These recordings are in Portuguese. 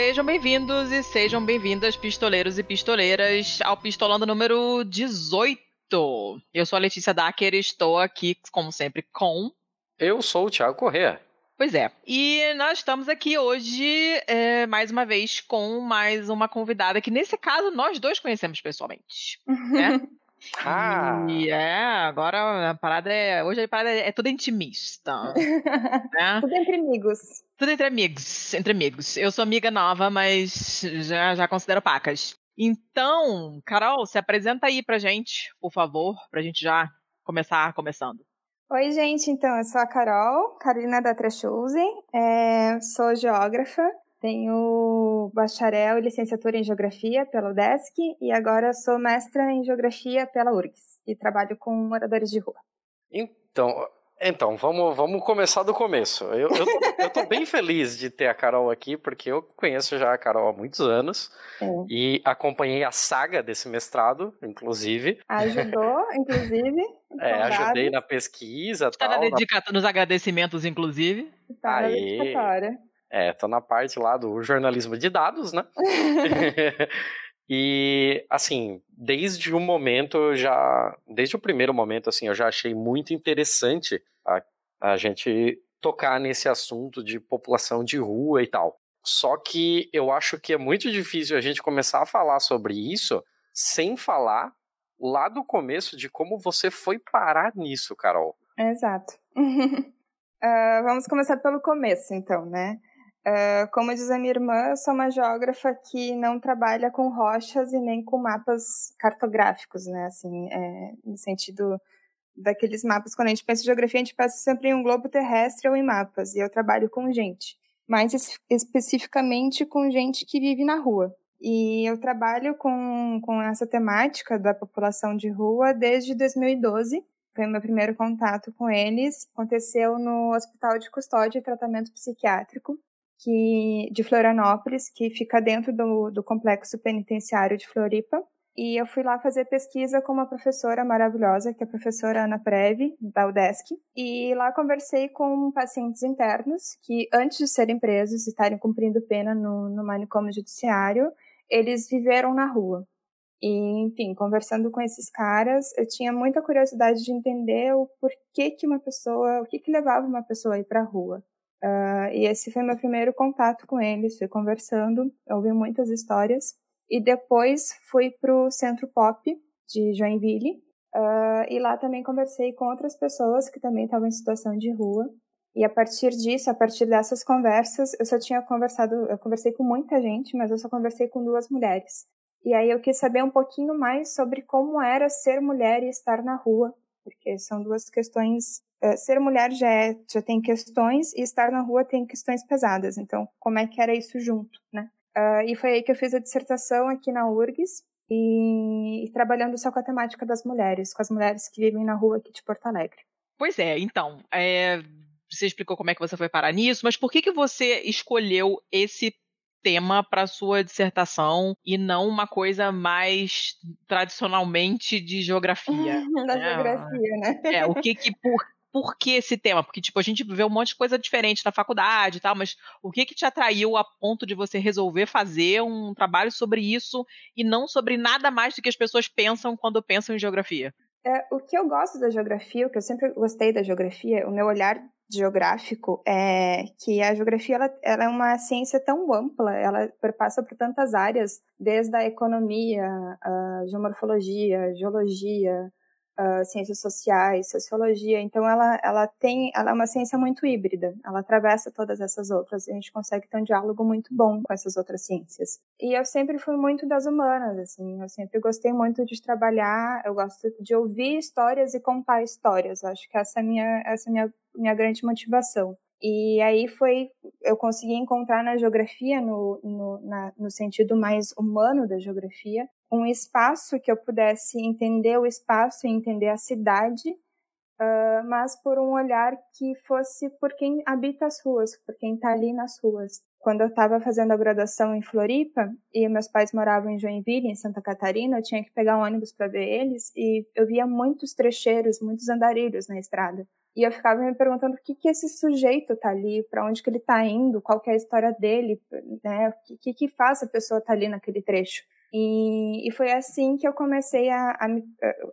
Sejam bem-vindos e sejam bem-vindas, pistoleiros e pistoleiras, ao Pistolando número 18. Eu sou a Letícia Dacker e estou aqui, como sempre, com. Eu sou o Thiago Corrêa. Pois é. E nós estamos aqui hoje, é, mais uma vez, com mais uma convidada que, nesse caso, nós dois conhecemos pessoalmente. Né? Ah. E é, agora a parada é. Hoje a parada é, é tudo intimista. né? Tudo entre amigos. Tudo entre amigos. Entre amigos. Eu sou amiga nova, mas já, já considero pacas. Então, Carol, se apresenta aí pra gente, por favor, pra gente já começar começando. Oi, gente. Então, eu sou a Carol, Carolina da Trechusen. É, sou geógrafa. Tenho bacharel e licenciatura em Geografia pela UDESC e agora sou mestra em Geografia pela URGS e trabalho com moradores de rua. Então, então vamos, vamos começar do começo. Eu, eu, tô, eu tô bem feliz de ter a Carol aqui, porque eu conheço já a Carol há muitos anos É. e acompanhei a saga desse mestrado, inclusive. Ajudou, inclusive. É, ajudei na pesquisa Tá na tal. na- dedica... nos agradecimentos, inclusive. Tá na dedicatória. É, tô na parte lá do jornalismo de dados, né? e assim, desde o momento eu já, desde o primeiro momento assim, eu já achei muito interessante a, a gente tocar nesse assunto de população de rua e tal. Só que eu acho que é muito difícil a gente começar a falar sobre isso sem falar lá do começo de como você foi parar nisso, Carol. Exato. Ah, vamos começar pelo começo, então, né? Ah, como diz a minha irmã, sou uma geógrafa que não trabalha com rochas e nem com mapas cartográficos, né? Assim, é, no sentido daqueles mapas, quando a gente pensa em geografia, a gente pensa sempre em um globo terrestre ou em mapas, e eu trabalho com gente. Mais es- especificamente com gente que vive na rua. E eu trabalho com, com essa temática da população de rua desde 2012, foi o meu primeiro contato com eles. Aconteceu no Hospital de Custódia e Tratamento Psiquiátrico que, de Florianópolis, que fica dentro do, do complexo penitenciário de Floripa. E eu fui lá fazer pesquisa com uma professora maravilhosa, que é a professora Ana Preve, da UDESC. E lá conversei com pacientes internos que, antes de serem presos e estarem cumprindo pena no, no manicômio judiciário, eles viveram na rua. E, enfim, conversando com esses caras, eu tinha muita curiosidade de entender o porquê que uma pessoa, o que que levava uma pessoa a ir para a rua. Ah, e esse foi meu primeiro contato com eles, fui conversando, ouvi muitas histórias. E depois fui para o Centro Pop de Joinville, ah, e lá também conversei com outras pessoas que também estavam em situação de rua. E a partir disso, a partir dessas conversas, eu só tinha conversado, eu conversei com muita gente, mas eu só conversei com duas mulheres. E aí eu quis saber um pouquinho mais sobre como era ser mulher e estar na rua, porque são duas questões. eh, ser mulher já, é, já tem questões e estar na rua tem questões pesadas. Então, como é que era isso junto, né? Ah, e foi aí que eu fiz a dissertação aqui na URGS e, e trabalhando só com a temática das mulheres, com as mulheres que vivem na rua aqui de Porto Alegre. Pois é, então, é, você explicou como é que você foi parar nisso, mas por que, que você escolheu esse tema para sua dissertação e não uma coisa mais tradicionalmente de geografia? da É, geografia, né? É, o que que por, por que esse tema? Porque tipo, a gente vê um monte de coisa diferente na faculdade e tal, mas o que que te atraiu a ponto de você resolver fazer um trabalho sobre isso e não sobre nada mais do que as pessoas pensam quando pensam em geografia? É, o que eu gosto da geografia, o que eu sempre gostei da geografia, o meu olhar geográfico é que a geografia ela, ela é uma ciência tão ampla, ela perpassa por tantas áreas, desde a economia, a geomorfologia, geologia, a ciências sociais, sociologia. Então ela ela tem ela é uma ciência muito híbrida. Ela atravessa todas essas outras. A gente consegue ter um diálogo muito bom com essas outras ciências. E eu sempre fui muito das humanas, assim. Eu sempre gostei muito de trabalhar. Eu gosto de ouvir histórias e contar histórias. Eu acho que essa é minha essa é minha minha grande motivação. E aí foi, eu consegui encontrar na geografia, no, no, na, no sentido mais humano da geografia, um espaço que eu pudesse entender o espaço e entender a cidade, uh, mas por um olhar que fosse por quem habita as ruas, por quem está ali nas ruas. Quando eu estava fazendo a graduação em Floripa e meus pais moravam em Joinville, em Santa Catarina, eu tinha que pegar um ônibus para ver eles e eu via muitos trecheiros, muitos andarilhos na estrada. E eu ficava me perguntando o que que esse sujeito tá ali, para onde que ele tá indo, qual que é a história dele, né? O que que faz a pessoa tá ali naquele trecho? E, e, foi assim que eu comecei a, a,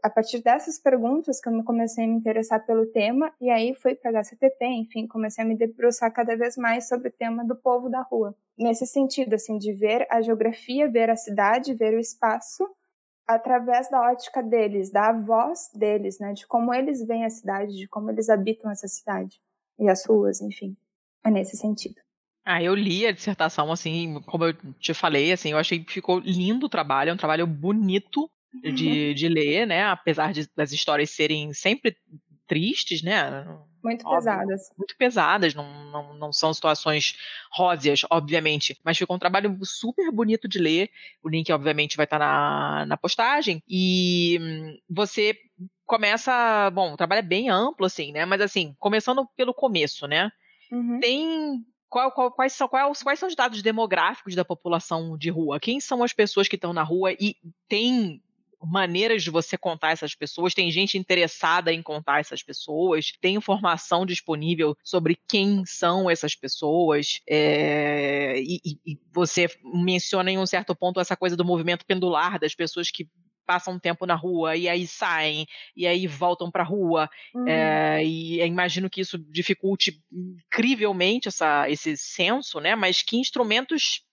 a partir dessas perguntas que eu comecei a me interessar pelo tema e aí fui para a HCTP, enfim, comecei a me debruçar cada vez mais sobre o tema do povo da rua. Nesse sentido, assim, de ver a geografia, ver a cidade, ver o espaço através da ótica deles, da voz deles, né, de como eles veem a cidade, de como eles habitam essa cidade e as ruas, enfim. É nesse sentido. Ah, eu li a dissertação, assim, como eu te falei, assim, eu achei que ficou lindo o trabalho, é um trabalho bonito de, uhum. de ler, né? Apesar de, das histórias serem sempre tristes, né? Muito Óbvio, pesadas. Muito pesadas, não, não, não são situações róseas, obviamente. Mas ficou um trabalho super bonito de ler. O link, obviamente, vai estar na, na postagem. E você começa. Bom, o trabalho é bem amplo, assim, né? Mas assim, começando pelo começo, né? Uhum. Tem qual, qual, quais, são, qual, quais são os dados demográficos da população de rua? Quem são as pessoas que estão na rua? E tem maneiras de você contar essas pessoas, tem gente interessada em contar essas pessoas, tem informação disponível sobre quem são essas pessoas, é, e, e, você menciona em um certo ponto essa coisa do movimento pendular das pessoas que passam um tempo na rua e aí saem e aí voltam para a rua uhum. é, e imagino que isso dificulte incrivelmente essa, esse censo, né? Mas que instrumentos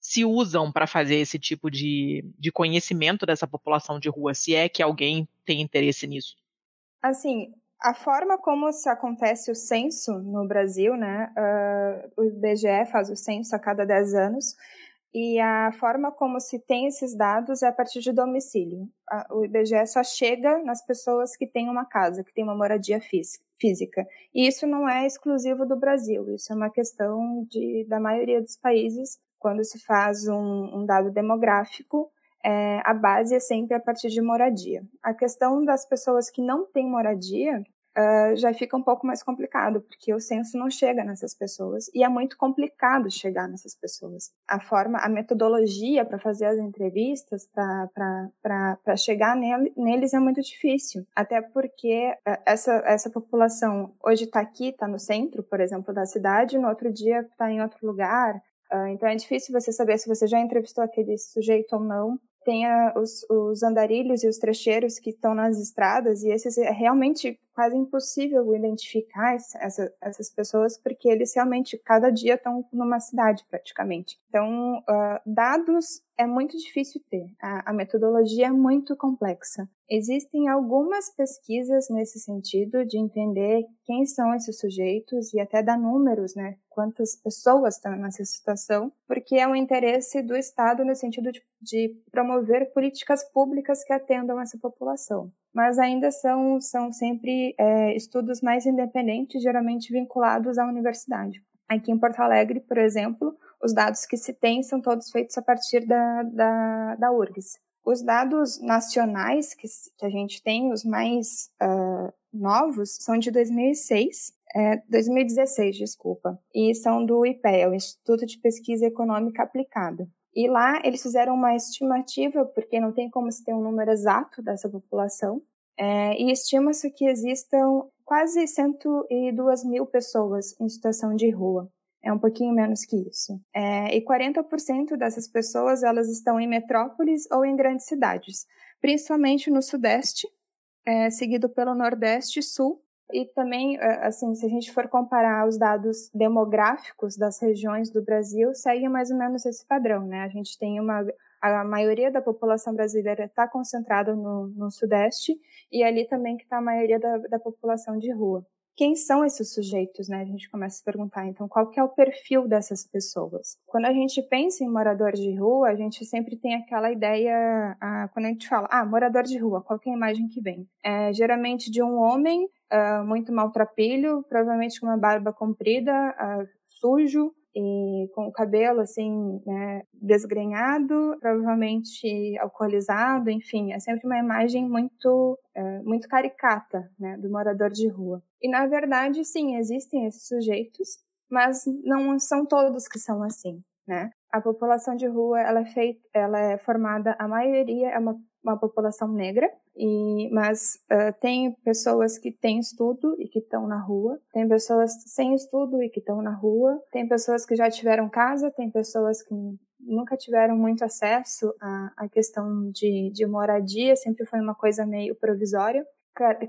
se usam para fazer esse tipo de, de conhecimento dessa população de rua, se é que alguém tem interesse nisso? Assim, a forma como se acontece o censo no Brasil, né? Uh, o IBGE faz o censo a cada 10 anos. E a forma como se tem esses dados é a partir de domicílio. O IBGE só chega nas pessoas que têm uma casa, que têm uma moradia física. E isso não é exclusivo do Brasil, isso é uma questão de, da maioria dos países. Quando se faz um, um dado demográfico, é, a base é sempre a partir de moradia. A questão das pessoas que não têm moradia uh, já fica um pouco mais complicado, porque o censo não chega nessas pessoas e é muito complicado chegar nessas pessoas. A forma, a metodologia para fazer as entrevistas, para chegar nele, neles é muito difícil, até porque uh, essa, essa população hoje está aqui, está no centro, por exemplo, da cidade, no outro dia está em outro lugar, Uh, então é difícil você saber se você já entrevistou aquele sujeito ou não tem a, os, os, andarilhos e os trecheiros que estão nas estradas, e esses é realmente quase impossível identificar essa, essas pessoas, porque eles realmente, cada dia, estão numa cidade, praticamente. Então, uh, dados é muito difícil ter, a, a metodologia é muito complexa. Existem algumas pesquisas nesse sentido de entender quem são esses sujeitos e até dar números, né? Quantas pessoas estão nessa situação, porque é um interesse do Estado no sentido de, de promover políticas públicas que atendam essa população. Mas ainda são, são sempre é, estudos mais independentes, geralmente vinculados à universidade. Aqui em Porto Alegre, por exemplo, os dados que se tem são todos feitos a partir da, da, da URGS. Os dados nacionais que, que a gente tem, os mais uh, novos, são de 2006, é, 2016, desculpa, e são do IPEA, o Instituto de Pesquisa Econômica Aplicada. E lá eles fizeram uma estimativa, porque não tem como se ter um número exato dessa população, é, e estima-se que existam quase 102 mil pessoas em situação de rua é um pouquinho menos que isso. É, e 40% dessas pessoas elas estão em metrópoles ou em grandes cidades, principalmente no Sudeste, é, seguido pelo Nordeste e Sul. E também, é, assim, se a gente for comparar os dados demográficos das regiões do Brasil, segue mais ou menos esse padrão, né? A gente tem uma a maioria da população brasileira está concentrada no, no, Sudeste e ali também que está a maioria da, da população de rua quem são esses sujeitos, né? A gente começa a se perguntar, então, qual que é o perfil dessas pessoas? Quando a gente pensa em morador de rua, a gente sempre tem aquela ideia, ah, quando a gente fala, ah, morador de rua, qual que é a imagem que vem? É geralmente de um homem uh, muito maltrapilho, provavelmente com uma barba comprida, uh, sujo, e com o cabelo assim, né, desgrenhado, provavelmente alcoolizado, enfim, é sempre uma imagem muito, é, muito caricata, né, do morador de rua. E na verdade, sim, existem esses sujeitos, mas não são todos que são assim, né? A população de rua, ela é feita, ela é formada, a maioria é uma uma população negra, e, mas uh, tem pessoas que têm estudo e que estão na rua, tem pessoas sem estudo e que estão na rua, tem pessoas que já tiveram casa, tem pessoas que nunca tiveram muito acesso à, à questão de, de moradia, sempre foi uma coisa meio provisória.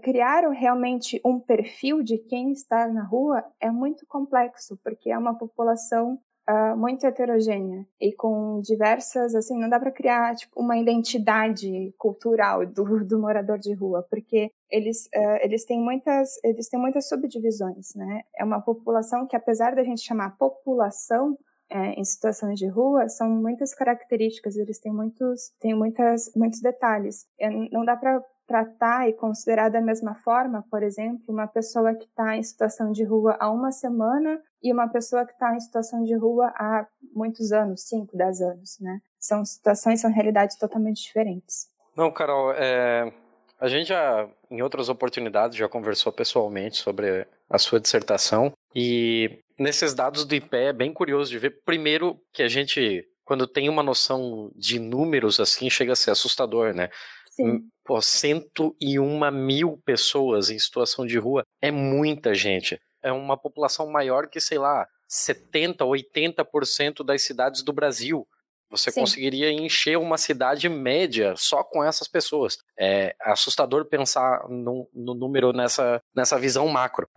Criar realmente um perfil de quem está na rua é muito complexo, porque é uma população uh, muito heterogênea e com diversas, assim, não dá para criar tipo, uma identidade cultural do, do morador de rua, porque eles, uh, eles, têm muitas, eles têm muitas subdivisões, né? É uma população que, apesar da gente chamar população, é, em situações de rua são muitas características, eles têm muitos, têm muitas, muitos detalhes. Não dá para tratar e considerar da mesma forma, por exemplo, uma pessoa que está em situação de rua há uma semana e uma pessoa que está em situação de rua há muitos anos, 5, 10 anos, né? São situações, são realidades totalmente diferentes. Não, Carol, é, a gente já, em outras oportunidades, já conversou pessoalmente sobre a sua dissertação e nesses dados do IPE é bem curioso de ver, primeiro, que a gente, quando tem uma noção de números assim, chega a ser assustador, né? Sim. Pô, 101 mil pessoas em situação de rua é muita gente. É uma população maior que, sei lá, 70, 80% das cidades do Brasil. Você Sim. conseguiria encher uma cidade média só com essas pessoas. É assustador pensar no, no número nessa, nessa visão macro.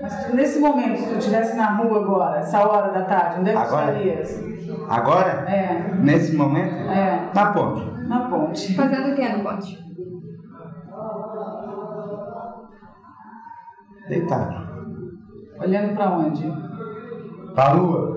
Mas nesse momento, se tu estivesse na rua agora, essa hora da tarde, onde é que agora? tu estarias? Agora? É. Nesse momento? É. Na ponte. Na ponte. Fazendo o que no ponte? Deitado. Olhando para onde? Para a lua.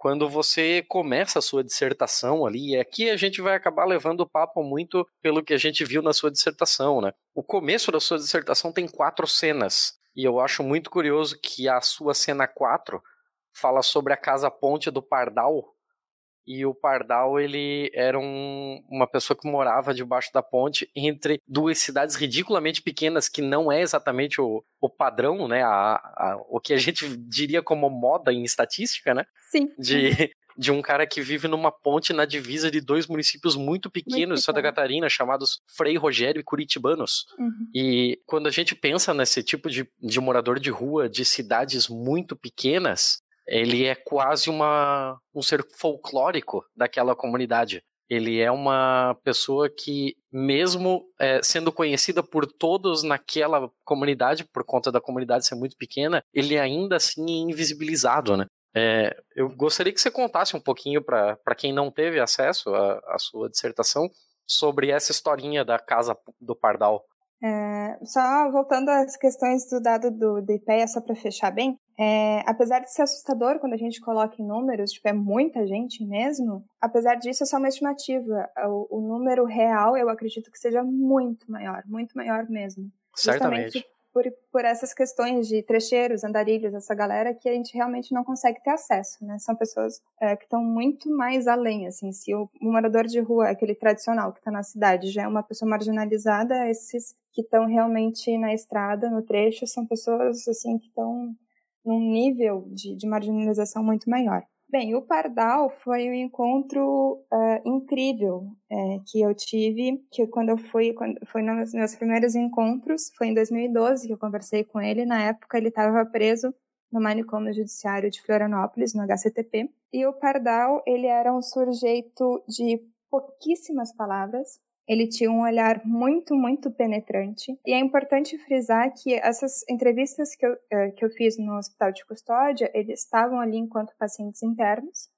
Quando você começa a sua dissertação ali, e aqui a gente vai acabar levando o papo muito pelo que a gente viu na sua dissertação, né? O começo da sua dissertação tem quatro cenas, e eu acho muito curioso que a sua cena 4 fala sobre a casa ponte do Pardal, e o Pardal ele era um, uma pessoa que morava debaixo da ponte entre duas cidades ridiculamente pequenas que não é exatamente o, o padrão, né, a, a, o que a gente diria como moda em estatística, né? Sim. De, de um cara que vive numa ponte na divisa de dois municípios muito pequenos de Santa Catarina, chamados Frei Rogério e Curitibanos. Uhum. E quando a gente pensa nesse tipo de, de morador de rua de cidades muito pequenas, ele é quase uma, um ser folclórico daquela comunidade. Ele é uma pessoa que, mesmo é, sendo conhecida por todos naquela comunidade, por conta da comunidade ser muito pequena, ele ainda assim é invisibilizado, né? É, eu gostaria que você contasse um pouquinho para quem não teve acesso à, à sua dissertação sobre essa historinha da Casa do Pardal. É, só voltando às questões do dado do, do IPEA, só para fechar bem, é, apesar de ser assustador quando a gente coloca em números, tipo, é muita gente mesmo, apesar disso é só uma estimativa. O, o número real, eu acredito que seja muito maior, muito maior mesmo. Certamente. Justamente por, por essas questões de trecheiros, andarilhos, essa galera que a gente realmente não consegue ter acesso, né? São pessoas é, que estão muito mais além, assim, se o, o morador de rua, aquele tradicional que está na cidade, já é uma pessoa marginalizada, esses que estão realmente na estrada, no trecho, são pessoas, assim, que estão num nível de, de marginalização muito maior. Bem, o Pardal foi um encontro uh, incrível é, que eu tive, que quando eu fui, quando, foi nos meus primeiros encontros, foi em 2012 que eu conversei com ele, na época ele estava preso no manicômio judiciário de Florianópolis, no HCTP, e o Pardal, ele era um sujeito de pouquíssimas palavras, ele tinha um olhar muito, muito penetrante. E é importante frisar que essas entrevistas que eu, eh, que eu fiz no hospital de custódia, eles estavam ali enquanto pacientes internos.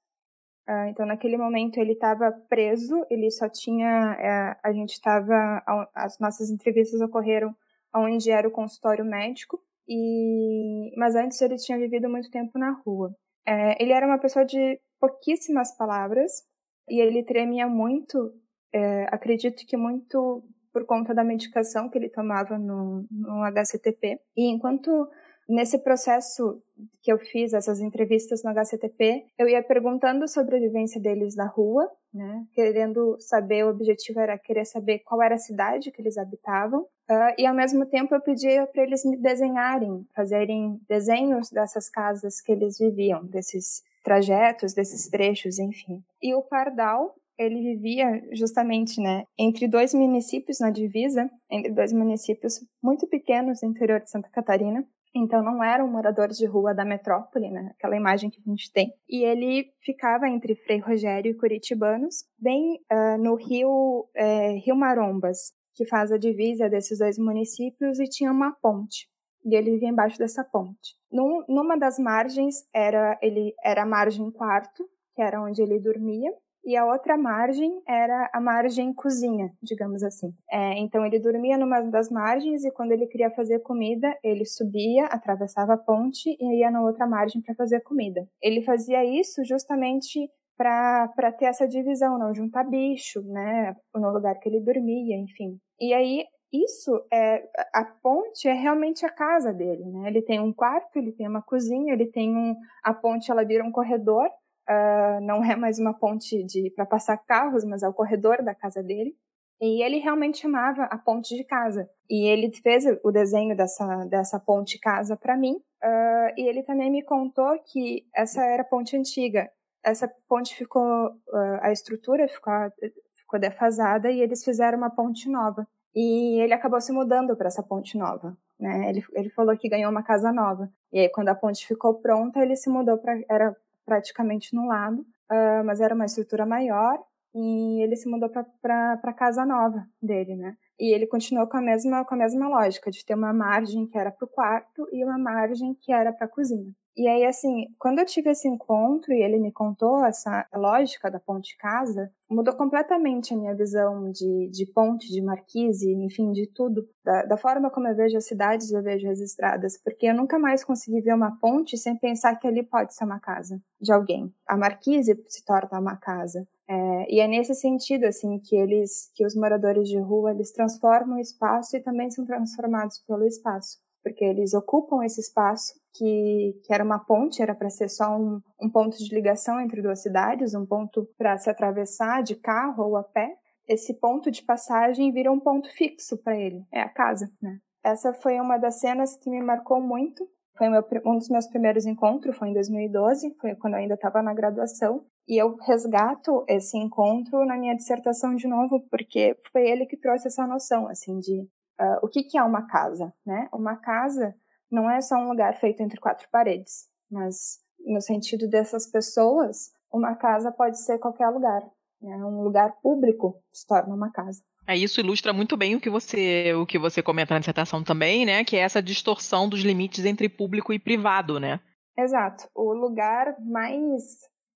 Ah, então, naquele momento, ele estava preso, ele só tinha. Eh, a gente estava. As nossas entrevistas ocorreram onde era o consultório médico, e mas antes ele tinha vivido muito tempo na rua. Eh, ele era uma pessoa de pouquíssimas palavras, e ele tremia muito é, acredito que muito por conta da medicação que ele tomava no, no HCTP. E enquanto nesse processo que eu fiz, essas entrevistas no HCTP, eu ia perguntando sobre a vivência deles na rua, né, querendo saber, o objetivo era querer saber qual era a cidade que eles habitavam, uh, e ao mesmo tempo eu pedia para eles me desenharem, fazerem desenhos dessas casas que eles viviam, desses trajetos desses trechos, enfim. E o Pardal, ele vivia justamente, né, entre dois municípios na divisa, entre dois municípios muito pequenos no interior de Santa Catarina. Então não eram moradores de rua da metrópole, né, aquela imagem que a gente tem. E ele ficava entre Frei Rogério e Curitibanos, bem uh, no rio, é, rio Marombas, que faz a divisa desses dois municípios e tinha uma ponte. E ele vivia embaixo dessa ponte. Num, numa das margens era ele era a margem quarto, que era onde ele dormia, e a outra margem era a margem cozinha, digamos assim. É, então ele dormia numa das margens e quando ele queria fazer comida, ele subia, atravessava a ponte e ia na outra margem para fazer comida. Ele fazia isso justamente para ter essa divisão, não juntar bicho, né, no lugar que ele dormia, enfim. E aí isso é a ponte é realmente a casa dele, né? Ele tem um quarto, ele tem uma cozinha, ele tem um a ponte ela vira um corredor, uh, não é mais uma ponte de para passar carros, mas é o corredor da casa dele. E ele realmente chamava a ponte de casa. E ele fez o desenho dessa, dessa ponte casa para mim. Uh, e ele também me contou que essa era a ponte antiga essa ponte ficou, uh, a estrutura ficou, ficou defasada e eles fizeram uma ponte nova. E ele acabou se mudando para essa ponte nova. Né? Ele, ele falou que ganhou uma casa nova. E aí, quando a ponte ficou pronta, ele se mudou para. Era praticamente no lado, uh, mas era uma estrutura maior. E ele se mudou para a casa nova dele, né? E ele continuou com a mesma com a mesma lógica de ter uma margem que era para o quarto e uma margem que era para a cozinha. E aí, assim, quando eu tive esse encontro e ele me contou essa lógica da ponte casa, mudou completamente a minha visão de, de ponte, de marquise, enfim, de tudo. Da, da forma como eu vejo as cidades, eu vejo as estradas. Porque eu nunca mais consegui ver uma ponte sem pensar que ali pode ser uma casa de alguém. A marquise se torna uma casa. É, e é nesse sentido, assim, que eles, que os moradores de rua, eles transformam o espaço e também são transformados pelo espaço porque eles ocupam esse espaço que, que era uma ponte, era para ser só um, um ponto de ligação entre duas cidades, um ponto para se atravessar de carro ou a pé. Esse ponto de passagem vira um ponto fixo para ele, é a casa, né? Essa foi uma das cenas que me marcou muito. Foi meu, um dos meus primeiros encontros, foi em 2012, foi quando eu ainda estava na graduação. E eu resgato esse encontro na minha dissertação de novo, porque foi ele que trouxe essa noção, assim, de uh, o que, que é uma casa, né? Uma casa não é só um lugar feito entre quatro paredes, mas no sentido dessas pessoas, uma casa pode ser qualquer lugar. Né? Um lugar público se torna uma casa. É, isso ilustra muito bem o que você o que você comenta na dissertação também, né? Que é essa distorção dos limites entre público e privado, né? Exato. O lugar mais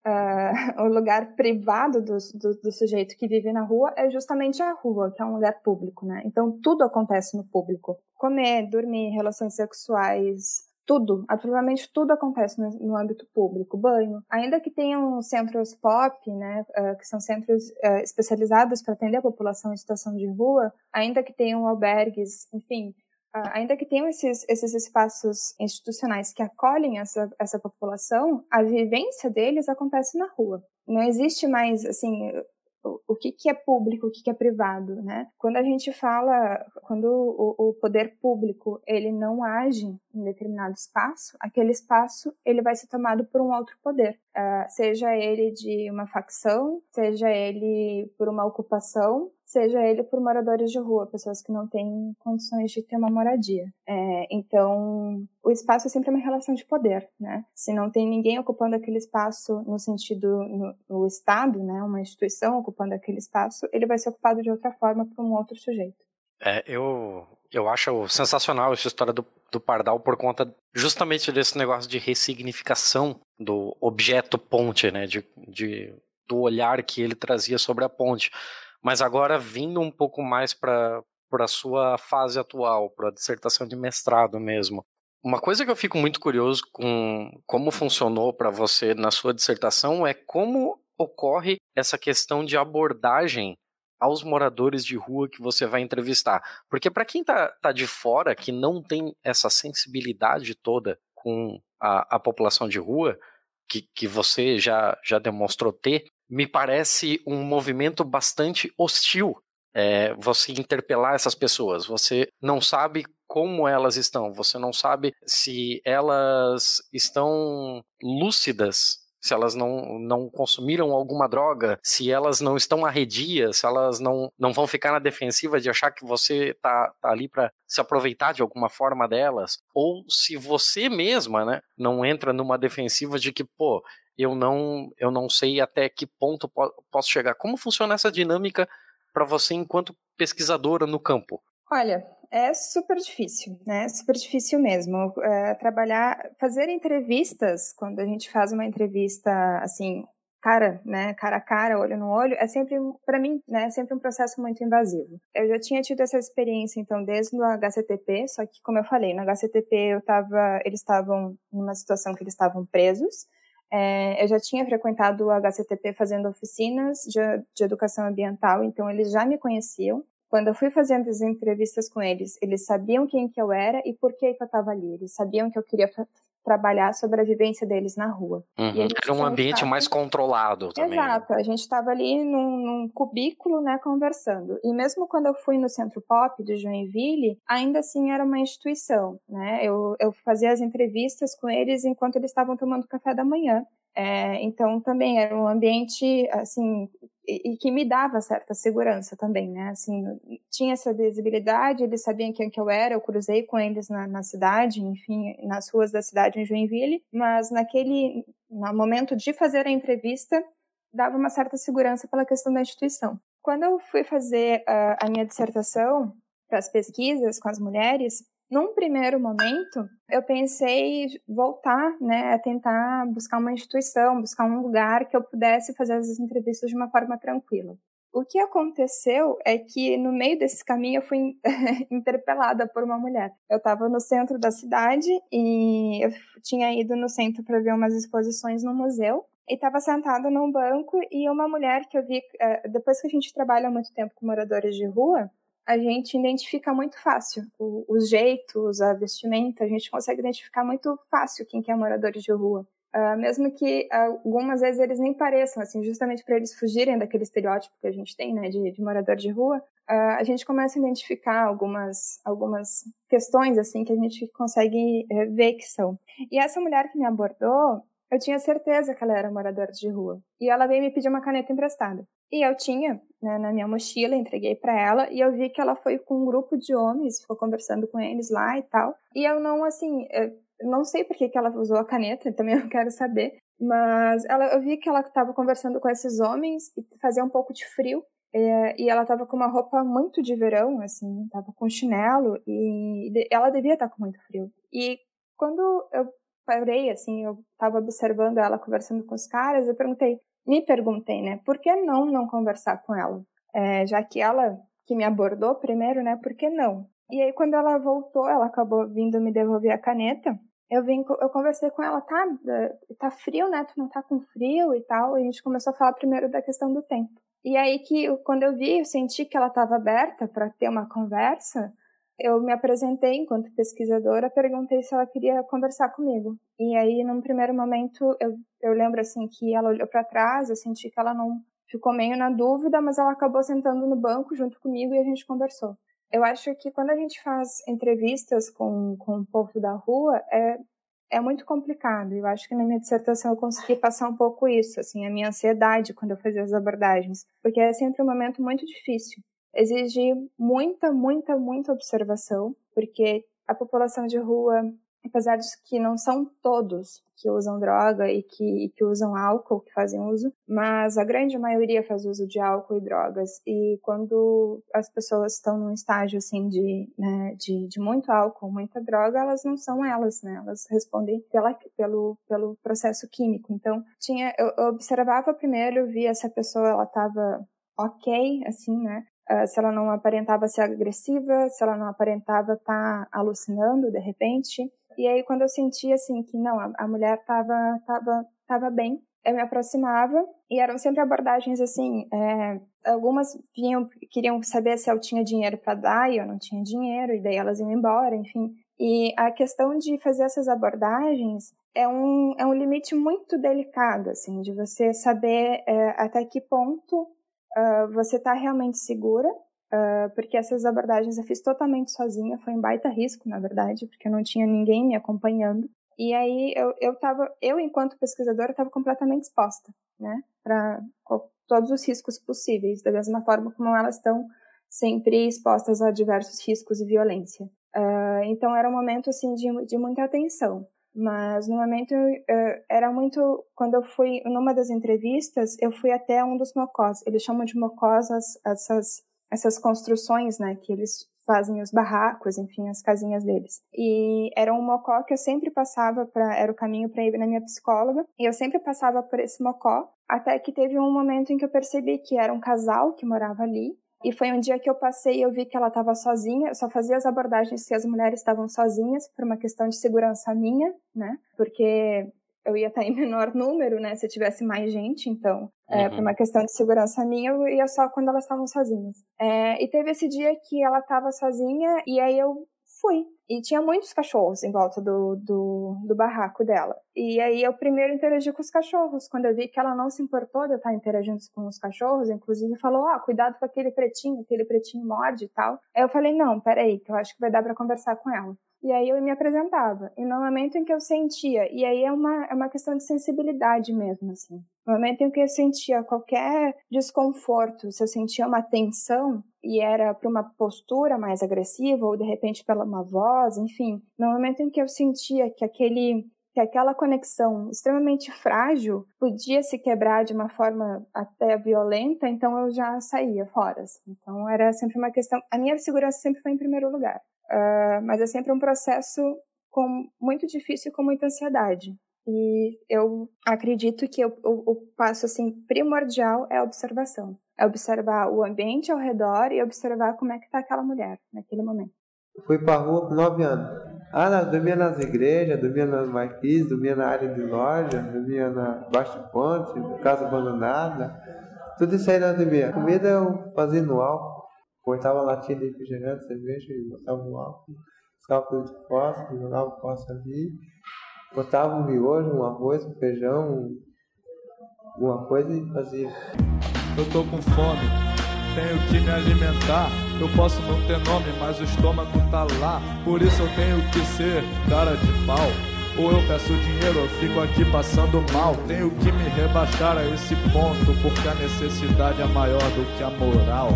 uh, o lugar privado do, do, do, sujeito que vive na rua é justamente a rua, que é um lugar público, né? Então tudo acontece no público. Comer, dormir, relações sexuais, tudo, absolutamente tudo acontece no, âmbito público, banho. Ainda que tenham centros POP, né, uh, que são centros uh, especializados para atender a população em situação de rua, ainda que tenham albergues, enfim, ah, ainda que tenham esses, esses espaços institucionais que acolhem essa, essa população, a vivência deles acontece na rua. Não existe mais, assim, o, que, que é público, o que, que é privado, né? Quando a gente fala, quando o, o, poder público ele não age em determinado espaço, aquele espaço ele vai ser tomado por um outro poder, uh, seja ele de uma facção, seja ele por uma ocupação, seja ele por moradores de rua, pessoas que não têm condições de ter uma moradia. É, então, o espaço é sempre uma relação de poder, né? Se não tem ninguém ocupando aquele espaço no sentido no, Estado, né, uma instituição ocupando aquele espaço, ele vai ser ocupado de outra forma por um outro sujeito. É, eu, eu acho sensacional essa história do, do Pardal por conta justamente desse negócio de ressignificação do objeto ponte, né? De, de, do olhar que ele trazia sobre a ponte. Mas agora vindo um pouco mais para a sua fase atual, para a dissertação de mestrado mesmo. Uma coisa que eu fico muito curioso com como funcionou para você na sua dissertação é como ocorre essa questão de abordagem aos moradores de rua que você vai entrevistar. Porque para quem está tá de fora, que não tem essa sensibilidade toda com a, a população de rua, que, que você já, já demonstrou ter, me parece um movimento bastante hostil. É, você interpelar essas pessoas, você não sabe como elas estão, você não sabe se elas estão lúcidas se elas não, não consumiram alguma droga, se elas não estão arredias, se elas não, não vão ficar na defensiva de achar que você tá, tá ali para se aproveitar de alguma forma delas, ou se você mesma, né, não entra numa defensiva de que, pô, eu não, eu não sei até que ponto posso chegar. Como funciona essa dinâmica para você enquanto pesquisadora no campo? Olha, é super difícil, né? Super difícil mesmo. É, trabalhar, fazer entrevistas, quando a gente faz uma entrevista assim, cara, né, cara a cara, olho no olho, é sempre, para mim, né, é sempre um processo muito invasivo. Eu já tinha tido essa experiência, então, desde o HCTP, só que, como eu falei, no HCTP eu tava, eles estavam numa situação que eles estavam presos, é, eu já tinha frequentado o HCTP fazendo oficinas de, de educação ambiental, então eles já me conheciam. Quando eu fui fazendo as entrevistas com eles, eles sabiam quem que eu era e por que, que eu estava ali. Eles sabiam que eu queria trabalhar sobre a vivência deles na rua. Uhum. Era um ambiente mais controlado também. Né? Exato. A gente estava ali num, num, cubículo, né, conversando. E mesmo quando eu fui no Centro Pop de Joinville, ainda assim era uma instituição, né? Eu, eu fazia as entrevistas com eles enquanto eles estavam tomando café da manhã. É, então também era um ambiente assim e, e, que me dava certa segurança também, né? Assim, tinha essa visibilidade, eles sabiam quem que eu era, eu cruzei com eles na, na cidade, enfim, nas ruas da cidade em Joinville, mas naquele no momento de fazer a entrevista dava uma certa segurança pela questão da instituição. Quando eu fui fazer a, a minha dissertação para as pesquisas com as mulheres, num primeiro momento, eu pensei voltar, né, a tentar buscar uma instituição, buscar um lugar que eu pudesse fazer as entrevistas de uma forma tranquila. O que aconteceu é que no meio desse caminho eu fui interpelada por uma mulher. Eu estava no centro da cidade e eu tinha ido no centro para ver umas exposições no museu e estava sentada num banco e uma mulher que eu vi eh, depois que a gente trabalha muito tempo com moradores de rua, a gente identifica muito fácil o, os jeitos, a vestimenta, a gente consegue identificar muito fácil quem que é morador de rua. Uh, mesmo que algumas vezes eles nem pareçam, assim, justamente para eles fugirem daquele estereótipo que a gente tem, né, de, de morador de rua, uh, a gente começa a identificar algumas, algumas questões, assim, que a gente consegue uh, ver que são. E essa mulher que me abordou, eu tinha certeza que ela era moradora de rua. E ela veio me pedir uma caneta emprestada. E eu tinha né, na minha mochila, entreguei para ela e eu vi que ela foi com um grupo de homens, ficou conversando com eles lá e tal. E eu não, assim, eu não sei por que, que ela usou a caneta, também eu quero saber. Mas ela, eu vi que ela estava conversando com esses homens e fazia um pouco de frio. É, e ela estava com uma roupa muito de verão, assim, estava com chinelo e ela devia estar tá com muito frio. E quando eu parei, assim, eu estava observando ela conversando com os caras, eu perguntei, me perguntei, né, por que não não conversar com ela? É, já que ela que me abordou primeiro, né, por que não? E aí quando ela voltou, ela acabou vindo me devolver a caneta. Eu vim, eu conversei com ela, tá, tá frio, né? Tu não tá com frio e tal. E a gente começou a falar primeiro da questão do tempo. E aí que quando eu vi, eu senti que ela estava aberta para ter uma conversa eu me apresentei enquanto pesquisadora, perguntei se ela queria conversar comigo. E aí, num primeiro momento, eu, eu lembro assim que ela olhou para trás, eu senti que ela não ficou meio na dúvida, mas ela acabou sentando no banco junto comigo e a gente conversou. Eu acho que quando a gente faz entrevistas com, com o povo da rua, é, é muito complicado. Eu acho que na minha dissertação eu consegui passar um pouco isso, assim, a minha ansiedade quando eu fazia as abordagens, porque é sempre um momento muito difícil exige muita, muita, muita observação, porque a população de rua, apesar de que não são todos que usam droga e que, que usam álcool, que fazem uso, mas a grande maioria faz uso de álcool e drogas. E quando as pessoas estão num estágio assim de, né, de, de muito álcool, muita droga, elas não são elas, né? Elas respondem pela, pelo, pelo processo químico. Então, tinha, eu, eu observava primeiro, via se a pessoa ela estava ok, assim, né? Uh, se ela não aparentava ser agressiva, se ela não aparentava estar tá alucinando de repente. E aí quando eu sentia assim que não, a, a mulher estava tava, tava bem, eu me aproximava e eram sempre abordagens assim, é, algumas vinham queriam saber se eu tinha dinheiro para dar e eu não tinha dinheiro e daí elas iam embora, enfim. E a questão de fazer essas abordagens é um, é um limite muito delicado, assim, de você saber é, até que ponto uh, você está realmente segura, uh, porque essas abordagens eu fiz totalmente sozinha, foi um baita risco, na verdade, porque eu não tinha ninguém me acompanhando. E aí eu, eu tava, eu enquanto pesquisadora estava completamente exposta, né, para todos os riscos possíveis, da mesma forma como elas estão sempre expostas a diversos riscos e violência. Uh, então era um momento assim de, de muita atenção. Mas no momento uh, era muito quando eu fui numa das entrevistas eu fui até um dos mocós. Eles chamam de mocós as, essas essas construções, né, que eles fazem os barracos, enfim, as casinhas deles. E era um mocó que eu sempre passava para era o caminho para ir na minha psicóloga, e eu sempre passava por esse mocó, até que teve um momento em que eu percebi que era um casal que morava ali. E foi um dia que eu passei e eu vi que ela estava sozinha. Eu só fazia as abordagens se as mulheres estavam sozinhas, por uma questão de segurança minha, né? Porque eu ia estar em menor número, né? Se tivesse mais gente, então, é, uhum. por uma questão de segurança minha, eu ia só quando elas estavam sozinhas. É, e teve esse dia que ela estava sozinha, e aí eu fui. E tinha muitos cachorros em volta do, do, do, barraco dela. E aí eu primeiro interagi com os cachorros. Quando eu vi que ela não se importou de eu estar interagindo com os cachorros, inclusive falou: ah, cuidado com aquele pretinho, aquele pretinho morde e tal. Aí eu falei: não, peraí, que eu acho que vai dar para conversar com ela. E aí eu me apresentava. E no momento em que eu sentia, e aí é uma, é uma questão de sensibilidade mesmo, assim. No momento em que eu sentia qualquer desconforto, se eu sentia uma tensão, e era para uma postura mais agressiva, ou de repente pela uma voz, enfim. No momento em que eu sentia que aquele que aquela conexão extremamente frágil podia se quebrar de uma forma até violenta, então eu já saía fora. Assim. Então era sempre uma questão. A minha segurança sempre foi em primeiro lugar. Uh, mas é sempre um processo com, muito difícil e com muita ansiedade. E eu acredito que o, o, o passo assim primordial é a observação. É observar o ambiente ao redor e observar como é que está aquela mulher naquele momento. Fui para a rua com 9 anos. Ah, nós dormia nas igrejas, dormia nas marquises, dormia na área de loja, dormia na Baixo Ponte, casa abandonada. Tudo isso aí nós dormia. Comida eu fazia no álcool cortava a latinha de refrigerante, cerveja e botava no álcool, ficava de fósforo, jogava fósforo ali, botava um miojo, um arroz, um feijão, alguma coisa e fazia. Eu tô com fome, tenho que me alimentar. Eu posso não ter nome, mas o estômago tá lá. Por isso eu tenho que ser cara de pau. Ou eu peço dinheiro, eu fico aqui passando mal. Tenho que me rebaixar a esse ponto, porque a necessidade é maior do que a moral.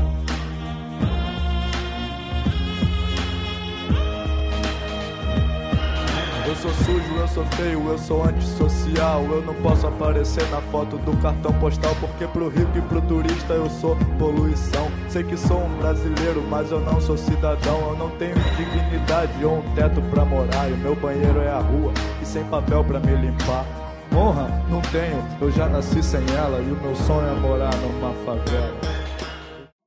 Sou sujo, eu sou feio, eu sou antissocial. Eu não posso aparecer na foto do cartão postal, porque pro rico e pro turista eu sou poluição. Sei que sou um brasileiro, mas eu não sou cidadão. Eu não tenho dignidade ou um teto pra morar. E o meu banheiro é a rua, e sem papel pra me limpar. Honra, não tenho, eu já nasci sem ela. E o meu sonho é morar numa favela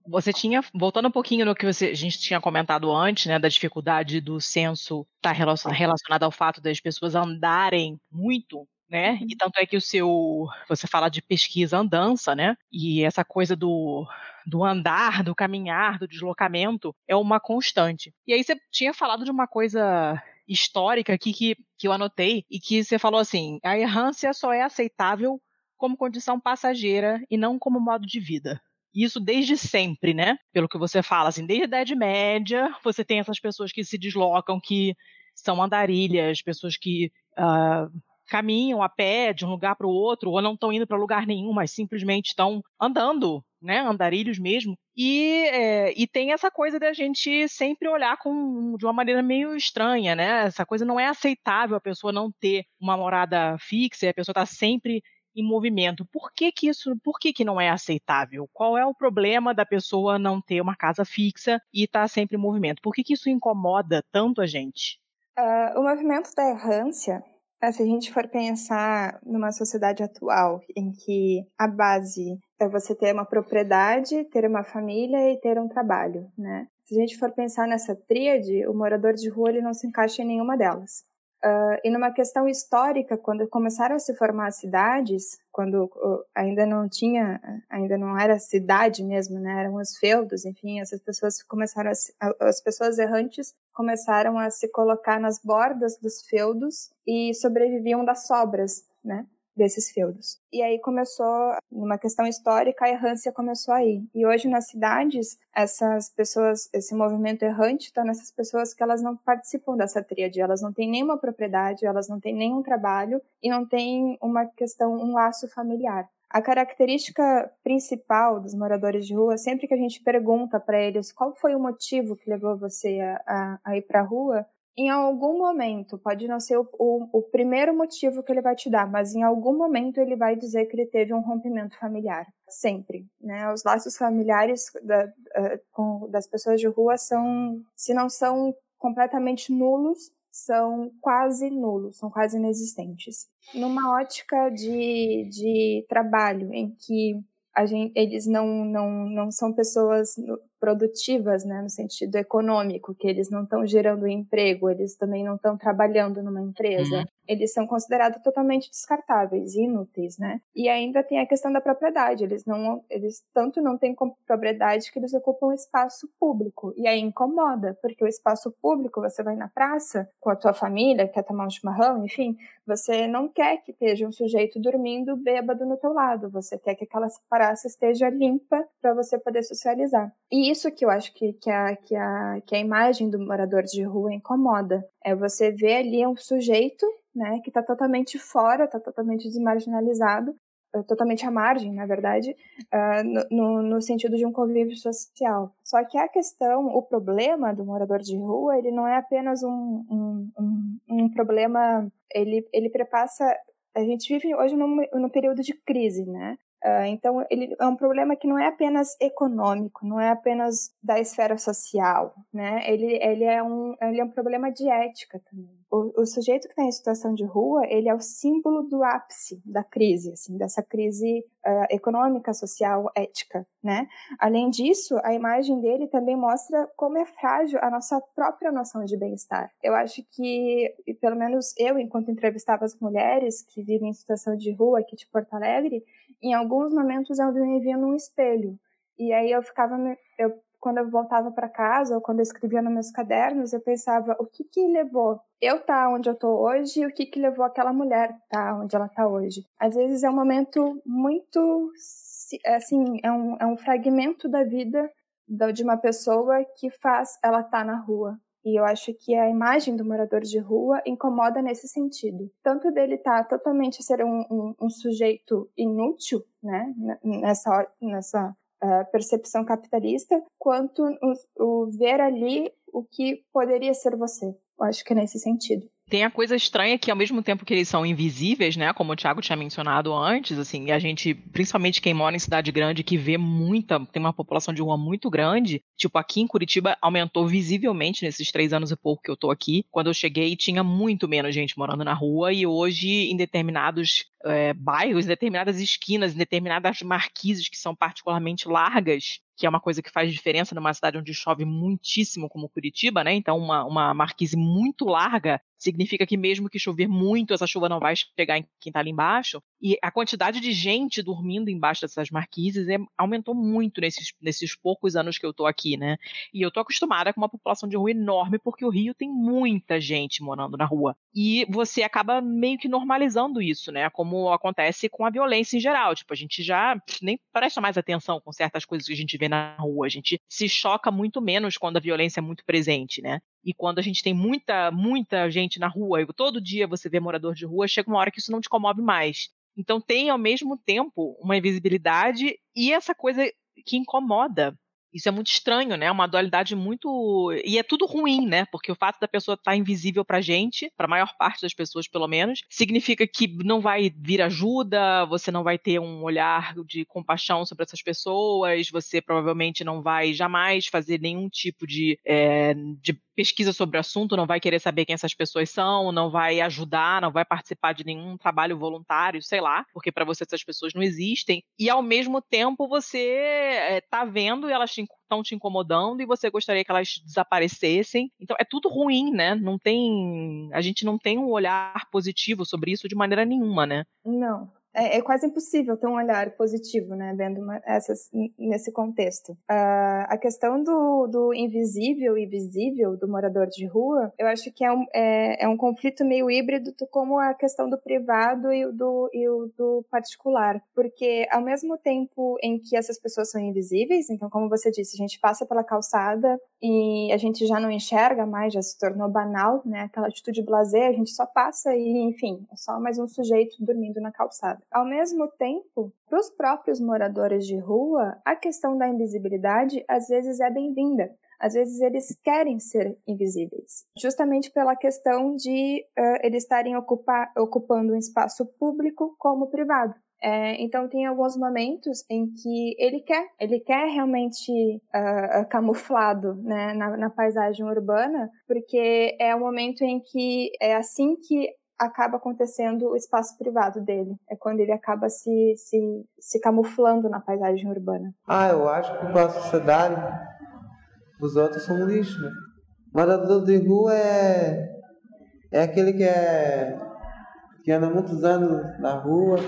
você tinha, voltando um pouquinho no que você, a gente tinha comentado antes, né, da dificuldade do censo estar tá relacionado ao fato das pessoas andarem muito, né? Uhum. E tanto é que o seu, você fala de pesquisa andança, né? E essa coisa do do andar, do caminhar, do deslocamento é uma constante. E aí você tinha falado de uma coisa histórica aqui que, que eu anotei e que você falou assim: a errância só é aceitável como condição passageira e não como modo de vida isso desde sempre, né? Pelo que você fala, assim, desde a Idade Média, você tem essas pessoas que se deslocam, que são andarilhas, pessoas que uh, caminham a pé de um lugar para o outro, ou não estão indo para lugar nenhum, mas simplesmente estão andando, né? Andarilhos mesmo. E, é, e tem essa coisa da gente sempre olhar com, de uma maneira meio estranha, né? Essa coisa não é aceitável a pessoa não ter uma morada fixa, a pessoa está sempre em movimento. Por que, que isso, por que, que não é aceitável? Qual é o problema da pessoa não ter uma casa fixa e estar tá sempre em movimento? Por que, que isso incomoda tanto a gente? Uh, o movimento da errância, né, se a gente for pensar numa sociedade atual em que a base é você ter uma propriedade, ter uma família e ter um trabalho, né? Se a gente for pensar nessa tríade, o morador de rua ele não se encaixa em nenhuma delas. Uh, e numa questão histórica, quando começaram a se formar cidades, quando uh, ainda não tinha, ainda não era cidade mesmo, né, eram os feudos, enfim, essas pessoas começaram a, as pessoas errantes começaram a se colocar nas bordas dos feudos e sobreviviam das sobras, né? Desses feudos. E aí começou uma questão histórica, a errância começou aí. E hoje nas cidades, essas pessoas, esse movimento errante está nessas pessoas que elas não participam dessa tríade, elas não têm nenhuma propriedade, elas não têm nenhum trabalho e não têm uma questão, um laço familiar. A característica principal dos moradores de rua, sempre que a gente pergunta para eles qual foi o motivo que levou você a, a, a ir para a rua, em algum momento, pode não ser o, o, o, primeiro motivo que ele vai te dar, mas em algum momento ele vai dizer que ele teve um rompimento familiar. Sempre. Né? Os laços familiares da, uh, com, das pessoas de rua são, se não são completamente nulos, são quase nulos, são quase inexistentes. Numa ótica de, de trabalho, em que gente, eles não, não, não são pessoas produtivas, né, no sentido econômico, que eles não estão gerando emprego, eles também não estão trabalhando numa empresa. Uhum. Eles são considerados totalmente descartáveis, inúteis, né? E ainda tem a questão da propriedade. Eles não, eles tanto não têm propriedade que eles ocupam espaço público. E aí incomoda, porque o espaço público, você vai na praça com a tua família, quer tomar um chimarrão, enfim, você não quer que esteja um sujeito dormindo bêbado no teu lado. Você quer que aquela praça esteja limpa para você poder socializar. E isso que eu acho que, que, a, que, a, que a imagem do morador de rua incomoda. É você ver ali um sujeito né, que está totalmente fora, está totalmente desmarginalizado, eh, totalmente à margem, na verdade, uh, no, no, sentido de um convívio social. Só que a questão, o problema do morador de rua, ele não é apenas um, um, um, um problema, ele, ele prepassa a gente vive hoje num, num período de crise, né? Uh, então, ele é um problema que não é apenas econômico, não é apenas da esfera social, né? Ele, ele, é, um, ele é um problema de ética também. O, o sujeito que está em situação de rua, ele é o símbolo do ápice da crise, assim, dessa crise uh, econômica, social, ética, né? Além disso, a imagem dele também mostra como é frágil a nossa própria noção de bem-estar. Eu acho que, pelo menos eu, enquanto entrevistava as mulheres que vivem em situação de rua aqui de Porto Alegre, em alguns momentos eu me via num espelho. E aí eu ficava, eu, quando eu voltava para casa ou quando eu escrevia nos meus cadernos, eu pensava, o que que levou eu tá onde eu tô hoje e o que que levou aquela mulher tá onde ela tá hoje. Às vezes é um momento muito, assim, é um, é um fragmento da vida de uma pessoa que faz ela tá na rua. E eu acho que a imagem do morador de rua incomoda nesse sentido. Tanto dele estar tá totalmente ser um, um, um, sujeito inútil, né, nessa, nessa uh, percepção capitalista, quanto o, o ver ali o que poderia ser você. Eu acho que é nesse sentido. Tem a coisa estranha que, ao mesmo tempo que eles são invisíveis, né? Como o Thiago tinha mencionado antes, assim, a gente, principalmente quem mora em cidade grande, que vê muita, tem uma população de rua muito grande, tipo, aqui em Curitiba aumentou visivelmente nesses três anos e pouco que eu tô aqui. Quando eu cheguei, tinha muito menos gente morando na rua, e hoje, em determinados é, bairros, em determinadas esquinas, em determinadas marquises que são particularmente largas, que é uma coisa que faz diferença numa cidade onde chove muitíssimo, como Curitiba, né? Então, uma, uma marquise muito larga significa que mesmo que chover muito, essa chuva não vai chegar em quem está ali embaixo. E a quantidade de gente dormindo embaixo dessas marquises é, aumentou muito nesses, nesses poucos anos que eu estou aqui, né? E eu estou acostumada com uma população de rua enorme, porque o Rio tem muita gente morando na rua. E você acaba meio que normalizando isso, né? Como acontece com a violência em geral. Tipo, a gente já nem presta mais atenção com certas coisas que a gente vê na rua. A gente se choca muito menos quando a violência é muito presente, né? E quando a gente tem muita, muita gente na rua, e todo dia você vê morador de rua, chega uma hora que isso não te comove mais. Então tem ao mesmo tempo uma invisibilidade e essa coisa que incomoda. Isso é muito estranho, né? É uma dualidade muito. E é tudo ruim, né? Porque o fato da pessoa estar tá invisível pra gente, pra maior parte das pessoas pelo menos, significa que não vai vir ajuda, você não vai ter um olhar de compaixão sobre essas pessoas, você provavelmente não vai jamais fazer nenhum tipo de, é, de pesquisa sobre o assunto, não vai querer saber quem essas pessoas são, não vai ajudar, não vai participar de nenhum trabalho voluntário, sei lá, porque para você essas pessoas não existem. E ao mesmo tempo você é, tá vendo e elas estão te incomodando e você gostaria que elas desaparecessem. Então é tudo ruim, né? Não tem, a gente não tem um olhar positivo sobre isso de maneira nenhuma, né? Não. É, é, quase impossível ter um olhar positivo, né, vendo uma, essas nesse contexto. Uh, a questão do, do invisível e visível do morador de rua, eu acho que é um, é, é um conflito meio híbrido como a questão do privado e o do, e o do particular, porque ao mesmo tempo em que essas pessoas são invisíveis, então como você disse, a gente passa pela calçada e a gente já não enxerga mais, já se tornou banal, né, aquela atitude blazer, a gente só passa e, enfim, é só mais um sujeito dormindo na calçada. Ao mesmo tempo, para os próprios moradores de rua, a questão da invisibilidade às vezes é bem-vinda. Às vezes eles querem ser invisíveis, justamente pela questão de uh, eles estarem ocupar, ocupando um espaço público como privado. É, então tem alguns momentos em que ele quer, ele quer realmente uh, camuflado né, na, na, paisagem urbana, porque é o momento em que é assim que acaba acontecendo o espaço privado dele. É quando ele acaba se, se, se camuflando na paisagem urbana. Ah, eu acho que com a sociedade os outros são lixo, né? Morador de rua é, é aquele que é que anda muitos anos na rua,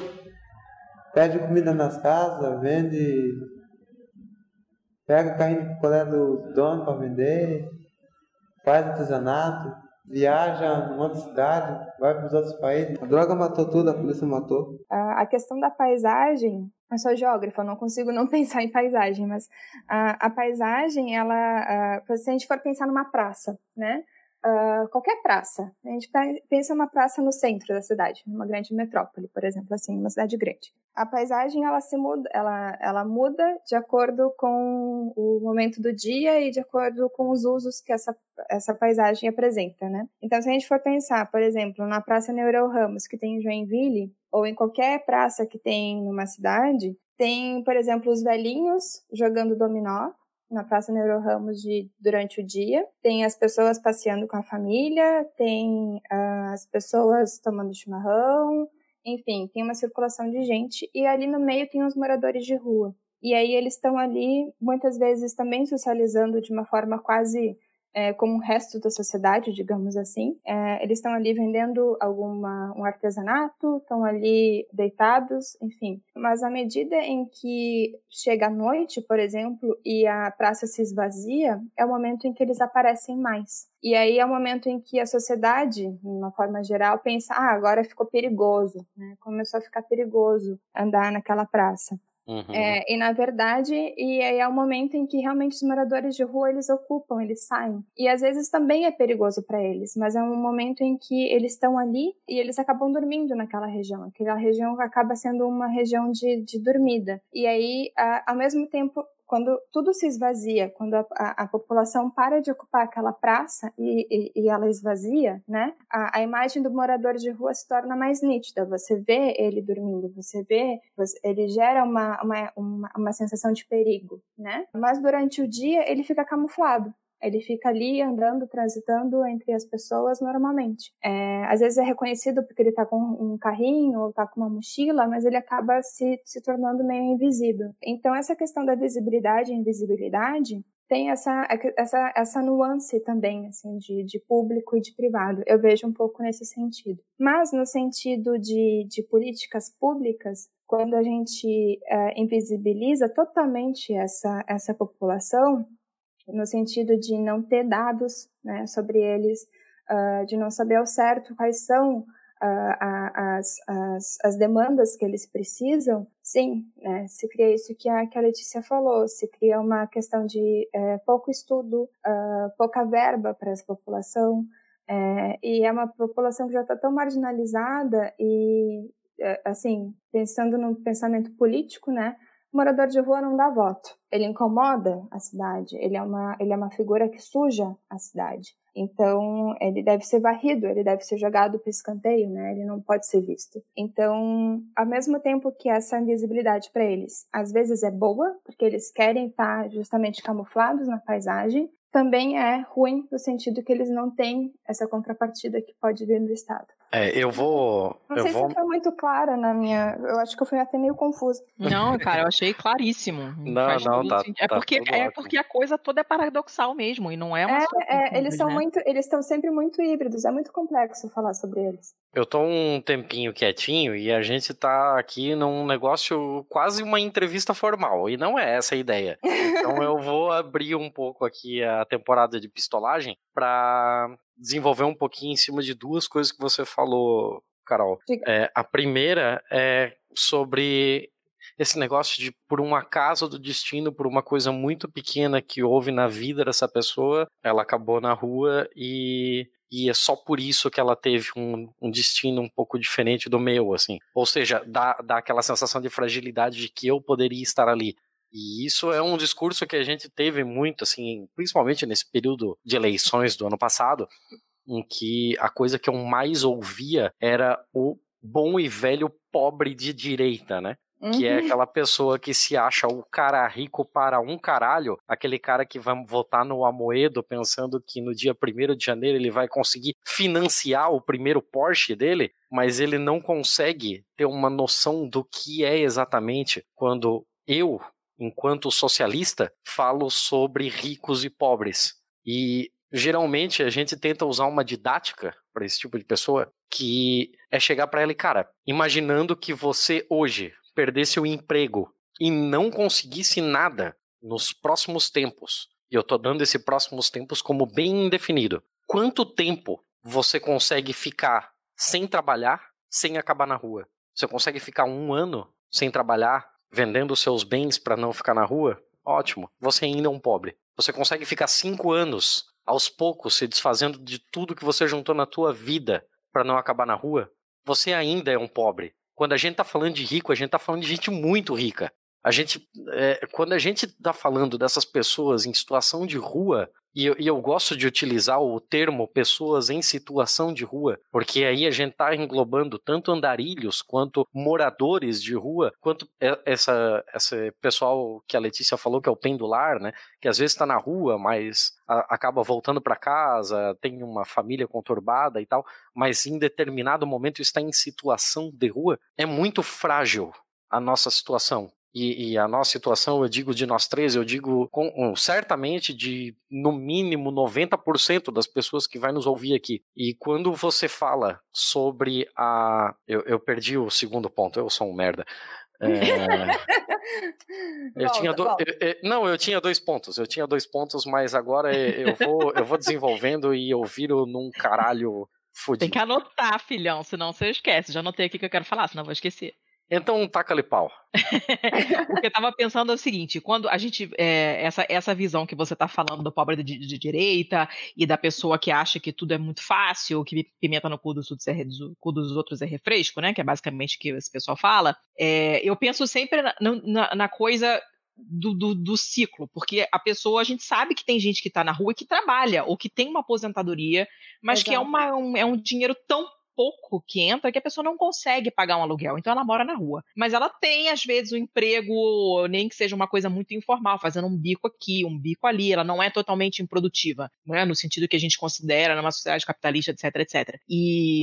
pede comida nas casas, vende, pega o carrinho de colher do dono para vender, faz artesanato viaja numa outra cidade, vai para os outros países. A droga matou tudo, a polícia matou. A questão da paisagem, eu sou geógrafa, não consigo não pensar em paisagem, mas a, a paisagem, ela, a, se a gente for pensar numa praça, né? Uh, qualquer praça. A gente pensa uma praça no centro da cidade, numa grande metrópole, por exemplo, assim, uma cidade grande. A paisagem ela se muda, ela, ela muda de acordo com o momento do dia e de acordo com os usos que essa, essa paisagem apresenta, né? Então, se a gente for pensar, por exemplo, na Praça Neureu Ramos, que tem em Joinville, ou em qualquer praça que tem numa cidade, tem, por exemplo, os velhinhos jogando dominó, na Praça Neuro Ramos de, durante o dia. Tem as pessoas passeando com a família, tem uh, as pessoas tomando chimarrão, enfim, tem uma circulação de gente. E ali no meio tem os moradores de rua. E aí eles estão ali, muitas vezes também socializando de uma forma quase é, como o resto da sociedade, digamos assim. É, eles estão ali vendendo alguma um artesanato, estão ali deitados, enfim. Mas à medida em que chega a noite, por exemplo, e a praça se esvazia, é o momento em que eles aparecem mais. E aí é o momento em que a sociedade, de uma forma geral, pensa: ah, agora ficou perigoso, né? começou a ficar perigoso andar naquela praça. Uhum. É, e na verdade, e aí é o momento em que realmente os moradores de rua eles ocupam, eles saem. E às vezes também é perigoso para eles, mas é um momento em que eles estão ali e eles acabam dormindo naquela região. Aquela região acaba sendo uma região de, de dormida. E aí, a, ao mesmo tempo, quando tudo se esvazia, quando a, a, a, população para de ocupar aquela praça e, e, e ela esvazia, né, a, a, imagem do morador de rua se torna mais nítida. Você vê ele dormindo, você vê, você, ele gera uma, uma, uma, uma sensação de perigo, né? Mas durante o dia ele fica camuflado. Ele fica ali andando, transitando entre as pessoas normalmente. É, às vezes é reconhecido porque ele está com um carrinho ou está com uma mochila, mas ele acaba se, se tornando meio invisível. Então, essa questão da visibilidade e invisibilidade tem essa, essa, essa nuance também, assim, de, de público e de privado. Eu vejo um pouco nesse sentido. Mas no sentido de, de políticas públicas, quando a gente é, invisibiliza totalmente essa, essa população, no sentido de não ter dados né, sobre eles, uh, de não saber ao certo quais são uh, as, as, as, demandas que eles precisam, sim, né, se cria isso que a, que a Letícia falou, se cria uma questão de é, pouco estudo, uh, pouca verba para essa população, é, e é uma população que já está tão marginalizada e, é, assim, pensando no pensamento político, né, morador de rua não dá voto. Ele incomoda a cidade, ele é uma, ele é uma figura que suja a cidade. Então, ele deve ser varrido, ele deve ser jogado para escanteio, né? Ele não pode ser visto. Então, ao mesmo tempo que essa invisibilidade para eles às vezes é boa, porque eles querem estar justamente camuflados na paisagem, também é ruim no sentido que eles não têm essa contrapartida que pode vir do Estado. É, eu vou. Não eu sei vou... se foi muito clara na minha. Eu acho que eu fui até meio confusa. Não, cara, eu achei claríssimo. Não, Faz não, tá-. É tá porque, é ótimo. porque a coisa toda é paradoxal mesmo, e não é uma É, só é, eles são né? muito. Eles estão sempre muito híbridos. É muito complexo falar sobre eles. Eu tô um tempinho quietinho e a gente tá aqui num negócio quase uma entrevista formal. E não é essa a ideia. Então eu vou abrir um pouco aqui a temporada de pistolagem pra desenvolver um pouquinho em cima de duas coisas que você falou, Carol. É, a primeira é sobre esse negócio de por um acaso do destino, por uma coisa muito pequena que houve na vida dessa pessoa, ela acabou na rua e e é só por isso que ela teve um, um destino um pouco diferente do meu, assim. Ou seja, dá, dá aquela sensação de fragilidade de que eu poderia estar ali. E isso é um discurso que a gente teve muito, assim, principalmente nesse período de eleições do ano passado, em que a coisa que eu mais ouvia era o bom e velho pobre de direita, né? Que é Uhum. aquela pessoa que se acha o cara rico para um caralho, aquele cara que vai votar no Amoedo pensando que no dia 1 de janeiro ele vai conseguir financiar o primeiro Porsche dele, mas ele não consegue ter uma noção do que é exatamente quando eu, enquanto socialista, falo sobre ricos e pobres. E geralmente a gente tenta usar uma didática para esse tipo de pessoa que é chegar para ela e, cara, imaginando que você hoje perdesse o emprego e não conseguisse nada nos próximos tempos, e eu tô dando esse próximos tempos como bem indefinido, quanto tempo você consegue ficar sem trabalhar, sem acabar na rua? Você consegue ficar um ano sem trabalhar, vendendo seus bens para não ficar na rua? Ótimo, você ainda é um pobre. Você consegue ficar cinco anos, aos poucos, se desfazendo de tudo que você juntou na tua vida para não acabar na rua? Você ainda é um pobre. Quando a gente tá falando de rico, a gente tá falando de gente muito rica. A gente, é, quando a gente tá falando dessas pessoas em situação de rua, e eu, e eu gosto de utilizar o termo pessoas em situação de rua, porque aí a gente tá englobando tanto andarilhos quanto moradores de rua, quanto essa, esse pessoal que a Letícia falou que é o pendular, né? Que às vezes está na rua, mas a- acaba voltando para casa, tem uma família conturbada e tal, mas em determinado momento está em situação de rua. É muito frágil a nossa situação. E, e a nossa situação, eu digo de nós três, eu digo com, um, certamente de no mínimo 90% das pessoas que vai nos ouvir aqui. E quando você fala sobre a. Eu, eu perdi o segundo ponto, eu sou um merda. É, eu tinha do- Volta, eu- eu- não, eu tinha dois pontos. Eu tinha dois pontos, mas agora eu vou, eu vou desenvolvendo e eu viro num caralho fudido. Tem que anotar, filhão, senão você esquece. Já anotei aqui que eu quero falar, senão eu vou esquecer. Então, taca-lhe pau. O que eu tava pensando é o seguinte: quando a gente. é, essa, essa visão que você tá falando do pobre de, de direita e da pessoa que acha que tudo é muito fácil, que pimenta no cu dos, outros é, re- do cu dos outros é refresco, né? Que é basicamente o que esse pessoal fala. é, eu penso sempre na, na- na coisa. Do, do, do ciclo, porque a pessoa, a gente sabe que tem gente que tá na rua e que trabalha, ou que tem uma aposentadoria, mas que é, Exato. uma, um, é um dinheiro tão pouco que entra que a pessoa não consegue pagar um aluguel, então ela mora na rua. Mas ela tem, às vezes, um emprego, nem que seja uma coisa muito informal, fazendo um bico aqui, um bico ali, ela não é totalmente improdutiva, né, no sentido que a gente considera numa sociedade capitalista, etc, etc. E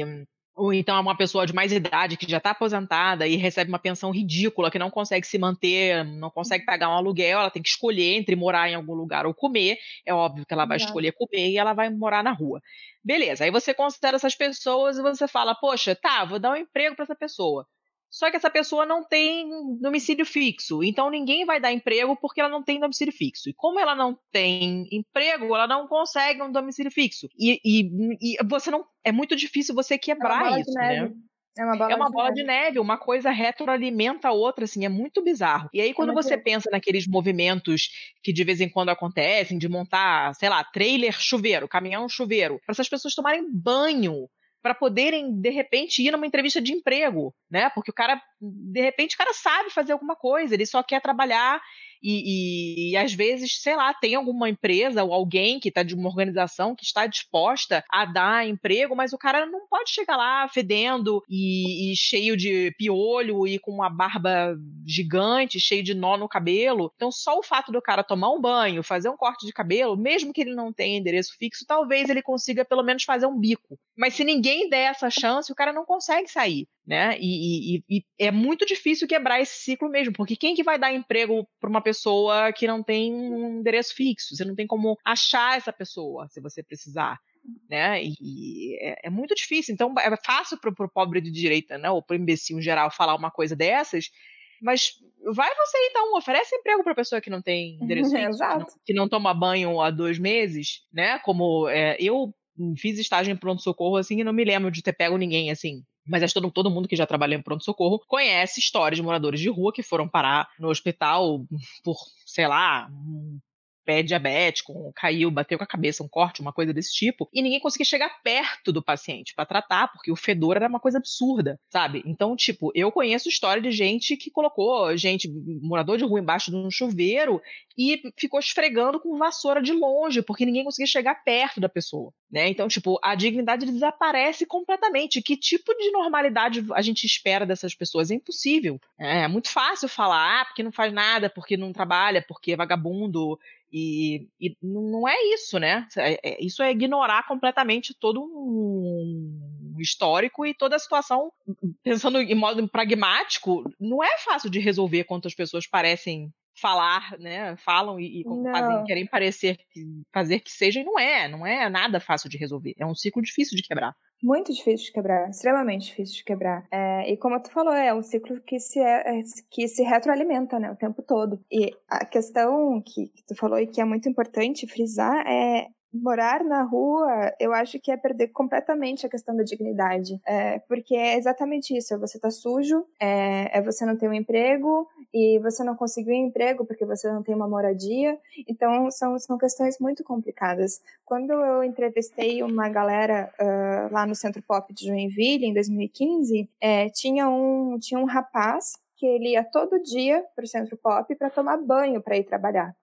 ou então é uma pessoa de mais idade que já está aposentada e recebe uma pensão ridícula, que não consegue se manter, não consegue pagar um aluguel, ela tem que escolher entre morar em algum lugar ou comer. É óbvio que ela vai Exato. escolher comer e ela vai morar na rua. Beleza, aí você considera essas pessoas e você fala, poxa, tá, vou dar um emprego para essa pessoa. Só que essa pessoa não tem domicílio fixo, então ninguém vai dar emprego porque ela não tem domicílio fixo. E como ela não tem emprego, ela não consegue um domicílio fixo. E, e, e você não. É muito difícil você É quebrar bola isso, né? É uma bola, É uma de, bola neve. de neve, uma coisa retroalimenta a outra, assim, é muito bizarro. E aí, quando muito você pensa naqueles movimentos que de vez em quando acontecem, de montar, sei lá, trailer chuveiro, caminhão chuveiro, para essas pessoas tomarem banho, para poderem, de repente, ir numa entrevista de emprego, né? Porque o cara, de repente, o cara sabe fazer alguma coisa, ele só quer trabalhar e, e, e, às vezes, sei lá, tem alguma empresa ou alguém que está de uma organização que está disposta a dar emprego, mas o cara não pode chegar lá fedendo e, e cheio de piolho e com uma barba gigante, cheio de nó no cabelo. Então, só o fato do cara tomar um banho, fazer um corte de cabelo, mesmo que ele não tenha endereço fixo, talvez ele consiga pelo menos fazer um bico. Mas se ninguém der essa chance, o cara não consegue sair né? E, é muito difícil quebrar esse ciclo mesmo, porque quem que vai dar emprego para uma pessoa que não tem um endereço fixo? Você não tem como achar essa pessoa se você precisar. Né? E, é, é, muito difícil. Então é fácil para o pobre de direita, né? Ou para o imbecil em geral falar uma coisa dessas, mas vai você então, oferece emprego para pessoa que não tem endereço fixo, que não, que não, toma banho há dois meses, né? Como é, eu fiz estágio em pronto-socorro assim e não me lembro de ter pego ninguém assim mas acho que todo, todo mundo que já trabalha em pronto-socorro conhece histórias de moradores de rua que foram parar no hospital por, sei lá, pé diabético, caiu, bateu com a cabeça, um corte, uma coisa desse tipo, e ninguém conseguia chegar perto do paciente para tratar, porque o fedor era uma coisa absurda, sabe? Então, tipo, eu conheço história de gente que colocou gente, morador de rua embaixo de um chuveiro e ficou esfregando com vassoura de longe, porque ninguém conseguia chegar perto da pessoa, né? Então, tipo, a dignidade desaparece completamente. Que tipo de normalidade a gente espera dessas pessoas? É impossível. É, é muito fácil falar, ah, porque não faz nada, porque não trabalha, porque é vagabundo, e, e, não é isso, né? É, é, isso é ignorar completamente todo um histórico e toda a situação, pensando em modo pragmático, não é fácil de resolver quantas pessoas parecem falar, né? Falam e, e fazem, querem parecer fazer que seja e não é, não é nada fácil de resolver. É um ciclo difícil de quebrar muito difícil de quebrar, extremamente difícil de quebrar. É, e como tu falou, é um ciclo que se, é, que se retroalimenta, né, o tempo todo. E a questão que, que tu falou e que é muito importante frisar é morar na rua, eu acho que é perder completamente a questão da dignidade. É, porque é exatamente isso: é você tá sujo, é, é, você não ter um emprego, e você não conseguiu um emprego porque você não tem uma moradia. Então, são, são questões muito complicadas. Quando eu entrevistei uma galera uh, lá no Centro Pop de Joinville, em 2015, é, tinha, um, tinha um rapaz que ele ia todo dia para o Centro Pop para tomar banho para ir trabalhar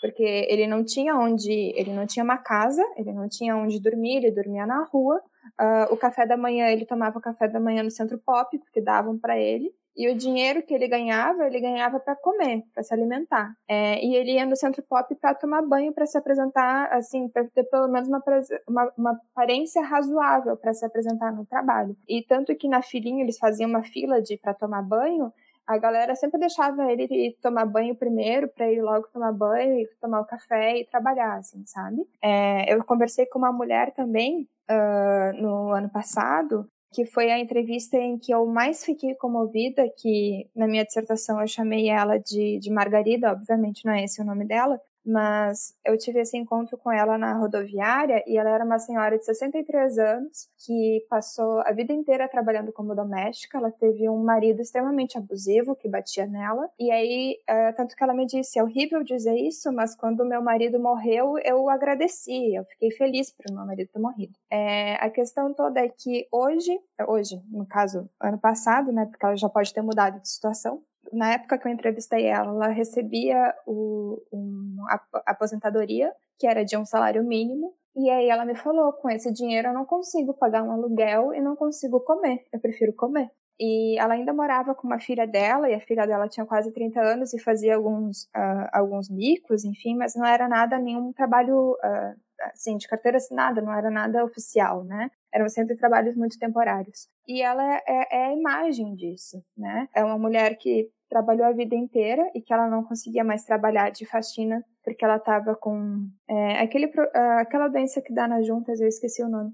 porque ele não tinha onde, ele não tinha uma casa, ele não tinha onde dormir, ele dormia na rua. Uh, o café da manhã ele tomava o café da manhã no centro pop porque davam para ele. E o dinheiro que ele ganhava, ele ganhava para comer, para se alimentar. É, e ele ia no centro pop para tomar banho, para se apresentar, assim, para ter pelo menos uma, uma, uma aparência razoável para se apresentar no trabalho. E tanto que na filinha eles faziam uma fila de para tomar banho, a galera sempre deixava ele ir tomar banho primeiro, para ir logo tomar banho, tomar o café e trabalhar, assim, sabe? É, eu conversei com uma mulher também uh, no ano passado, que foi a entrevista em que eu mais fiquei comovida, que na minha dissertação eu chamei ela de, de Margarida, obviamente não é esse o nome dela, mas eu tive esse encontro com ela na rodoviária e ela era uma senhora de 63 anos que passou a vida inteira trabalhando como doméstica. Ela teve um marido extremamente abusivo que batia nela. E aí, é, tanto que ela me disse: é horrível dizer isso, mas quando meu marido morreu, eu agradeci, eu fiquei feliz por meu marido ter morrido. É, a questão toda é que hoje, hoje, no caso, ano passado, né, porque ela já pode ter mudado de situação, na época que eu entrevistei ela, ela recebia o, um, a aposentadoria, que era de um salário mínimo, e aí ela me falou: com esse dinheiro eu não consigo pagar um aluguel e não consigo comer, eu prefiro comer. E ela ainda morava com uma filha dela, e a filha dela tinha quase 30 anos e fazia alguns, uh, alguns bicos, enfim, mas não era nada, nenhum trabalho uh, assim, de carteira assinada, não era nada oficial, né? Eram sempre trabalhos muito temporários. E ela é, é a imagem disso, né? É uma mulher que trabalhou a vida inteira e que ela não conseguia mais trabalhar de faxina porque ela estava com é, aquele, uh, aquela doença que dá nas juntas, eu esqueci o nome.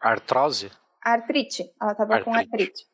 Artrose? Artrite. Ela estava com artrite.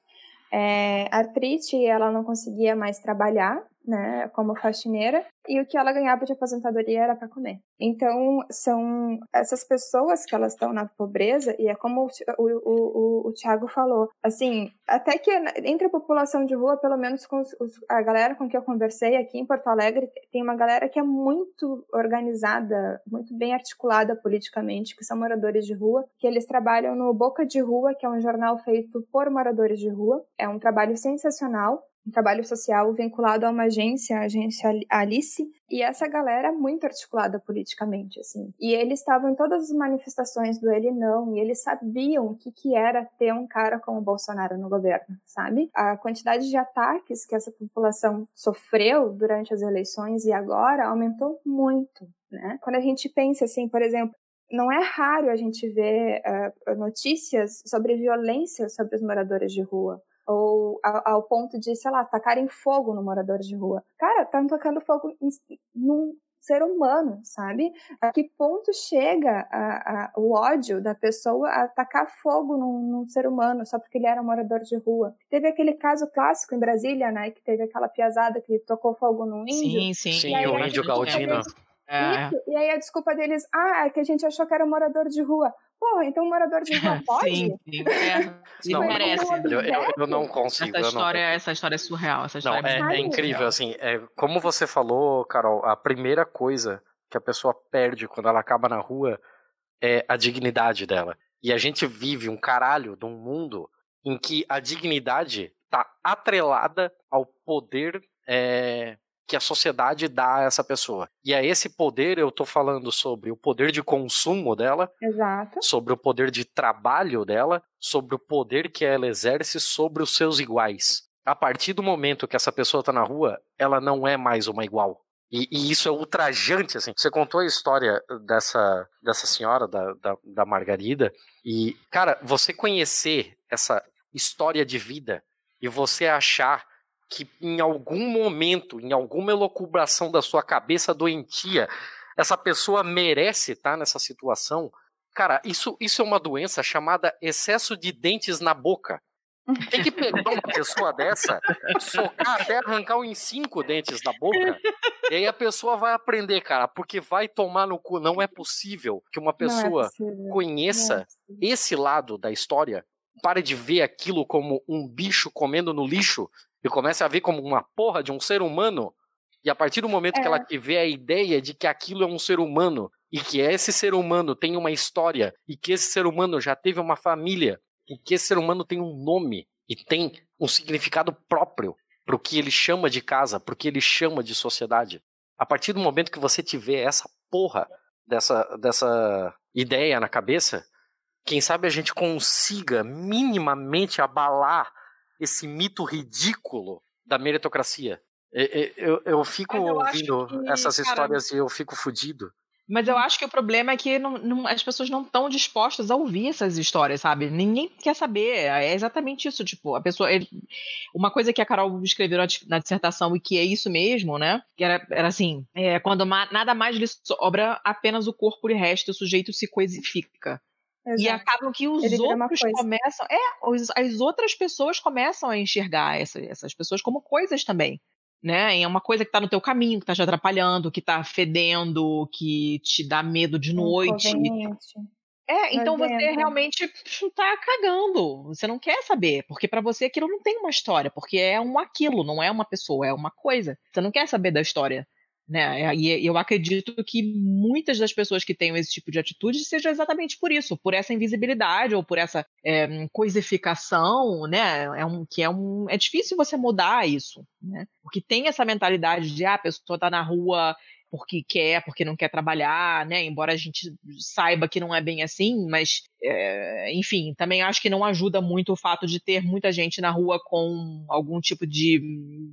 É, artrite, ela não conseguia mais trabalhar né, como faxineira, e o que ela ganhava de aposentadoria era para comer. Então, são essas pessoas que elas estão na pobreza, e é como o, o, o, o Tiago falou, assim, até que entre a população de rua, pelo menos com os, a galera com que eu conversei aqui em Porto Alegre, tem uma galera que é muito organizada, muito bem articulada politicamente, que são moradores de rua, que eles trabalham no Boca de Rua, que é um jornal feito por moradores de rua. É um trabalho sensacional, um trabalho social vinculado a uma agência, a agência Alice, e essa galera é muito articulada politicamente, assim. E eles estavam em todas as manifestações do Ele Não, e eles sabiam o que, que era ter um cara como o Bolsonaro no governo, sabe? A quantidade de ataques que essa população sofreu durante as eleições e agora aumentou muito, né? Quando a gente pensa, assim, por exemplo, não é raro a gente ver uh, notícias sobre violência sobre os moradores de rua ou ao, ponto de, sei lá, tacarem fogo no morador de rua. Cara, estão tacando fogo em, num ser humano, sabe? A que ponto chega a, a, o ódio da pessoa a tacar fogo num, num, ser humano só porque ele era um morador de rua? Teve aquele caso clássico em Brasília, né? Que teve aquela piazada que tocou fogo num índio. Sim, sim. Sim, o índio Galdino. É. E aí a desculpa deles, ah, é que a gente achou que era um morador de rua. Porra, então um morador de rua pode? sim, sim. É. Não, merece. Eu, eu, eu, não consigo. Essa história, não... essa história é surreal. Essa história não, é, é, é incrível, assim. É, como você falou, Carol, a primeira coisa que a pessoa perde quando ela acaba na rua é a dignidade dela. E a gente vive um caralho de um mundo em que a dignidade tá atrelada ao poder é, que a sociedade dá a essa pessoa. E a esse poder eu estou falando sobre o poder de consumo dela, Exato. sobre o poder de trabalho dela, sobre o poder que ela exerce sobre os seus iguais. A partir do momento que essa pessoa está na rua, ela não é mais uma igual. E, e, isso é ultrajante, assim. Você contou a história dessa, dessa senhora, da, da, da Margarida, e, cara, você conhecer essa história de vida e você achar que em algum momento, em alguma elocubração da sua cabeça doentia, essa pessoa merece estar nessa situação. Cara, isso, isso é uma doença chamada excesso de dentes na boca. Tem que pegar uma pessoa dessa, socar até arrancar uns cinco dentes da boca, e aí a pessoa vai aprender, cara, porque vai tomar no cu. Não é possível que uma é pessoa é conheça é esse lado da história, pare de ver aquilo como um bicho comendo no lixo e comece a ver como uma porra de um ser humano, e a partir do momento é. que ela tiver a ideia de que aquilo é um ser humano, e que esse ser humano tem uma história, e que esse ser humano já teve uma família, e que esse ser humano tem um nome, e tem um significado próprio para o que ele chama de casa, para o que ele chama de sociedade. A partir do momento que você tiver essa porra dessa, dessa ideia na cabeça, quem sabe a gente consiga minimamente abalar esse mito ridículo da meritocracia. Eu, eu, eu fico eu ouvindo que, essas cara, histórias e eu fico fudido. Mas eu acho que o problema é que não, não, as pessoas não estão dispostas a ouvir essas histórias, sabe? Ninguém quer saber. É exatamente isso. Tipo, a pessoa. Ele, uma coisa que a Carol escreveu na, na, dissertação e que é isso mesmo, né? Que era, era assim: é, quando ma, nada mais lhe sobra, apenas o corpo lhe resta, o sujeito se coisifica. Exato. E acabam que os outros começam. É, os, as outras pessoas começam a enxergar essa, essas pessoas como coisas também. Né? É uma coisa que está no teu caminho, que está te atrapalhando, que está fedendo, que te dá medo de noite. É, então você realmente está cagando. Você não quer saber, porque para você aquilo não tem uma história, porque é um aquilo, não é uma pessoa, é uma coisa. Você não quer saber da história né? E eu acredito que muitas das pessoas que tenham esse tipo de atitude seja exatamente por isso, por essa invisibilidade ou por essa é, coisificação, né? É um, que é um, é difícil você mudar isso, né? Porque tem essa mentalidade de ah, a pessoa está na rua porque quer, porque não quer trabalhar, né? Embora a gente saiba que não é bem assim, mas é, enfim, também acho que não ajuda muito o fato de ter muita gente na rua com algum tipo de,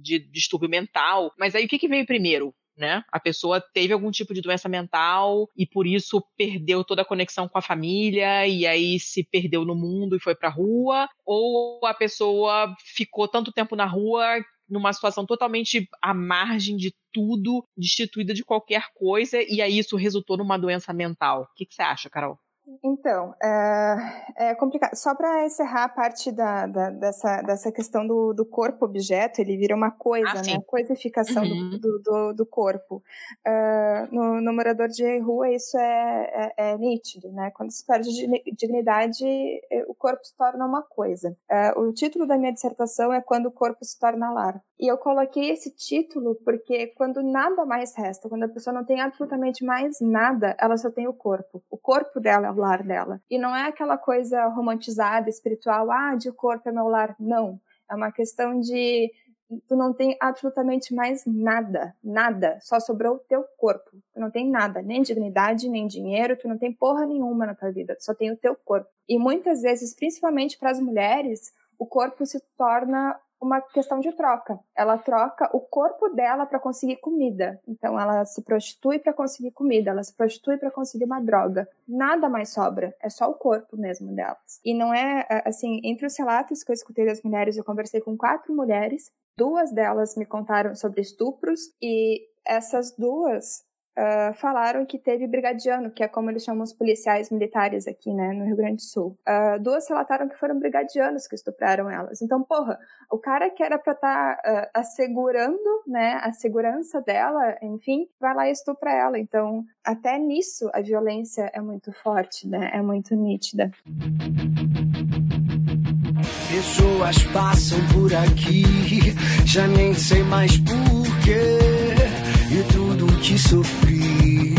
de distúrbio mental. Mas aí o que, que veio primeiro? Né? A pessoa teve algum tipo de doença mental e por isso perdeu toda a conexão com a família e aí se perdeu no mundo e foi pra rua, ou a pessoa ficou tanto tempo na rua numa situação totalmente à margem de tudo, destituída de qualquer coisa, e aí isso resultou numa doença mental. O que, que você acha, Carol? Então, é, é complicado. Só para encerrar a parte da, da, dessa, dessa questão do, do corpo-objeto, ele vira uma coisa, ah, né? Coisificação uhum. do, do, do, corpo. Uh, no, no morador de rua, isso é, é, é, nítido, né? Quando se perde dignidade, é, o corpo se torna uma coisa. Uh, o título da minha dissertação é Quando o Corpo se Torna Lar. E eu coloquei esse título porque quando nada mais resta, quando a pessoa não tem absolutamente mais nada, ela só tem o corpo. O corpo dela lar dela. E não é aquela coisa romantizada, espiritual, ah, de corpo é meu lar. Não. É uma questão de tu não tem absolutamente mais nada, nada, só sobrou o teu corpo. Tu não tem nada, nem dignidade, nem dinheiro, tu não tem porra nenhuma na tua vida, tu só tem o teu corpo. E muitas vezes, principalmente para as mulheres, o corpo se torna uma questão de troca. Ela troca o corpo dela para conseguir comida. Então ela se prostitui para conseguir comida, ela se prostitui para conseguir uma droga. Nada mais sobra, é só o corpo mesmo delas. E não é assim, entre os relatos que eu escutei das mulheres, eu conversei com quatro mulheres, duas delas me contaram sobre estupros e essas duas uh, falaram que teve brigadiano, que é como eles chamam os policiais militares aqui, né, no Rio Grande do Sul. Uh, duas relataram que foram brigadianos que estupraram elas. Então, porra, o cara que era pra estar tá, uh, assegurando, né, a segurança dela, enfim, vai lá e estupra ela. Então, até nisso a violência é muito forte, né, é muito nítida. Pessoas passam por aqui, já nem sei mais porquê e tudo que sofri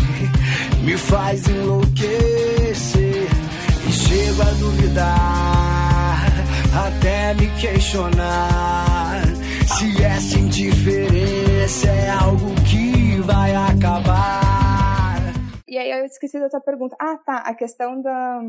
me faz enlouquecer e chego a duvidar, até me questionar se essa indiferença é algo que vai acabar. E aí eu esqueci da tua pergunta. Ah, tá, a questão da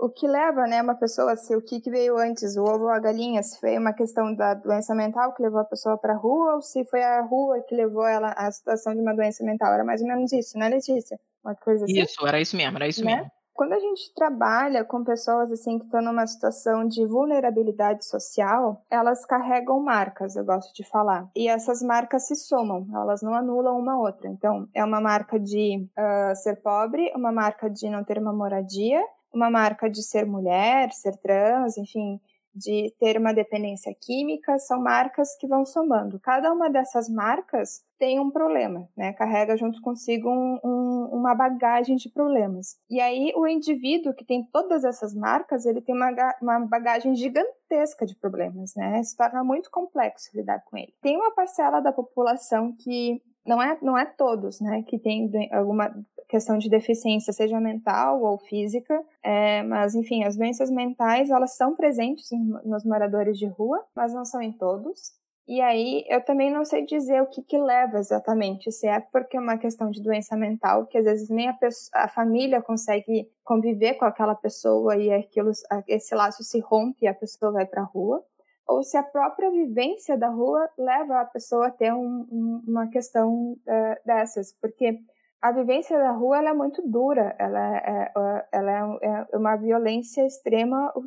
o que leva, né, uma pessoa, se o que, que veio antes, o ovo ou a galinha, se foi uma questão da doença mental que levou a pessoa para a rua ou se foi a rua que levou ela à situação de uma doença mental. Era mais ou menos isso, né, Letícia? Uma coisa assim. Isso, era isso mesmo, era isso né? mesmo. Quando a gente trabalha com pessoas assim que estão numa situação de vulnerabilidade social, elas carregam marcas, eu gosto de falar. E essas marcas se somam, elas não anulam uma outra. Então, é uma marca de uh, ser pobre, uma marca de não ter uma moradia uma marca de ser mulher, ser trans, enfim, de ter uma dependência química, são marcas que vão somando. Cada uma dessas marcas tem um problema, né? Carrega junto consigo um, um, uma bagagem de problemas. E aí o indivíduo que tem todas essas marcas, ele tem uma, uma bagagem gigantesca de problemas, né? Se torna muito complexo lidar com ele. Tem uma parcela da população que não é, não é todos, né, que tem alguma questão de deficiência, seja mental ou física, é, mas enfim, as doenças mentais elas são presentes nos moradores de rua, mas não são em todos. E aí eu também não sei dizer o que, que leva exatamente, se é porque é uma questão de doença mental, que às vezes nem a, pessoa, a família consegue conviver com aquela pessoa e aquilo, esse laço se rompe e a pessoa vai para a rua, ou se a própria vivência da rua leva a pessoa a ter um, um, uma questão uh, dessas, porque a vivência da rua é muito dura, ela é, é ela é, é uma violência extrema o,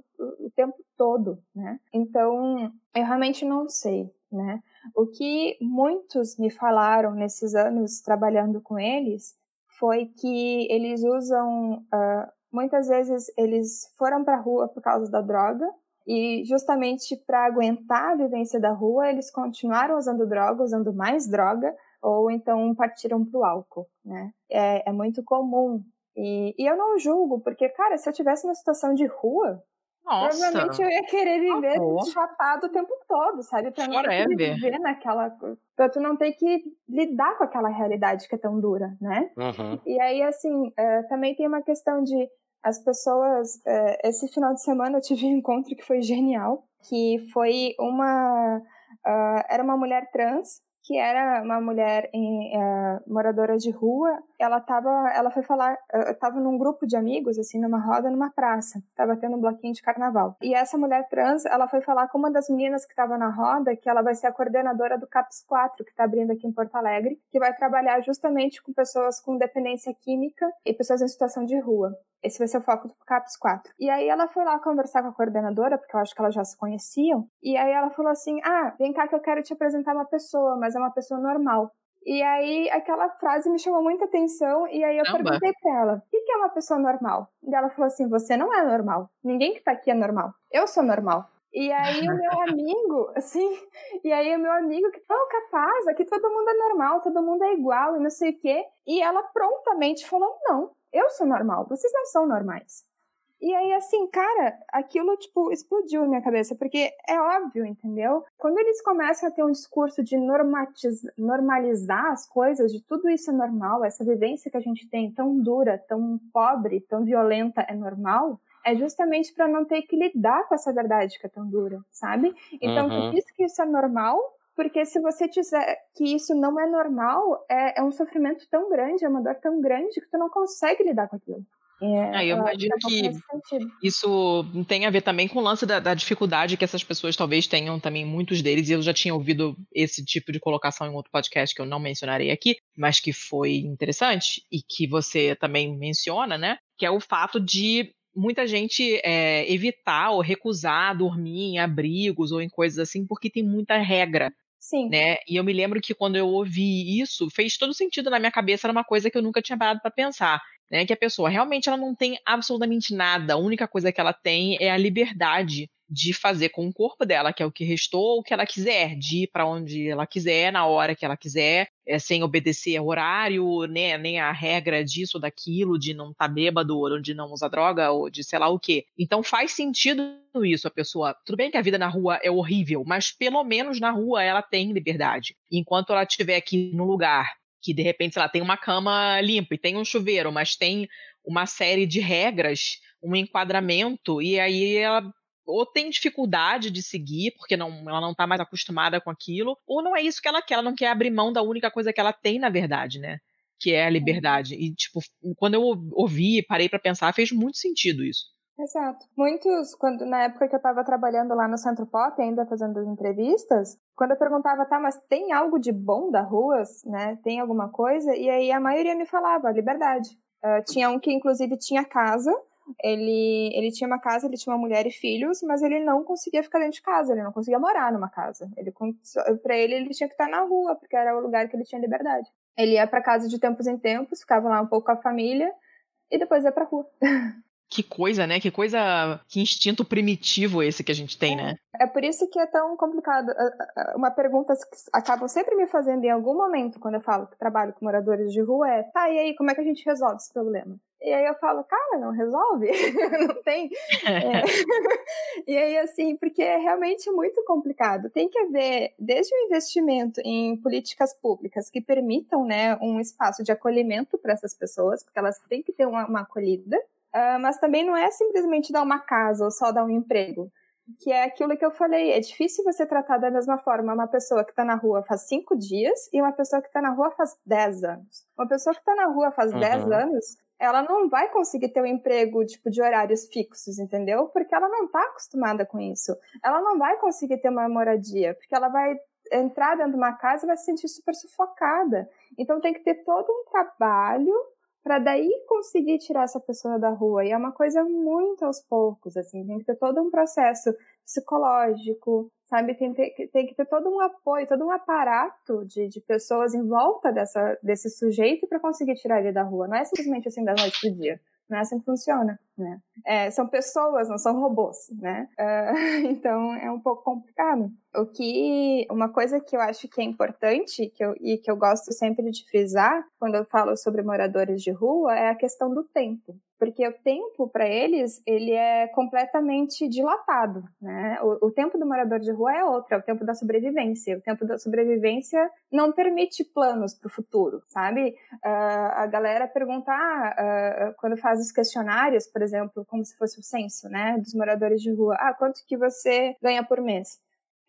o, tempo todo, né? Então, eu realmente não sei, né? O que muitos me falaram nesses anos trabalhando com eles foi que eles usam, uh, muitas vezes eles foram para a rua por causa da droga, e justamente para aguentar a vivência da rua, eles continuaram usando droga, usando mais droga, ou então partiram para o álcool, né? É, é muito comum. E, e, eu não julgo, porque, cara, se eu tivesse uma situação de rua, Nossa. provavelmente eu ia querer viver oh, chapado o tempo todo, sabe? Pra não viver naquela. Pra tu não ter que lidar com aquela realidade que é tão dura, né? Uhum. E aí, assim, uh, também tem uma questão de as pessoas. Uh, esse final de semana eu tive um encontro que foi genial, que foi uma. Uh, era uma mulher trans que era uma mulher em, uh, moradora de rua, ela tava, ela foi falar, uh, tava num grupo de amigos, assim, numa roda, numa praça, tava tendo um bloquinho de carnaval. E essa mulher trans, ela foi falar com uma das meninas que estava na roda, que ela vai ser a coordenadora do CAPS 4, que está abrindo aqui em Porto Alegre, que vai trabalhar justamente com pessoas com dependência química e pessoas em situação de rua. Esse vai ser o foco do CAPS 4. E aí ela foi lá conversar com a coordenadora, porque eu acho que elas já se conheciam, e aí ela falou assim: Ah, vem cá que eu quero te apresentar uma pessoa, mas é uma pessoa normal. E aí aquela frase me chamou muita atenção, e aí eu perguntei pra ela: O que é uma pessoa normal? E ela falou assim: Você não é normal. Ninguém que tá aqui é normal. Eu sou normal. E aí o meu amigo, assim, e aí o meu amigo que falou, capaz, aqui todo mundo é normal, todo mundo é igual e não sei o quê. E ela prontamente falou, não, eu sou normal, vocês não são normais. E aí, assim, cara, aquilo, tipo, explodiu na minha cabeça, porque é óbvio, entendeu? Quando eles começam a ter um discurso de normalizar as coisas, de tudo isso é normal, essa vivência que a gente tem tão dura, tão pobre, tão violenta é normal, é justamente para não ter que lidar com essa verdade que é tão dura, sabe? Então, uhum. tu diz que isso é normal, porque se você disser que isso não é normal, é, é um sofrimento tão grande, é uma dor tão grande que tu não consegue lidar com aquilo. É, ah, eu imagino que isso tem a ver também com o lance da, da, dificuldade que essas pessoas talvez tenham também, muitos deles, e eu já tinha ouvido esse tipo de colocação em outro podcast que eu não mencionarei aqui, mas que foi interessante e que você também menciona, né? Que é o fato de muita gente é, evitar ou recusar dormir em abrigos ou em coisas assim porque tem muita regra. Sim. Né? E eu me lembro que quando eu ouvi isso, fez todo sentido na minha cabeça, era uma coisa que eu nunca tinha parado para pensar né, que a pessoa realmente ela não tem absolutamente nada, a única coisa que ela tem é a liberdade de fazer com o corpo dela, que é o que restou, o que ela quiser, de ir para onde ela quiser, na hora que ela quiser, é, sem obedecer ao horário, né, nem a regra disso ou daquilo, de não estar tá bêbado, ou de não usar droga, ou de sei lá o quê. Então faz sentido isso, a pessoa. Tudo bem que a vida na rua é horrível, mas pelo menos na rua ela tem liberdade. Enquanto ela estiver aqui no lugar que de repente, sei lá, tem uma cama limpa e tem um chuveiro, mas tem uma série de regras, um enquadramento, e aí ela ou tem dificuldade de seguir, porque não, ela não está mais acostumada com aquilo, ou não é isso que ela quer, ela não quer abrir mão da única coisa que ela tem, na verdade, né? Que é a liberdade. E, tipo, quando eu ouvi, parei para pensar, fez muito sentido isso. Exato. Muitos, quando na época que eu estava trabalhando lá no Centro Pop, ainda fazendo as entrevistas, quando eu perguntava, tá, mas tem algo de bom da ruas, né? Tem alguma coisa? E aí a maioria me falava, liberdade. Uh, tinha um que inclusive tinha casa, ele, ele tinha uma casa, ele tinha uma mulher e filhos, mas ele não conseguia ficar dentro de casa, ele não conseguia morar numa casa. Ele para ele ele tinha que estar na rua, porque era o lugar que ele tinha liberdade. Ele ia para casa de tempos em tempos, ficava lá um pouco com a família e depois ia para rua. Que coisa, né? Que coisa, que instinto primitivo esse que a gente tem, né? É por isso que é tão complicado. Uma pergunta que acabam sempre me fazendo em algum momento, quando eu falo que trabalho com moradores de rua, é: tá, e aí, como é que a gente resolve esse problema? E aí eu falo, cara, não resolve, não tem. É. e aí, assim, porque é realmente muito complicado. Tem que haver, desde o investimento em políticas públicas que permitam né, um espaço de acolhimento para essas pessoas, porque elas têm que ter uma, uma acolhida, Uh, mas também não é simplesmente dar uma casa ou só dar um emprego. Que é aquilo que eu falei, é difícil você tratar da mesma forma uma pessoa que está na rua faz cinco dias e uma pessoa que está na rua faz dez anos. Uma pessoa que está na rua faz uhum. dez anos, ela não vai conseguir ter um emprego tipo de horários fixos, entendeu? Porque ela não está acostumada com isso. Ela não vai conseguir ter uma moradia, porque ela vai entrar dentro de uma casa e vai se sentir super sufocada. Então tem que ter todo um trabalho para daí conseguir tirar essa pessoa da rua. E é uma coisa muito aos poucos, assim, tem que ter todo um processo psicológico, sabe? Tem, tem, que ter todo um apoio, todo um aparato de, de pessoas em volta dessa, desse sujeito para conseguir tirar ele da rua. Não é simplesmente assim da noite pro dia. Não é assim que funciona, né? É, são pessoas, não são robôs, né? Uh, então é um pouco complicado. O que, uma coisa que eu acho que é importante que eu, e que eu gosto sempre de frisar quando eu falo sobre moradores de rua é a questão do tempo porque o tempo para eles ele é completamente dilatado, né? O, o, tempo do morador de rua é outro, é o tempo da sobrevivência. O tempo da sobrevivência não permite planos para o futuro, sabe? Uh, a galera pergunta uh, quando faz os questionários, por exemplo, como se fosse o censo, né, dos moradores de rua, ah, quanto que você ganha por mês?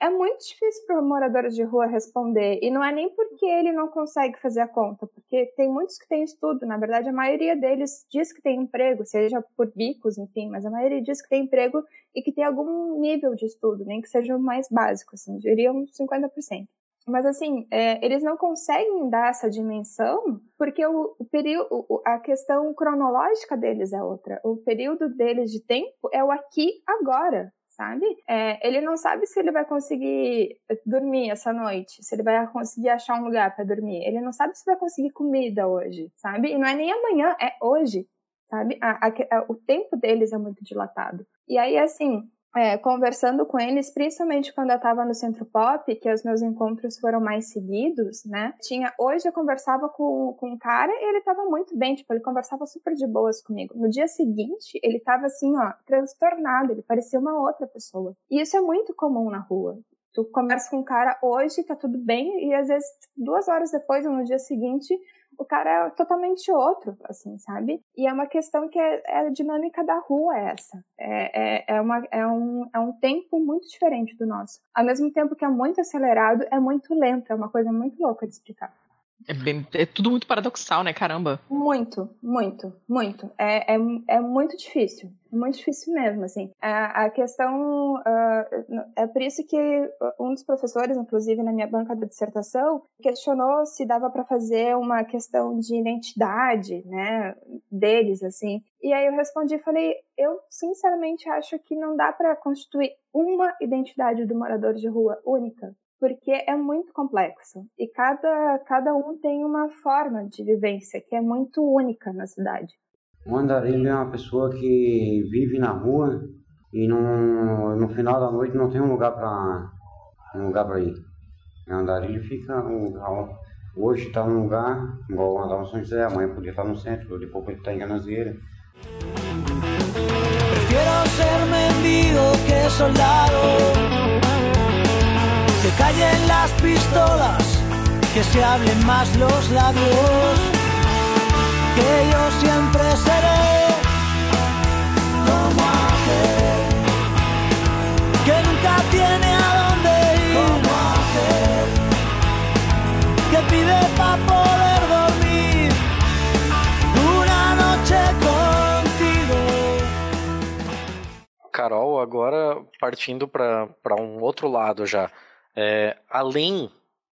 É muito difícil para moradores de rua responder. E não é nem porque ele não consegue fazer a conta, porque tem muitos que têm estudo. Na verdade, a maioria deles diz que tem emprego, seja por bicos, enfim, mas a maioria diz que tem emprego e que tem algum nível de estudo, nem que seja o mais básico, assim, diria uns 50%. Mas assim, é, eles não conseguem dar essa dimensão porque o, o período, a questão cronológica deles é outra. O período deles de tempo é o aqui agora sabe? É, ele não sabe se ele vai conseguir dormir essa noite, se ele vai conseguir achar um lugar para dormir. Ele não sabe se vai conseguir comida hoje, sabe? E não é nem amanhã, é hoje, sabe? A, a, a, o tempo deles é muito dilatado. E aí, assim, é, conversando com eles, principalmente quando eu estava no Centro Pop, que os meus encontros foram mais seguidos, né? Tinha, hoje eu conversava com, com um cara e ele estava muito bem, tipo, ele conversava super de boas comigo. No dia seguinte, ele estava assim, ó, transtornado, ele parecia uma outra pessoa. E isso é muito comum na rua. Tu conversa com um cara hoje, tá tudo bem, e às vezes, tipo, duas horas depois ou no dia seguinte, o cara é totalmente outro, assim, sabe? E é uma questão que é, é a dinâmica da rua essa. É, é, é, uma, é, um, é um tempo muito diferente do nosso. Ao mesmo tempo que é muito acelerado, é muito lento, é uma coisa muito louca de explicar. É, bem, é tudo muito paradoxal, né? Caramba. Muito, muito, muito. É, é, é muito difícil. Muito difícil mesmo, assim. A, a questão. Uh, é por isso que um dos professores, inclusive na minha banca da dissertação, questionou se dava para fazer uma questão de identidade, né? Deles, assim. E aí eu respondi falei: eu sinceramente acho que não dá para constituir uma identidade do morador de rua única porque é muito complexo e cada, cada um tem uma forma de vivência que é muito única na cidade. O andarilho é uma pessoa que vive na rua e no, no final da noite não tem um lugar para um lugar para ir. O andarilho fica hoje está num lugar igual andar no São José, amanhã podia estar no centro, depois podia estar em Canasieira. Prefiero ser mendigo que soldado callen las pistolas, que se hablen más los labios, que yo siempre seré como aquel que nunca tiene a dónde ir, como aquel que pide para poder dormir una noche contigo. Carol, agora partindo para um outro lado já. É, além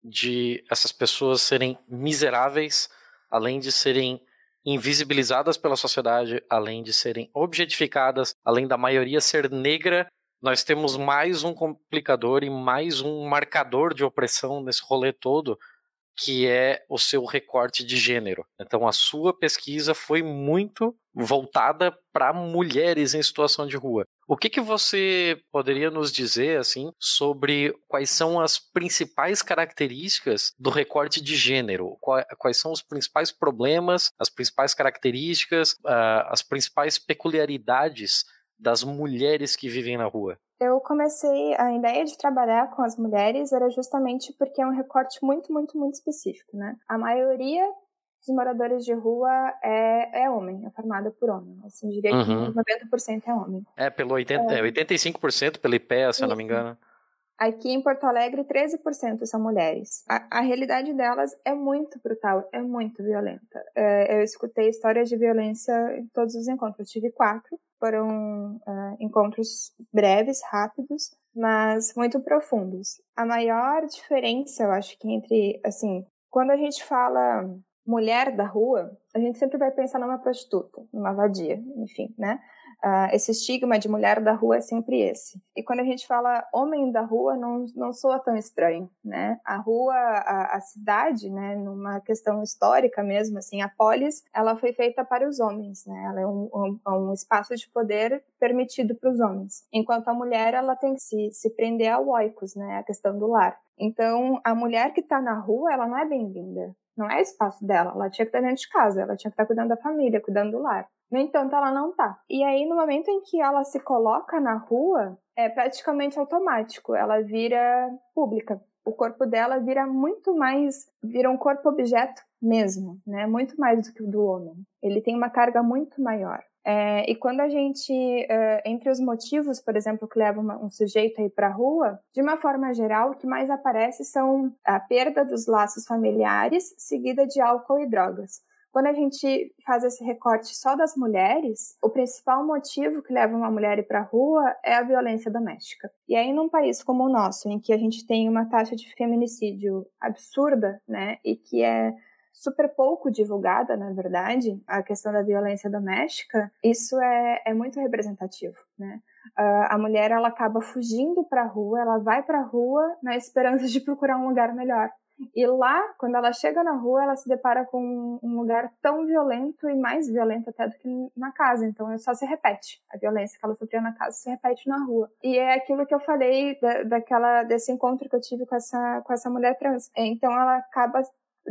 de essas pessoas serem miseráveis, além de serem invisibilizadas pela sociedade, além de serem objetificadas, além da maioria ser negra, nós temos mais um complicador e mais um marcador de opressão nesse rolê todo, que é o seu recorte de gênero. Então a sua pesquisa foi muito voltada para mulheres em situação de rua. O que, que você poderia nos dizer assim sobre quais são as principais características do recorte de gênero? Quais são os principais problemas, as principais características, uh, as principais peculiaridades das mulheres que vivem na rua? Eu comecei a ideia de trabalhar com as mulheres era justamente porque é um recorte muito, muito, muito específico, né? A maioria dos moradores de rua é, é homem, é formada por homem. Assim, diria uhum. que 90% é homem. É, pelo 80, é. 85% pelo IPEA, se eu não me engano. Aqui em Porto Alegre, 13% são mulheres. A, a, realidade delas é muito brutal, é muito violenta. É, eu escutei histórias de violência em todos os encontros. Eu tive quatro, foram uh, encontros breves, rápidos, mas muito profundos. A maior diferença, eu acho que entre, assim, quando a gente fala mulher da rua, a gente sempre vai pensar numa prostituta, numa vadia, enfim, né? Uh, esse estigma de mulher da rua é sempre esse. E quando a gente fala homem da rua, não, não soa tão estranho, né? A rua, a, a cidade, né, numa questão histórica mesmo, assim, a polis, ela foi feita para os homens, né? Ela é um, um, um espaço de poder permitido para os homens. Enquanto a mulher, ela tem que se, se prender ao oikos, né? A questão do lar. Então, a mulher que está na rua, ela não é bem-vinda. Não é espaço dela. Ela tinha que estar dentro de casa, ela tinha que estar cuidando da família, cuidando do lar. No entanto, ela não tá. E aí, no momento em que ela se coloca na rua, é praticamente automático. Ela vira pública. O corpo dela vira muito mais, vira um corpo objeto mesmo, né? Muito mais do que o do homem. Ele tem uma carga muito maior. É, e quando a gente, entre os motivos, por exemplo, que levam um sujeito a ir para a rua, de uma forma geral, o que mais aparece são a perda dos laços familiares, seguida de álcool e drogas. Quando a gente faz esse recorte só das mulheres, o principal motivo que leva uma mulher a ir para a rua é a violência doméstica. E aí, num país como o nosso, em que a gente tem uma taxa de feminicídio absurda, né, e que é super pouco divulgada, na verdade, a questão da violência doméstica, isso é, é muito representativo, né? Uh, a mulher, ela acaba fugindo para a rua, ela vai para a rua na esperança de procurar um lugar melhor. E lá, quando ela chega na rua, ela se depara com um lugar tão violento e mais violento até do que na casa. Então, só se repete. A violência que ela sofreu na casa se repete na rua. E é aquilo que eu falei da, daquela, desse encontro que eu tive com essa, com essa mulher trans. Então, ela acaba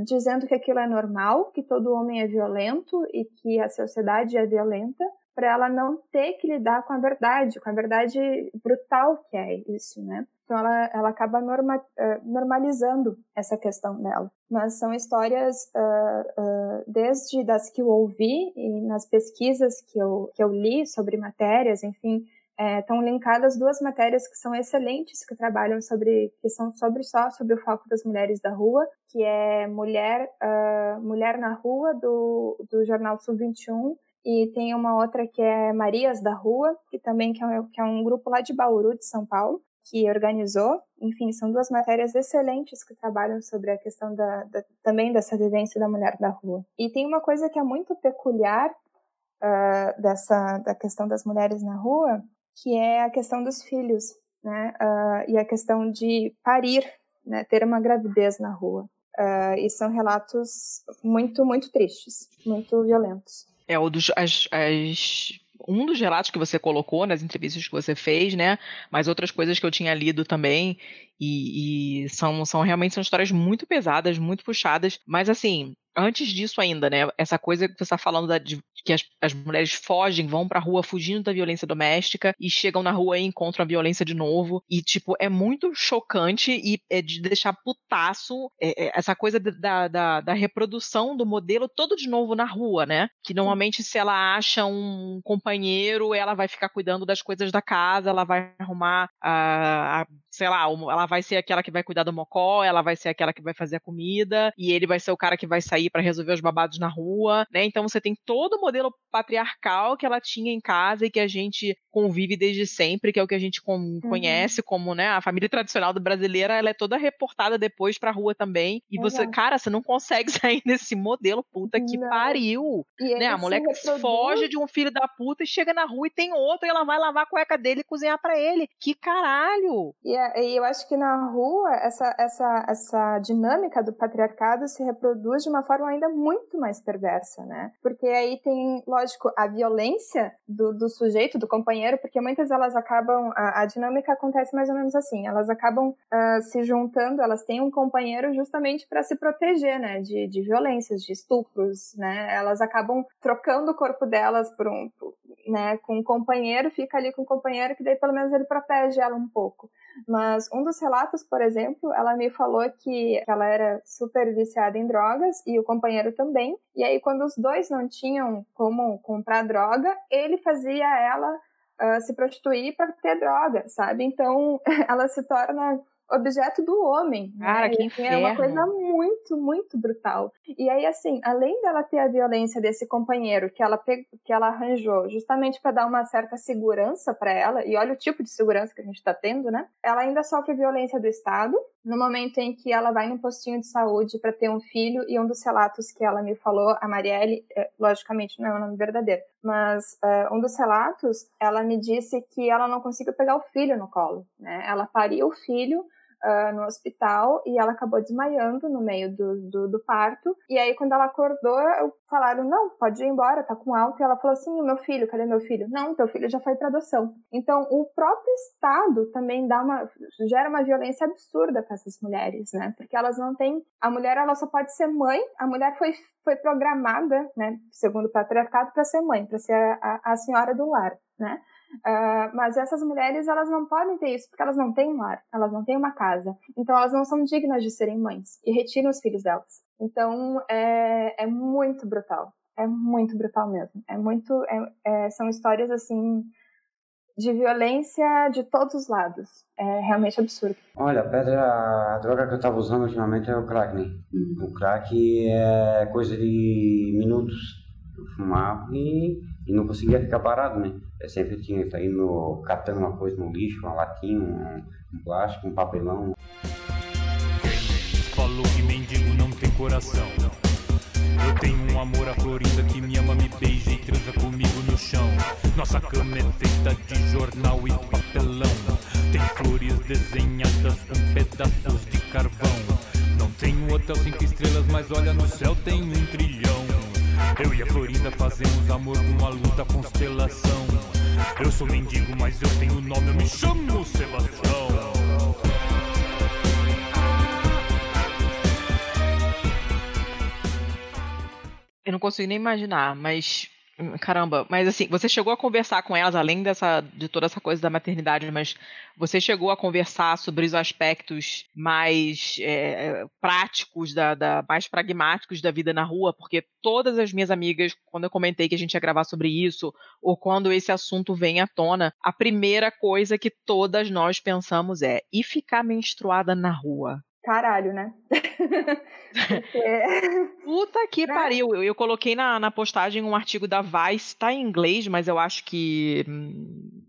dizendo que aquilo é normal, que todo homem é violento e que a sociedade é violenta, para ela não ter que lidar com a verdade, com a verdade brutal que é isso, né? Então ela, ela acaba norma, uh, normalizando essa questão dela. Mas são histórias uh, uh, desde das que eu ouvi e nas pesquisas que eu, que eu li sobre matérias, enfim, estão é, linkadas duas matérias que são excelentes que trabalham sobre que são sobre só sobre o foco das mulheres da rua que é mulher mulher na rua do, do jornal Sul 21 e tem uma outra que é Marias da Rua, que também que é, que é um grupo lá de Bauru, de São Paulo, que organizou. Enfim, são duas matérias excelentes que trabalham sobre a questão da, da, também dessa vivência da mulher da rua. E tem uma coisa que é muito peculiar uh, dessa da questão das mulheres na rua, que é a questão dos filhos, né? Uh, e a questão de parir, né? Ter uma gravidez na rua. Uh, e são relatos muito, muito tristes, muito violentos. É, o dos, as, as, um dos relatos que você colocou nas entrevistas que você fez, né? Mas outras coisas que eu tinha lido também. E, e são, são realmente são histórias muito pesadas, muito puxadas. Mas assim, antes disso ainda, né? Essa coisa que você está falando da, de, que as, as, mulheres fogem, vão pra rua fugindo da violência doméstica e chegam na rua e encontram a violência de novo. E, tipo, é muito chocante e é de deixar putaço é, é, essa coisa da, da, da, reprodução do modelo todo de novo na rua, né? Que normalmente, se ela acha um companheiro, ela vai ficar cuidando das coisas da casa, ela vai arrumar a, a sei lá, ela vai ser aquela que vai cuidar do mocó, ela vai ser aquela que vai fazer a comida, e ele vai ser o cara que vai sair para resolver os babados na rua, né? Então você tem todo o modelo patriarcal que ela tinha em casa e que a gente convive desde sempre, que é o que a gente uhum. conhece como, né, a família tradicional do brasileira, ela é toda reportada depois pra rua também. E você, cara, você não consegue sair desse modelo puta que não. pariu. E né? A mulher que reproduz... foge de um filho da puta e chega na rua e tem outro e ela vai lavar a cueca dele e cozinhar para ele. Que caralho! E, é, e eu acho que na rua essa, essa, essa dinâmica do patriarcado se reproduz de uma forma ainda muito mais perversa, né? Porque aí tem, lógico, a violência do, do sujeito, do companheiro, porque muitas elas acabam, a, a dinâmica acontece mais ou menos assim, elas acabam uh, se juntando, elas têm um companheiro justamente para se proteger, né? De, de violências, de estupros, né? Elas acabam trocando o corpo delas por um, né, com um companheiro, fica ali com o companheiro, que daí pelo menos ele protege ela um pouco. Mas um dos relatos, por exemplo, ela me falou que ela era super viciada em drogas e o companheiro também. E aí, quando os dois não tinham como comprar droga, ele fazia ela uh, se prostituir para ter droga, sabe? Então, ela se torna objeto do homem. Né? Cara, né? que inferno. É uma coisa muito, muito brutal. E aí, assim, além dela ter a violência desse companheiro que ela, pegou, que ela arranjou justamente para dar uma certa segurança para ela, e olha o tipo de segurança que a gente está tendo, né? Ela ainda sofre violência do Estado, no momento em que ela vai no postinho de saúde para ter um filho, e um dos relatos que ela me falou, a Marielle, é, logicamente não é o nome verdadeiro, mas uh, um dos relatos, ela me disse que ela não conseguiu pegar o filho no colo, né? Ela pariu o filho, uh, no hospital e ela acabou desmaiando no meio do, do, do, parto. E aí, quando ela acordou, falaram: Não, pode ir embora, tá com alta. E ela falou assim: Meu filho, cadê meu filho? Não, teu filho já foi para adoção. Então, o próprio Estado também dá uma, gera uma violência absurda para essas mulheres, né? Porque elas não têm. A mulher, ela só pode ser mãe, a mulher foi, foi programada, né, segundo o patriarcado, para ser mãe, para ser a, a, a senhora do lar, né? Uh, mas essas mulheres, elas não podem ter isso porque elas não têm um lar, elas não têm uma casa. Então, elas não são dignas de serem mães e retiram os filhos delas. Então, é, é muito brutal. É muito brutal mesmo. É muito. É, é, são histórias, assim, de violência de todos os lados. É realmente absurdo. Olha, a pedra, a droga que eu estava usando ultimamente é o crack, né? O crack é coisa de minutos. Eu fumava e e não conseguia ficar parado, né? Eu sempre tinha que estar indo catando uma coisa no lixo, uma latinha, um, um plástico, um papelão. Falou que mendigo não tem coração. Eu tenho um amor à Florinda que me ama, me beija e transa comigo no chão. Nossa cama é feita de jornal e papelão. Tem flores desenhadas com pedaços de carvão. Não um hotel cinco estrelas, mas olha no céu tem um trilhão. Eu e a Florinda fazemos amor com a luz da constelação. Eu sou mendigo, mas eu tenho nome, eu me chamo Sebastião. Eu não consigo nem imaginar, mas Caramba, mas assim, você chegou a conversar com elas, além dessa, de toda essa coisa da maternidade, mas você chegou a conversar sobre os aspectos mais é, práticos, da, da, mais pragmáticos da vida na rua? Porque todas as minhas amigas, quando eu comentei que a gente ia gravar sobre isso, ou quando esse assunto vem à tona, a primeira coisa que todas nós pensamos é: e ficar menstruada na rua? Caralho, né? Puta que né? pariu. Eu, eu coloquei na, na postagem um artigo da Vice, tá em inglês, mas eu acho que. Hum,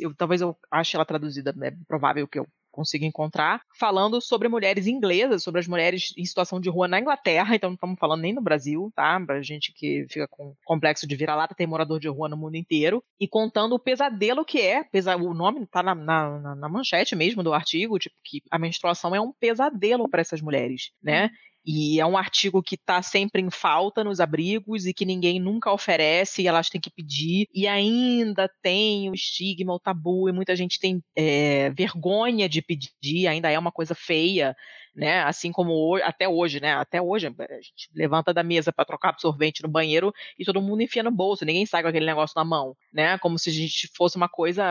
eu, talvez eu ache ela traduzida, é provável que eu consigo encontrar, falando sobre mulheres inglesas, sobre as mulheres em situação de rua na Inglaterra, então não estamos falando nem no Brasil, tá? Pra gente que fica com complexo de vira-lata, tem morador de rua no mundo inteiro, e contando o pesadelo que é, pesa, o nome está na, na, na, manchete mesmo do artigo, tipo, que a menstruação é um pesadelo para essas mulheres, né? E é um artigo que está sempre em falta nos abrigos e que ninguém nunca oferece e elas têm que pedir. E ainda tem o estigma, o tabu, e muita gente tem é, vergonha de pedir, ainda é uma coisa feia né? Assim como hoje, até hoje, né? Até hoje a gente levanta da mesa para trocar absorvente no banheiro e todo mundo enfia no bolso, ninguém sai com aquele negócio na mão, né? Como se a gente fosse uma coisa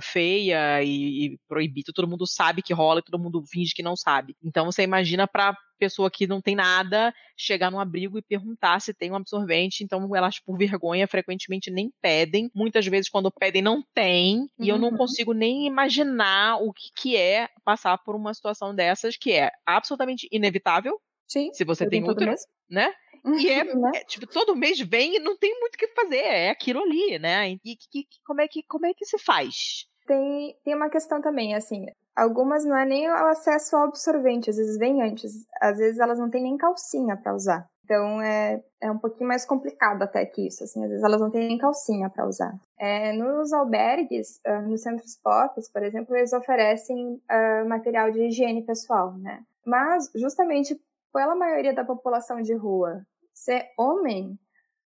feia e, e proibida, todo mundo sabe que rola e todo mundo finge que não sabe. Então você imagina para pessoa que não tem nada chegar num abrigo e perguntar se tem um absorvente. Então, elas, por vergonha, frequentemente nem pedem. Muitas vezes, quando pedem, não tem. E eu não uhum. consigo nem imaginar o que, que é passar por uma situação dessas, que é absolutamente inevitável. Sim. Se você tem útero, né? E é, né? é, tipo, todo mês vem e não tem muito o que fazer, é aquilo ali, né? E, e, e como, é que, como é que se faz? Tem, tem uma questão também, assim, algumas não é nem o acesso ao absorvente, às vezes vem antes, às vezes elas não têm nem calcinha para usar. Então é, é um pouquinho mais complicado até que isso, assim, às vezes elas não têm nem calcinha para usar. É, nos albergues, uh, nos centros pop, por exemplo, eles oferecem uh, material de higiene pessoal, né? Mas justamente pela maioria da população de rua ser homem,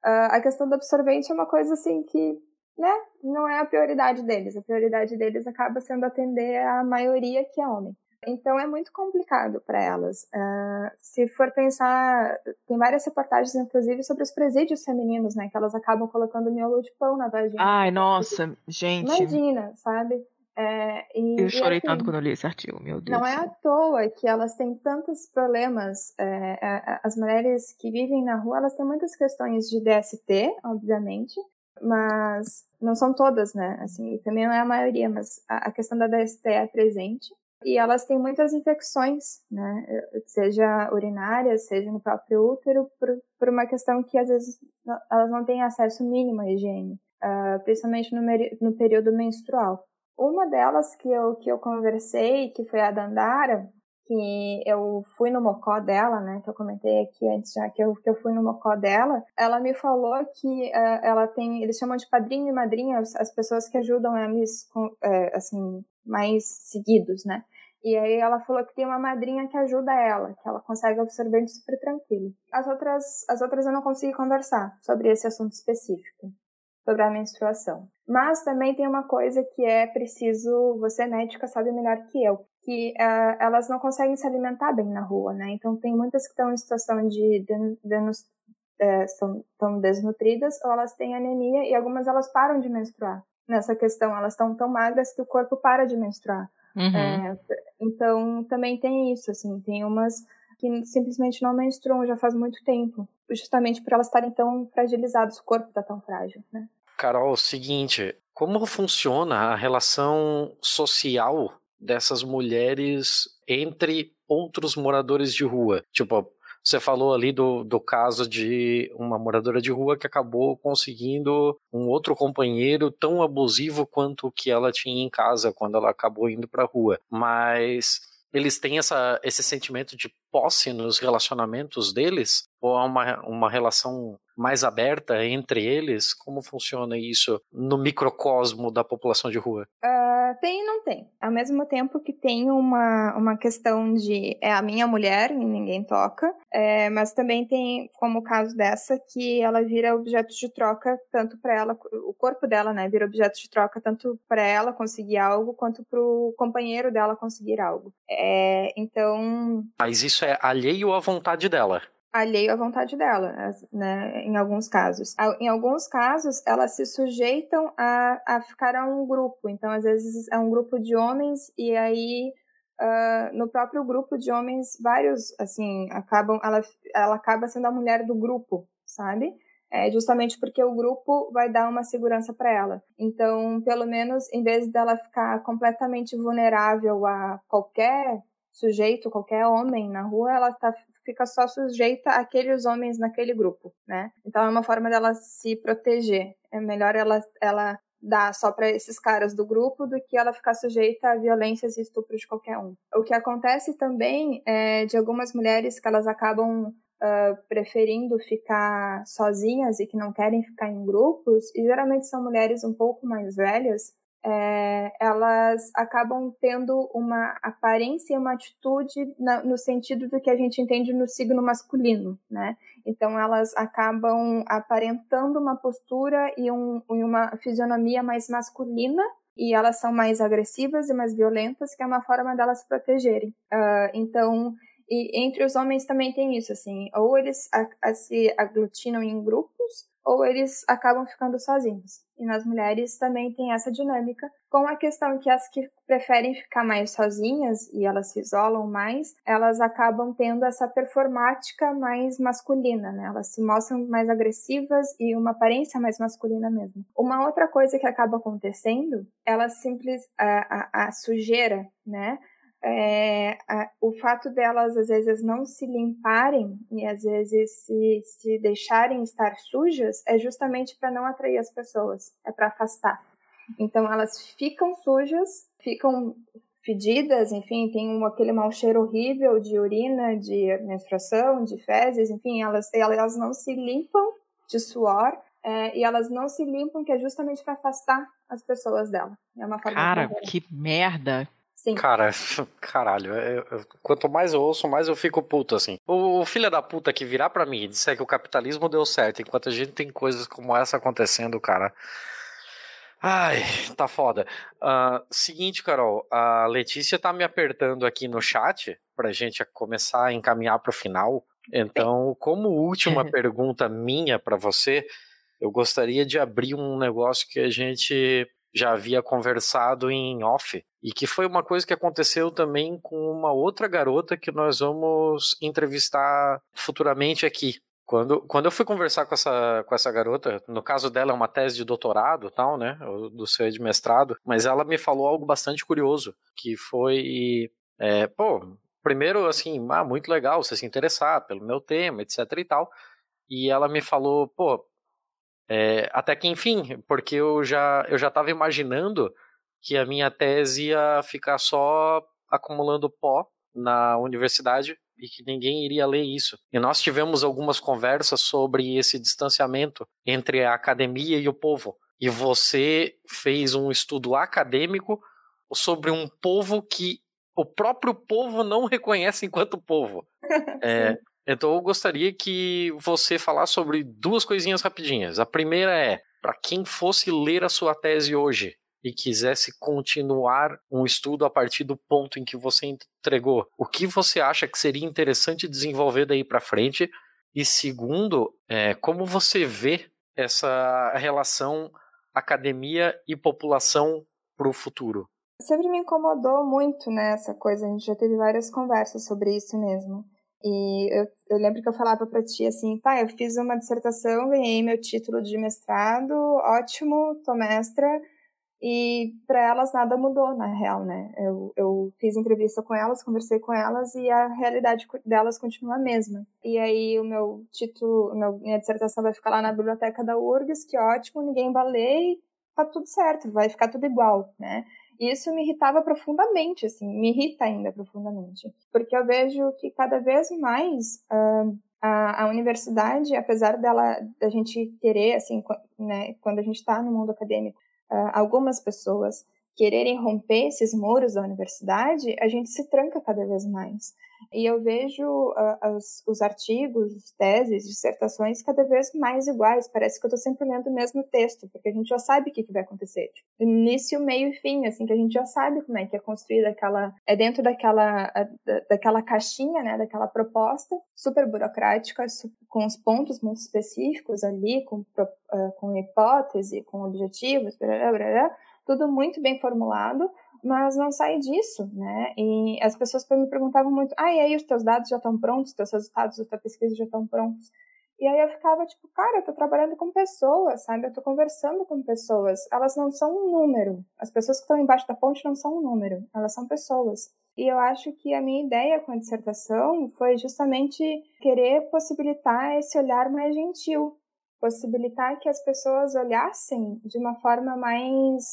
uh, a questão do absorvente é uma coisa assim que né, não é a prioridade deles. A prioridade deles acaba sendo atender a maioria que é homem. Então é muito complicado para elas. Uh, se for pensar, tem várias reportagens, inclusive, sobre os presídios femininos, né? Que elas acabam colocando miolo de pão na vagina. Ai, nossa, gente. Imagina, sabe? É, e, eu chorei e, assim, tanto quando eu li esse artigo, meu Deus. Não é à toa que elas têm tantos problemas. É, é, as mulheres que vivem na rua, elas têm muitas questões de DST, obviamente, mas não são todas, né? Assim, também não é a maioria, mas a, a questão da DST é presente. E elas têm muitas infecções, né? Seja urinárias, seja no próprio útero, por, por uma questão que às vezes elas não têm acesso mínimo à higiene, uh, principalmente no, no período menstrual. Uma delas que eu, que eu conversei, que foi a Dandara, que eu fui no mocó dela, né, que eu comentei aqui antes já que eu, que eu fui no mocó dela, ela me falou que uh, ela tem, eles chamam de padrinho e madrinha as, as pessoas que ajudam eles, com, uh, assim, mais seguidos, né. E aí ela falou que tem uma madrinha que ajuda ela, que ela consegue absorver super tranquilo. As outras, as outras eu não consegui conversar sobre esse assunto específico, sobre a menstruação. Mas também tem uma coisa que é preciso, você médica sabe melhor que eu, que uh, elas não conseguem se alimentar bem na rua, né? Então tem muitas que estão em situação de estão, é, estão desnutridas ou elas têm anemia e algumas elas param de menstruar. Nessa questão, elas estão tão magras que o corpo para de menstruar. Uhum. É, então também tem isso, assim, tem umas que simplesmente não menstruam já faz muito tempo, justamente por elas estarem tão fragilizadas, o corpo está tão frágil, né? Carol, seguinte, como funciona a relação social dessas mulheres entre outros moradores de rua. Tipo, você falou ali do, do caso de uma moradora de rua que acabou conseguindo um outro companheiro tão abusivo quanto o que ela tinha em casa quando ela acabou indo para a rua. Mas eles têm essa, esse sentimento de posse nos relacionamentos deles? Ou há uma, uma relação mais aberta entre eles? Como funciona isso no microcosmo da população de rua? Uh, tem e não tem. Ao mesmo tempo que tem uma, uma questão de é a minha mulher e ninguém toca, é, mas também tem como o caso dessa que ela vira objeto de troca tanto para ela, o corpo dela, né, vira objeto de troca tanto para ela conseguir algo quanto para o companheiro dela conseguir algo. É, então. Mas isso é alheio à vontade dela. Alheio à vontade dela, né, em alguns casos. Em alguns casos, elas se sujeitam a, a ficar a um grupo. Então, às vezes, é um grupo de homens e aí uh, no próprio grupo de homens, vários, assim, acabam, ela, ela acaba sendo a mulher do grupo, sabe? É justamente porque o grupo vai dar uma segurança para ela. Então, pelo menos, em vez dela ficar completamente vulnerável a qualquer sujeito, qualquer homem na rua, ela tá, fica só sujeita àqueles homens naquele grupo, né? Então é uma forma dela se proteger. É melhor ela, ela dar só para esses caras do grupo do que ela ficar sujeita a violências e estupros de qualquer um. O que acontece também é de algumas mulheres que elas acabam uh, preferindo ficar sozinhas e que não querem ficar em grupos, e geralmente são mulheres um pouco mais velhas, é, elas acabam tendo uma aparência e uma atitude na, no sentido do que a gente entende no signo masculino, né? Então elas acabam aparentando uma postura e, um, e uma fisionomia mais masculina e elas são mais agressivas e mais violentas, que é uma forma delas se protegerem. Uh, então, e entre os homens também tem isso, assim, ou eles a, a se aglutinam em grupos, ou eles acabam ficando sozinhos. E nas mulheres também tem essa dinâmica, com a questão que as que preferem ficar mais sozinhas e elas se isolam mais, elas acabam tendo essa performática mais masculina, né? Elas se mostram mais agressivas e uma aparência mais masculina mesmo. Uma outra coisa que acaba acontecendo, ela simples a, a, a sujeira, né? É, a, o fato delas às vezes não se limparem e às vezes se, se deixarem estar sujas é justamente para não atrair as pessoas, é para afastar. Então elas ficam sujas, ficam fedidas, enfim, tem um, aquele mau cheiro horrível de urina, de menstruação, de fezes, enfim, elas, elas não se limpam de suor é, e elas não se limpam, que é justamente para afastar as pessoas dela. É uma forma Cara, que merda! Sim. Cara, caralho, eu, eu, quanto mais eu ouço, mais eu fico puto, assim. O, o filho da puta que virar para mim e disser que o capitalismo deu certo, enquanto a gente tem coisas como essa acontecendo, cara. Ai, tá foda. Uh, seguinte, Carol, a Letícia tá me apertando aqui no chat pra gente começar a encaminhar pro final. Então, como última pergunta minha para você, eu gostaria de abrir um negócio que a gente já havia conversado em off, e que foi uma coisa que aconteceu também com uma outra garota que nós vamos entrevistar futuramente aqui. Quando, quando eu fui conversar com essa, com essa garota, no caso dela é uma tese de doutorado tal, né, do seu de mestrado, mas ela me falou algo bastante curioso, que foi, é, pô, primeiro assim, ah, muito legal você se interessar pelo meu tema, etc e tal, e ela me falou, pô, é, até que enfim, porque eu já eu já estava imaginando que a minha tese ia ficar só acumulando pó na universidade e que ninguém iria ler isso. E nós tivemos algumas conversas sobre esse distanciamento entre a academia e o povo. E você fez um estudo acadêmico sobre um povo que o próprio povo não reconhece enquanto povo. É, então eu gostaria que você falasse sobre duas coisinhas rapidinhas. A primeira é, para quem fosse ler a sua tese hoje e quisesse continuar um estudo a partir do ponto em que você entregou, o que você acha que seria interessante desenvolver daí para frente? E segundo, é, como você vê essa relação academia e população para o futuro? Sempre me incomodou muito né, essa coisa, a gente já teve várias conversas sobre isso mesmo. E eu, eu lembro que eu falava para ti assim, tá, eu fiz uma dissertação, ganhei meu título de mestrado, ótimo, tô mestra, e para elas nada mudou, na real, né? Eu, eu fiz entrevista com elas, conversei com elas e a realidade delas continua a mesma. E aí o meu título, meu, minha dissertação vai ficar lá na biblioteca da URGS, que ótimo, ninguém e tá tudo certo, vai ficar tudo igual, né? E isso me irritava profundamente, assim, me irrita ainda profundamente. Porque eu vejo que cada vez mais uh, a, a, universidade, apesar dela, da gente querer, assim, né, quando a gente está no mundo acadêmico, uh, algumas pessoas quererem romper esses muros da universidade, a gente se tranca cada vez mais. E eu vejo uh, os, os, artigos, teses, dissertações cada vez mais iguais. Parece que eu estou sempre lendo o mesmo texto, porque a gente já sabe o que, que vai acontecer. Tipo, início, meio e fim, assim, que a gente já sabe como é que é construída aquela. É dentro daquela, daquela caixinha, né, daquela proposta super burocrática, com os pontos muito específicos ali, com, uh, com hipótese, com objetivos, blá, blá, blá, tudo muito bem formulado mas não sai disso, né? E as pessoas me perguntavam muito, ah, e aí os teus dados já estão prontos, teus resultados da tua pesquisa já estão prontos? E aí eu ficava tipo, cara, eu tô trabalhando com pessoas, sabe? Eu tô conversando com pessoas. Elas não são um número. As pessoas que estão embaixo da ponte não são um número. Elas são pessoas. E eu acho que a minha ideia com a dissertação foi justamente querer possibilitar esse olhar mais gentil. Possibilitar que as pessoas olhassem de uma forma mais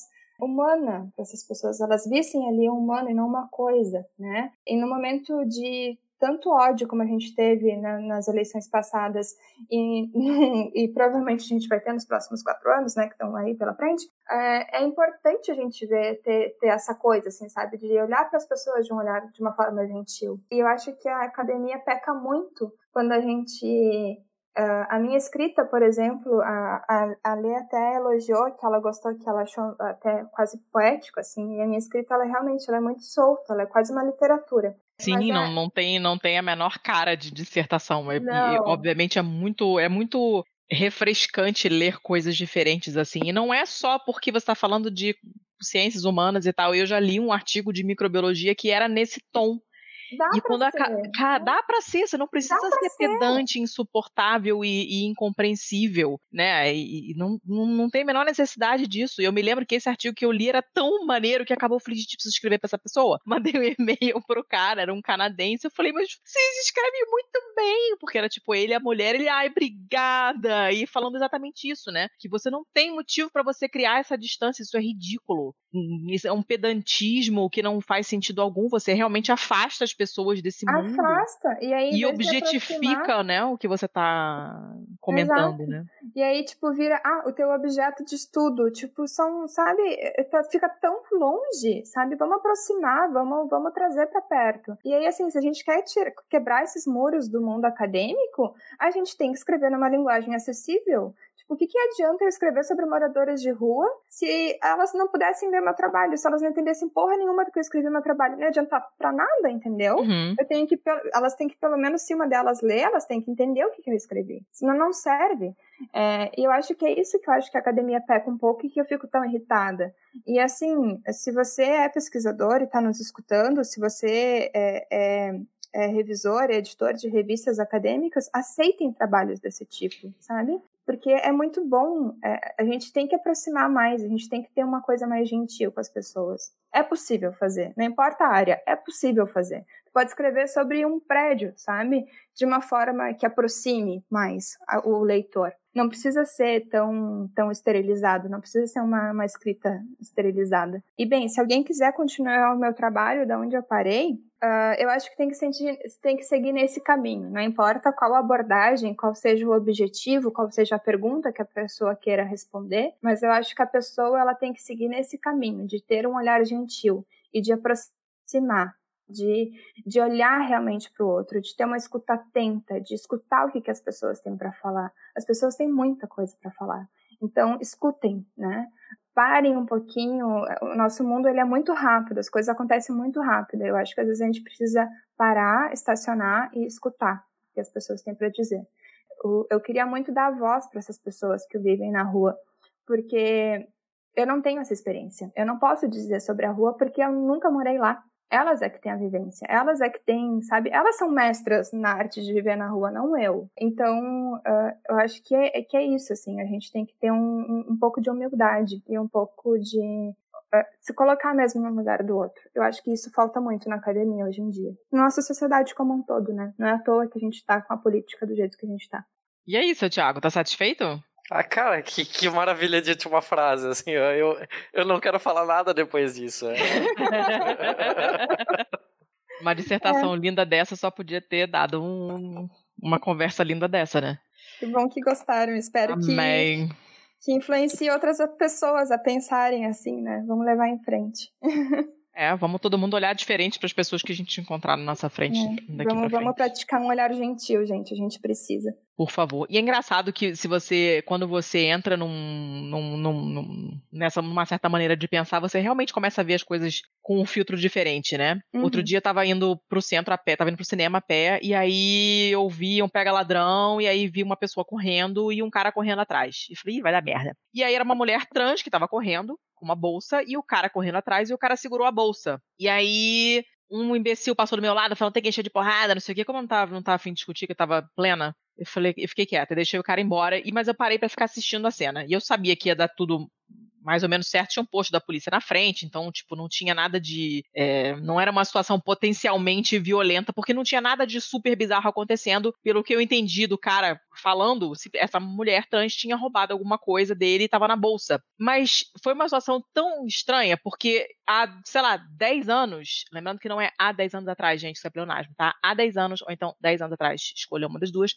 humana para essas pessoas, elas vissem ali um humano e não uma coisa, né? E no momento de tanto ódio como a gente teve na, nas eleições passadas e, e, provavelmente a gente vai ter nos próximos quatro anos, né, que estão aí pela frente, é, é, importante a gente ver, ter, ter essa coisa, assim, sabe, de olhar para as pessoas de um olhar de uma forma gentil. E eu acho que a academia peca muito quando a gente Uh, a minha escrita, por exemplo, a, a, a Lê até elogiou que ela gostou, que ela achou até quase poético, assim, e a minha escrita, ela realmente ela é muito solta, ela é quase uma literatura. Sim, não, é... não, tem, não tem a menor cara de dissertação. É, e, obviamente é muito, é muito refrescante ler coisas diferentes assim. E não é só porque você está falando de ciências humanas e tal. Eu já li um artigo de microbiologia que era nesse tom Dá e quando ser. A, cara, dá pra ser, você não precisa ser, ser, pedante, insuportável e, e incompreensível, né? E, e, não, não, não tem a menor necessidade disso. E eu me lembro que esse artigo que eu li era tão maneiro que acabou, falei, gente, preciso escrever pra essa pessoa. Mandei um e-mail pro cara, era um canadense, eu falei, mas vocês escrevem muito bem, porque era tipo ele, a mulher, ele, ai, obrigada, e falando exatamente isso, né? Que você não tem motivo para você criar essa distância, isso é ridículo. Isso é um pedantismo que não faz sentido algum, você realmente afasta as pessoas desse mundo. Afasta. E aí, e objetifica, né, o que você tá comentando, Exato. né? E aí, tipo, vira, ah, o teu objeto de estudo, tipo, são, sabe, é, tá, fica tão longe, sabe? Vamos aproximar, vamos, vamos trazer para perto. E aí, assim, se a gente quer tirar, quebrar esses muros do mundo acadêmico, a gente tem que escrever numa linguagem acessível. O que, que adianta eu escrever sobre moradoras de rua se elas não pudessem ver meu trabalho, se elas não entendessem porra nenhuma do que eu escrevi no meu trabalho? Não ia adiantar pra nada, entendeu? Uhum. Eu tenho que, elas têm que, pelo menos, se uma delas ler, elas têm que entender o que, que eu escrevi. Senão não serve. É, e eu acho que é isso que eu acho que a academia peca um pouco e que eu fico tão irritada. E assim, se você é pesquisador e está nos escutando, se você é, é é, revisor, é editor de revistas acadêmicas, aceitem trabalhos desse tipo, sabe? Porque é muito bom. É, a gente tem que aproximar mais, a gente tem que ter uma coisa mais gentil com as pessoas. É possível fazer, não importa a área, é possível fazer. Pode escrever sobre um prédio, sabe? De uma forma que aproxime mais o leitor. Não precisa ser tão, tão esterilizado, não precisa ser uma, uma escrita esterilizada. E bem, se alguém quiser continuar o meu trabalho da onde eu parei, Uh, eu acho que tem que, sentir, tem que seguir nesse caminho. Não importa qual abordagem, qual seja o objetivo, qual seja a pergunta que a pessoa queira responder, mas eu acho que a pessoa ela tem que seguir nesse caminho de ter um olhar gentil e de aproximar, de, de olhar realmente para o outro, de ter uma escuta atenta, de escutar o que, que as pessoas têm para falar. As pessoas têm muita coisa para falar. Então, escutem, né? parem um pouquinho. O nosso mundo ele é muito rápido, as coisas acontecem muito rápido. Eu acho que às vezes a gente precisa parar, estacionar e escutar o que as pessoas têm para dizer. Eu queria muito dar voz para essas pessoas que vivem na rua, porque eu não tenho essa experiência. Eu não posso dizer sobre a rua porque eu nunca morei lá. Elas é que têm a vivência, elas é que têm, sabe? Elas são mestras na arte de viver na rua, não eu. Então, uh, eu acho que é, que é isso, assim. A gente tem que ter um, um pouco de humildade e um pouco de uh, se colocar mesmo no lugar do outro. Eu acho que isso falta muito na academia hoje em dia. Nossa sociedade como um todo, né? Não é à toa que a gente tá com a política do jeito que a gente tá. E é isso, Thiago, tá satisfeito? Ah, cara, que, que maravilha de última frase, assim, eu, eu não quero falar nada depois disso. É. uma dissertação é. linda dessa só podia ter dado um, uma conversa linda dessa, né? Que bom que gostaram, espero Amém. que, que influencie outras pessoas a pensarem assim, né? Vamos levar em frente. É, vamos todo mundo olhar diferente para as pessoas que a gente encontrar na nossa frente. É, Daqui vamos, pra vamos frente. praticar um olhar gentil, gente. A gente precisa. Por favor. E é engraçado que se você, quando você entra num, num, num, nessa uma certa maneira de pensar, você realmente começa a ver as coisas com um filtro diferente, né? Uhum. Outro dia eu tava indo pro centro a pé, tava indo pro cinema a pé, e aí eu vi um pega ladrão, e aí vi uma pessoa correndo e um cara correndo atrás. E falei, Ih, vai dar merda. E aí era uma mulher trans que tava correndo com uma bolsa e o cara correndo atrás e o cara segurou a bolsa. E aí um imbecil passou do meu lado falando tem que encher de porrada, não sei o quê. Como eu não tava, não tava afim de discutir, que eu tava plena, eu falei, eu fiquei quieta, eu deixei o cara embora, e mas eu parei pra ficar assistindo a cena. E eu sabia que ia dar tudo mais ou menos certo, tinha um posto da polícia na frente, então, tipo, não tinha nada de. é, não era uma situação potencialmente violenta, porque não tinha nada de super bizarro acontecendo. Pelo que eu entendi do cara falando, se essa mulher trans tinha roubado alguma coisa dele e tava na bolsa. Mas foi uma situação tão estranha, porque há, sei lá, 10 anos, lembrando que não é há 10 anos atrás, gente, isso é pleonasmo, tá? Há 10 anos, ou então 10 anos atrás, escolha uma das duas.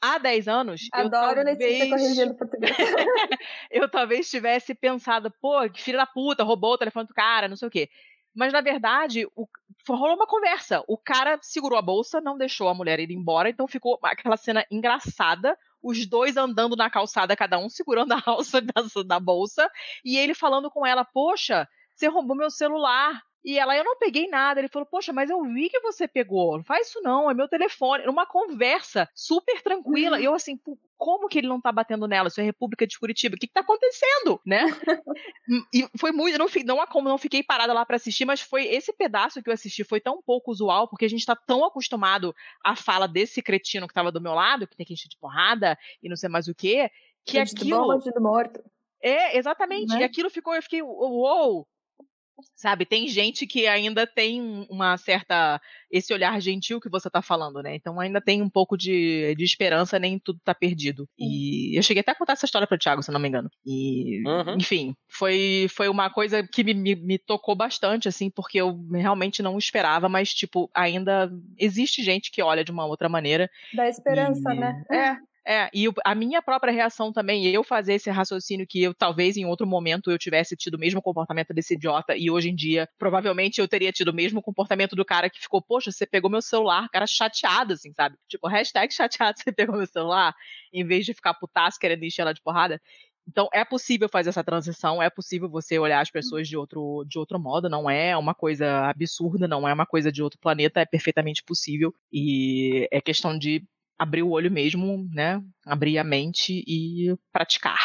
Há 10 anos. eu Adoro Letícia talvez- corrigindo português. eu talvez tivesse pensado, pô, que filho da puta, roubou o telefone do cara, não sei o quê. Mas, na verdade, o, rolou uma conversa. O cara segurou a bolsa, não deixou a mulher ir embora, então ficou aquela cena engraçada, os dois andando na calçada, cada um segurando a alça da, da bolsa, e ele falando com ela, poxa, você roubou meu celular. E ela, eu não peguei nada. Ele falou, poxa, mas eu vi que você pegou. Não faz isso não, é meu telefone. Uma conversa super tranquila. E eu assim, "Pô, como que ele não tá batendo nela? Isso é República de Curitiba. O que, que tá acontecendo, né? e foi muito, não, não há como não fiquei parada lá pra assistir, mas foi esse pedaço que eu assisti foi tão pouco usual, porque a gente tá tão acostumado à fala desse cretino que tava do meu lado, que tem que encher de porrada e não sei mais o quê, que Bandido aquilo... bom, morto. É, exatamente. Né? E aquilo ficou, eu fiquei, uou! Sabe, tem gente que ainda tem um, uma certa. esse olhar gentil que você tá falando, né? Então ainda tem um pouco de, de esperança, nem tudo tá perdido. E eu cheguei até a contar essa história pro Thiago, se não me engano. E, Uhum. enfim, foi, foi uma coisa que me, me, me tocou bastante, assim, porque eu realmente não esperava, mas, tipo, ainda existe gente que olha de uma outra maneira. Dá esperança, E- né? É, é, e a minha própria reação também, eu fazer esse raciocínio que eu talvez em outro momento eu tivesse tido o mesmo comportamento desse idiota e hoje em dia provavelmente eu teria tido o mesmo comportamento do cara que ficou, poxa, você pegou meu celular, cara chateado, assim, sabe? Tipo, hashtag chateado, você pegou meu celular, em vez de ficar putaço querendo encher ela de porrada. Então é possível fazer essa transição, é possível você olhar as pessoas de outro, de outro modo, não é uma coisa absurda, não é uma coisa de outro planeta, é perfeitamente possível. E é questão de abrir o olho mesmo, né? Abrir a mente e praticar.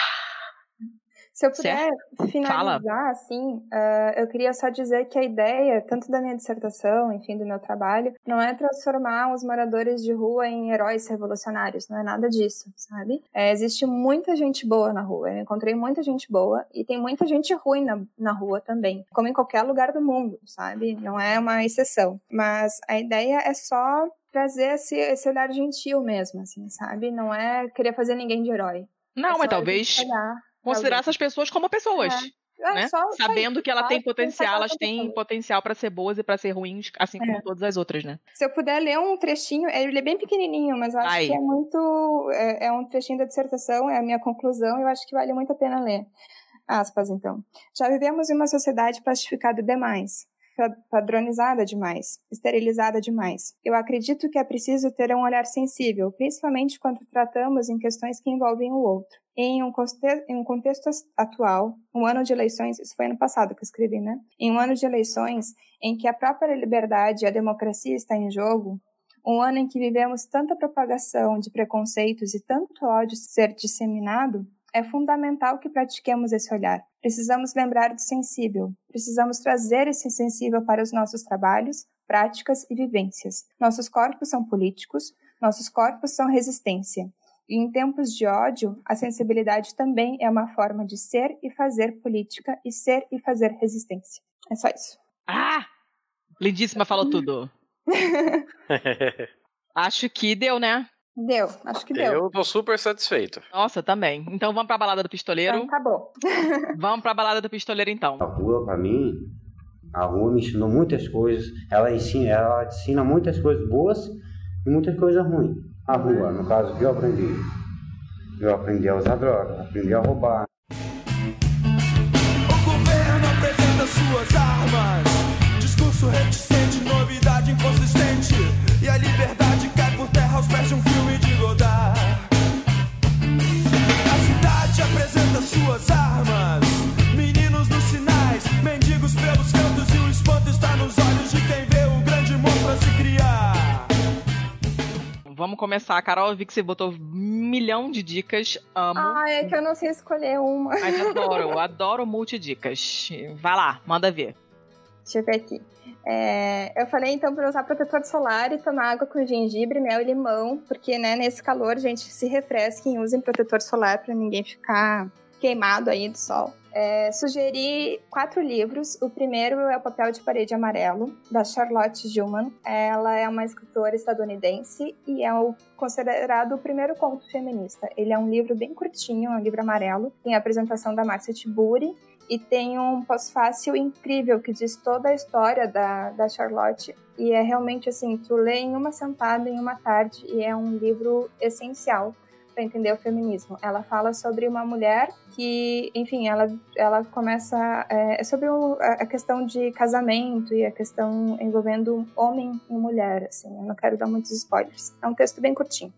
Se eu puder finalizar, assim, ah, eu queria só dizer que a ideia, tanto da minha dissertação, enfim, do meu trabalho, não é transformar os moradores de rua em heróis revolucionários, não é nada disso, sabe? É, existe muita gente boa na rua, eu encontrei muita gente boa e tem muita gente ruim na, na rua também, como em qualquer lugar do mundo, sabe? Não é uma exceção. Mas a ideia é só trazer esse, esse olhar gentil mesmo, assim, sabe? Não é querer fazer ninguém de herói. Não, É mas só talvez olhar considerar alguém. essas pessoas como pessoas. É, né? só- só Sabendo isso, que ela só tem potencial, elas têm potencial pra ser boas e pra ser ruins, assim como É. todas as outras, né? Se eu puder ler um trechinho, ele é bem pequenininho, mas eu acho Ai. que é muito. É, é um trechinho da dissertação, é a minha conclusão, e eu acho que vale muito a pena ler. Aspas, então. Já vivemos em uma sociedade plastificada demais, padronizada demais, esterilizada demais. Eu acredito que é preciso ter um olhar sensível, principalmente quando tratamos em questões que envolvem o outro. Em um, em um contexto atual, um ano de eleições, isso foi ano passado que eu escrevi, né? Em um ano de eleições em que a própria liberdade e a democracia está em jogo, um ano em que vivemos tanta propagação de preconceitos e tanto ódio ser disseminado, é fundamental que pratiquemos esse olhar. Precisamos lembrar do sensível, precisamos trazer esse sensível para os nossos trabalhos, práticas e vivências. Nossos corpos são políticos, nossos corpos são resistência. E em tempos de ódio, a sensibilidade também é uma forma de ser e fazer política e ser e fazer resistência. É só isso. Ah! Lindíssima falou tudo. Acho que deu, né? Deu, acho que deu. Eu tô super satisfeito. Nossa, também. Então vamos pra balada do pistoleiro. Então, acabou. Vamos pra balada do pistoleiro, então. A rua, pra mim, a rua me ensinou muitas coisas. Ela ensina, ela ensina muitas coisas boas e muitas coisas ruins. A rua, no caso, que eu aprendi. Eu aprendi a usar droga, aprendi a roubar. O governo apresenta suas armas discurso reticente, novidade inconsistente. Aos pés de um filme de Godard. A cidade apresenta suas armas. Meninos nos sinais, mendigos pelos cantos e o espanto está nos olhos de quem vê o grande monstro a se criar. Vamos começar. Carol, eu vi que você botou milhão de dicas. Amo. Ah, é que eu não sei escolher uma. Mas adoro, adoro multidicas. Vai lá, manda ver. Deixa eu ver aqui. É, eu falei então para usar protetor solar e tomar água com gengibre, mel e limão, porque né, nesse calor, gente, se refresquem, usem protetor solar para ninguém ficar queimado aí do sol. É, sugeri quatro livros. O primeiro é O Papel de Parede Amarelo, da Charlotte Gilman. Ela é uma escritora estadunidense e é o, considerado o primeiro conto feminista. Ele é um livro bem curtinho, é um livro amarelo. Tem a apresentação da Márcia Tiburi e tem um pós-fácil incrível que diz toda a história da, da Charlotte. E é realmente assim, tu lê em uma sentada, em uma tarde, e é um livro essencial para entender o feminismo. Ela fala sobre uma mulher que, enfim, ela, ela começa. É, é sobre o, a questão de casamento e a questão envolvendo homem e mulher, assim. Eu não quero dar muitos spoilers. É um texto bem curtinho.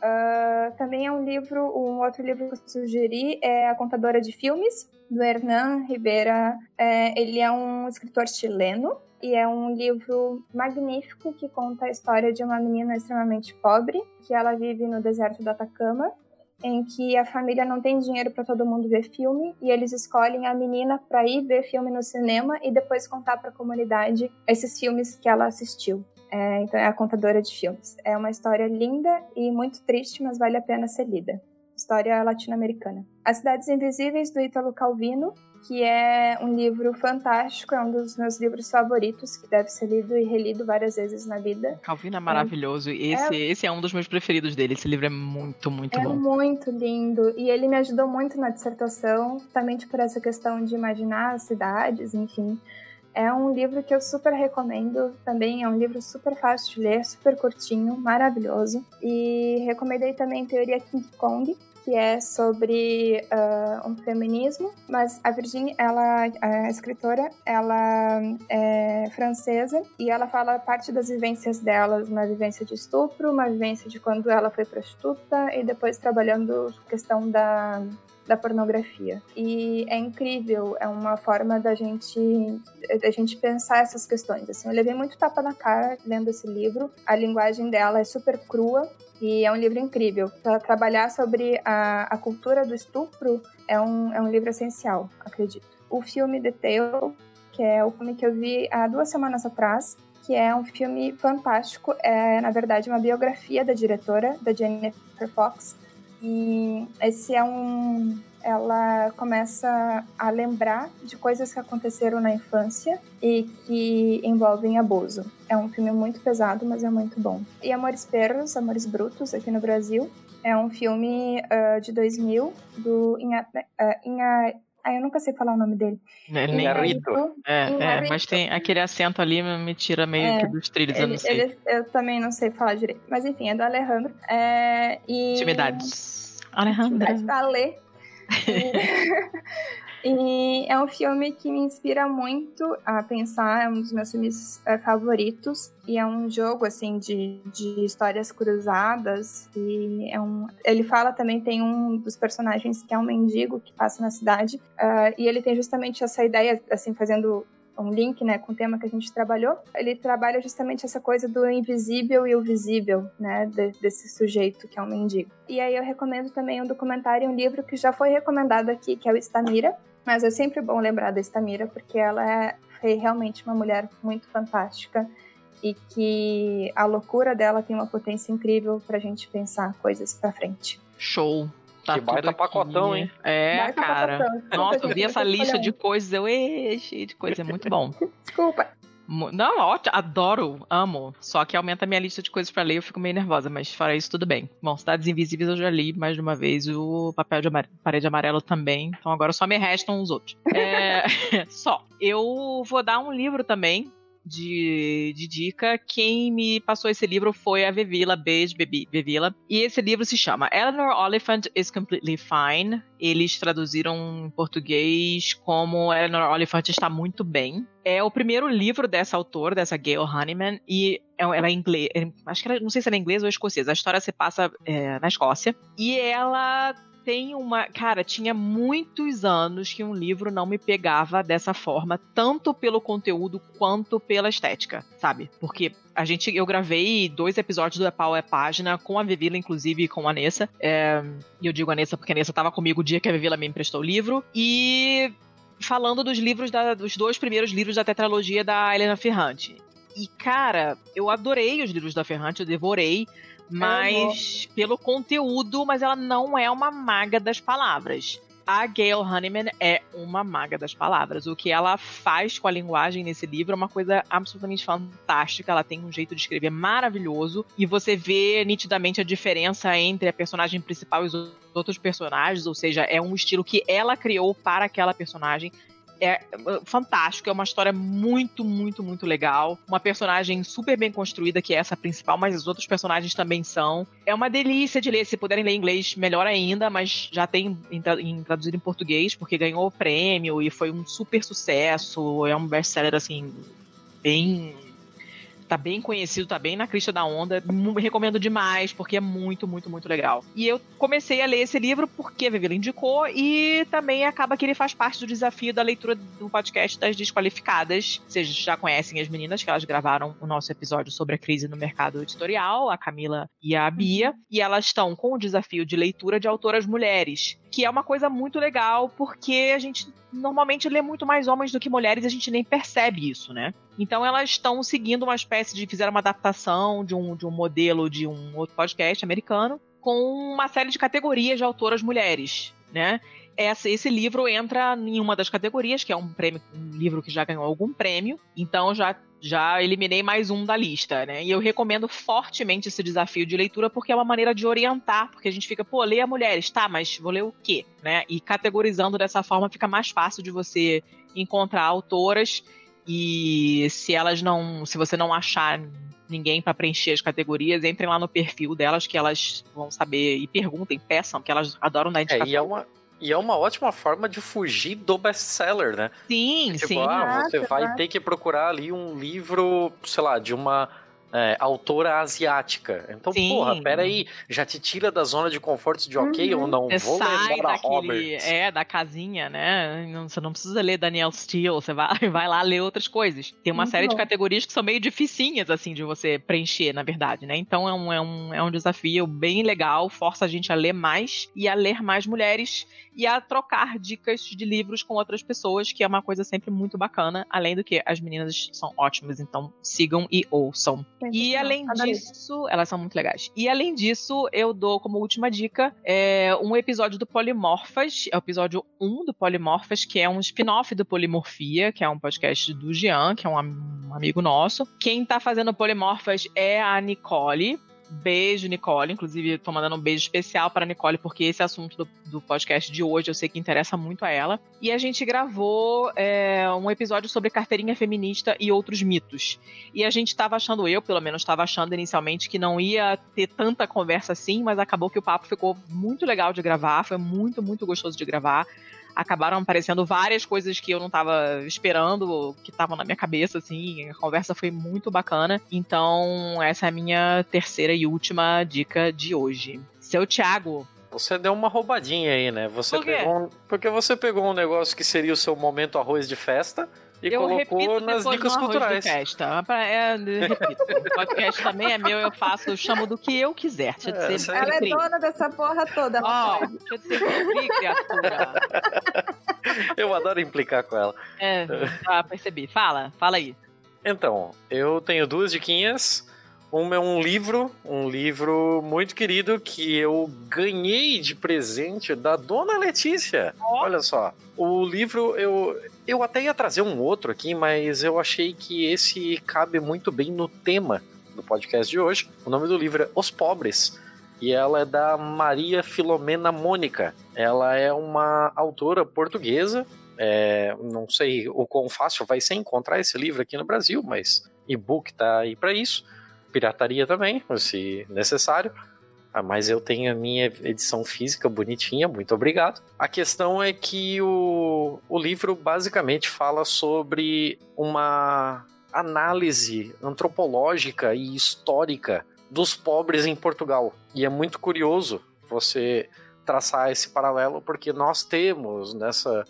Uh, também é um livro, um outro livro que eu sugeri é A Contadora de Filmes, do Hernan Ribeira. É, ele é um escritor chileno e é um livro magnífico que conta a história de uma menina extremamente pobre, que ela vive no deserto do Atacama, em que a família não tem dinheiro para todo mundo ver filme e eles escolhem a menina para ir ver filme no cinema e depois contar para a comunidade esses filmes que ela assistiu. É, então é a contadora de filmes. É uma história linda e muito triste, mas vale a pena ser lida. História latino-americana. As Cidades Invisíveis, do Ítalo Calvino, que é um livro fantástico, é um dos meus livros favoritos, que deve ser lido e relido várias vezes na vida. Calvino é maravilhoso. Esse é, esse é um dos meus preferidos dele. Esse livro é muito, muito é bom. É muito lindo. E ele me ajudou muito na dissertação, justamente por essa questão de imaginar as cidades, enfim. É um livro que eu super recomendo. Também é um livro super fácil de ler, super curtinho, maravilhoso. E recomendei também Teoria King Kong, que é sobre uh, um feminismo, mas a Virginia, ela, a escritora, ela é francesa e ela fala parte das vivências dela, uma vivência de estupro, uma vivência de quando ela foi prostituta e depois trabalhando questão da da pornografia. E é incrível, é uma forma da gente da gente pensar essas questões. Assim, eu levei muito tapa na cara lendo esse livro. A linguagem dela é super crua, e é um livro incrível. Trabalhar sobre a, a cultura do estupro é um, é um livro essencial, acredito. O filme The Tale, que é o filme que eu vi há duas semanas atrás, que é um filme fantástico. É, na verdade, uma biografia da diretora, da Jennifer Fox. E esse é um, ela começa a lembrar de coisas que aconteceram na infância e que envolvem abuso. É um filme muito pesado, mas é muito bom. E Amores Perros, Amores Brutos, aqui no Brasil, é um filme uh, de 2000 do Inha, uh, Inha ah, eu nunca sei falar o nome dele. É, Inharito. É, é, mas tem aquele acento ali me tira meio é, que dos trilhos, ele, eu não sei. Ele, eu também não sei falar direito. Mas enfim, é do Alejandro. É, e... Intimidades. Alejandro. Intimidades. Ale. E é um filme que me inspira muito a pensar, é um dos meus filmes é, favoritos. E é um jogo, assim, de, de histórias cruzadas. E é um... Ele fala também, tem um dos personagens que é um mendigo que passa na cidade. Uh, e ele tem justamente essa ideia, assim, fazendo um link né, com o tema que a gente trabalhou, ele trabalha justamente essa coisa do invisível e o visível, né, de, desse sujeito que é um mendigo. E aí eu recomendo também um documentário, um livro que já foi recomendado aqui, que é o Estamira, mas é sempre bom lembrar da Estamira, porque ela é, foi realmente uma mulher muito fantástica e que a loucura dela tem uma potência incrível pra gente pensar coisas pra frente. Show! Tá que baita pacotão, hein? É, baita cara. Pacotão. Nossa, eu vi essa lista de coisas, eu, cheio de coisa, é muito bom. Desculpa. Não, ótimo, adoro, amo. Só que aumenta a minha lista de coisas para ler, eu fico meio nervosa, mas fora isso, tudo bem. Bom, Cidades Invisíveis eu já li mais de uma vez, o Papel de. Parede Amarelo também, então agora só me restam os outros. É... só. Eu vou dar um livro também, de, de dica. Quem me passou esse livro foi a Vevila, beijo, Vevila. E esse livro se chama Eleanor Oliphant is Completely Fine. Eles traduziram em português como Eleanor Oliphant está muito bem. É o primeiro livro dessa autora, dessa Gail Honeyman, e é- ela é inglês. Acho que ela, não sei se ela é inglesa ou escocesa. A história se passa é, na Escócia. E ela tem uma. Cara, tinha muitos anos que um livro não me pegava dessa forma, tanto pelo conteúdo quanto pela estética, sabe? Porque a gente, eu gravei dois episódios do É Pau é Página com a Vivila, inclusive com a Nessa. É, e eu digo a Nessa porque a Nessa tava comigo o dia que a Vivila me emprestou o livro. E falando dos livros, da- dos dois primeiros livros da tetralogia da Helena Ferrante. E, cara, eu adorei os livros da Ferrante, eu devorei, mas pelo conteúdo, mas ela não é uma maga das palavras. A Gail Honeyman é uma maga das palavras. O que ela faz com a linguagem nesse livro é uma coisa absolutamente fantástica. Ela tem um jeito de escrever maravilhoso e você vê nitidamente a diferença entre a personagem principal e os outros personagens, ou seja, é um estilo que ela criou para aquela personagem é uh, fantástico, é uma história muito, muito, muito legal. Uma personagem super bem construída, que é essa principal, mas os outros personagens também são. É uma delícia de ler, se puderem ler em inglês, melhor ainda, mas já tem em, em- traduzido em português, porque ganhou o prêmio e foi um super sucesso. É um best-seller, assim, bem tá bem conhecido, tá bem na crista da onda. Recomendo demais, porque é muito, muito, muito legal. E eu comecei a ler esse livro porque a Vivila indicou e também acaba que ele faz parte do desafio da leitura do podcast das Desqualificadas. Vocês já conhecem as meninas, que elas gravaram o nosso episódio sobre a crise no mercado editorial, a Camila e a Bia, e elas estão com o desafio de leitura de autoras mulheres, que é uma coisa muito legal, porque a gente normalmente lê muito mais homens do que mulheres e a gente nem percebe isso, né? Então elas estão seguindo uma espécie de. fizeram uma adaptação de um, de um modelo de um outro podcast americano com uma série de categorias de autoras mulheres, né? Esse livro entra em uma das categorias, que é um prêmio, um livro que já ganhou algum prêmio. Então já já eliminei mais um da lista, né? E eu recomendo fortemente esse desafio de leitura porque é uma maneira de orientar, porque a gente fica, pô, leia mulheres, tá, mas vou ler o quê, né? E categorizando dessa forma fica mais fácil de você encontrar autoras e se elas não, se você não achar ninguém para preencher as categorias, entrem lá no perfil delas que elas vão saber e perguntem, peçam, que elas adoram dar É, indicação. e é uma. E é uma ótima forma de fugir do best-seller, né? Sim, Tipo, sim. ah, você vai ter que procurar ali um livro, sei lá, de uma é, autora asiática. Então, Sim. porra, peraí, já te tira da zona de conforto de ok, eu não Você vou da daquele, Roberts. é, da casinha, né? Não- Você não precisa ler Daniel Steele, você vai, vai lá ler outras coisas. Tem uma Muito série de categorias que são meio dificinhas, assim, de você preencher, na verdade, né? Então é um, é, um, é um desafio bem legal, força a gente a ler mais e a ler mais mulheres e a trocar dicas de livros com outras pessoas, que é uma coisa sempre muito bacana, além do que as meninas são ótimas, então sigam e ouçam. E além Adorei. disso, elas são muito legais. E além disso, eu dou como última dica é, um episódio do Polimorfas, é o episódio 1 do Polimorfas, que é um spin-off do Polimorfia, que é um podcast do Jean, que é um, um amigo nosso. Quem tá fazendo Polimorfas é a Nicole. Beijo, Nicole. Inclusive, tô mandando um beijo especial para Nicole, porque esse assunto do, do podcast de hoje eu sei que interessa muito a ela. E a gente gravou é, um episódio sobre carteirinha feminista e outros mitos. E a gente tava achando, eu pelo menos estava achando inicialmente que não ia ter tanta conversa assim, mas acabou que o papo ficou muito legal de gravar, foi muito, muito gostoso de gravar. Acabaram aparecendo várias coisas que eu não tava esperando, que estavam na minha cabeça, assim. A conversa foi muito bacana. Então, essa é a minha terceira e última dica de hoje. Seu Thiago, Você deu uma roubadinha aí, né? Você Por pegou um- Porque você pegou um negócio que seria o seu momento arroz de festa e eu repito colocou nas dicas culturais. festa. Pra- É, eu repito. O podcast também é meu, eu faço, eu chamo do que eu quiser. Deixa de É. Ela é dona dessa porra toda. Ó, rapaz. deixa de ser cri-cri, criatura. Eu adoro implicar com ela. É, já percebi. Fala, fala aí. Então, eu tenho duas diquinhas. Uma é um livro, um livro muito querido que eu ganhei de presente da dona Letícia. Olha só, o livro eu eu até ia trazer um outro aqui, mas eu achei que esse cabe muito bem no tema do podcast de hoje. O nome do livro é Os Pobres. E ela é da Maria Filomena Mônica. Ela é uma autora portuguesa É, não sei o quão fácil vai ser encontrar esse livro aqui no Brasil, mas e-book tá aí para isso. Pirataria também, se necessário. Ah, mas eu tenho a minha edição física bonitinha, muito obrigado. A questão é que o, o livro basicamente fala sobre uma análise antropológica e histórica dos pobres em Portugal. E é muito curioso você traçar esse paralelo, porque nós temos nessa,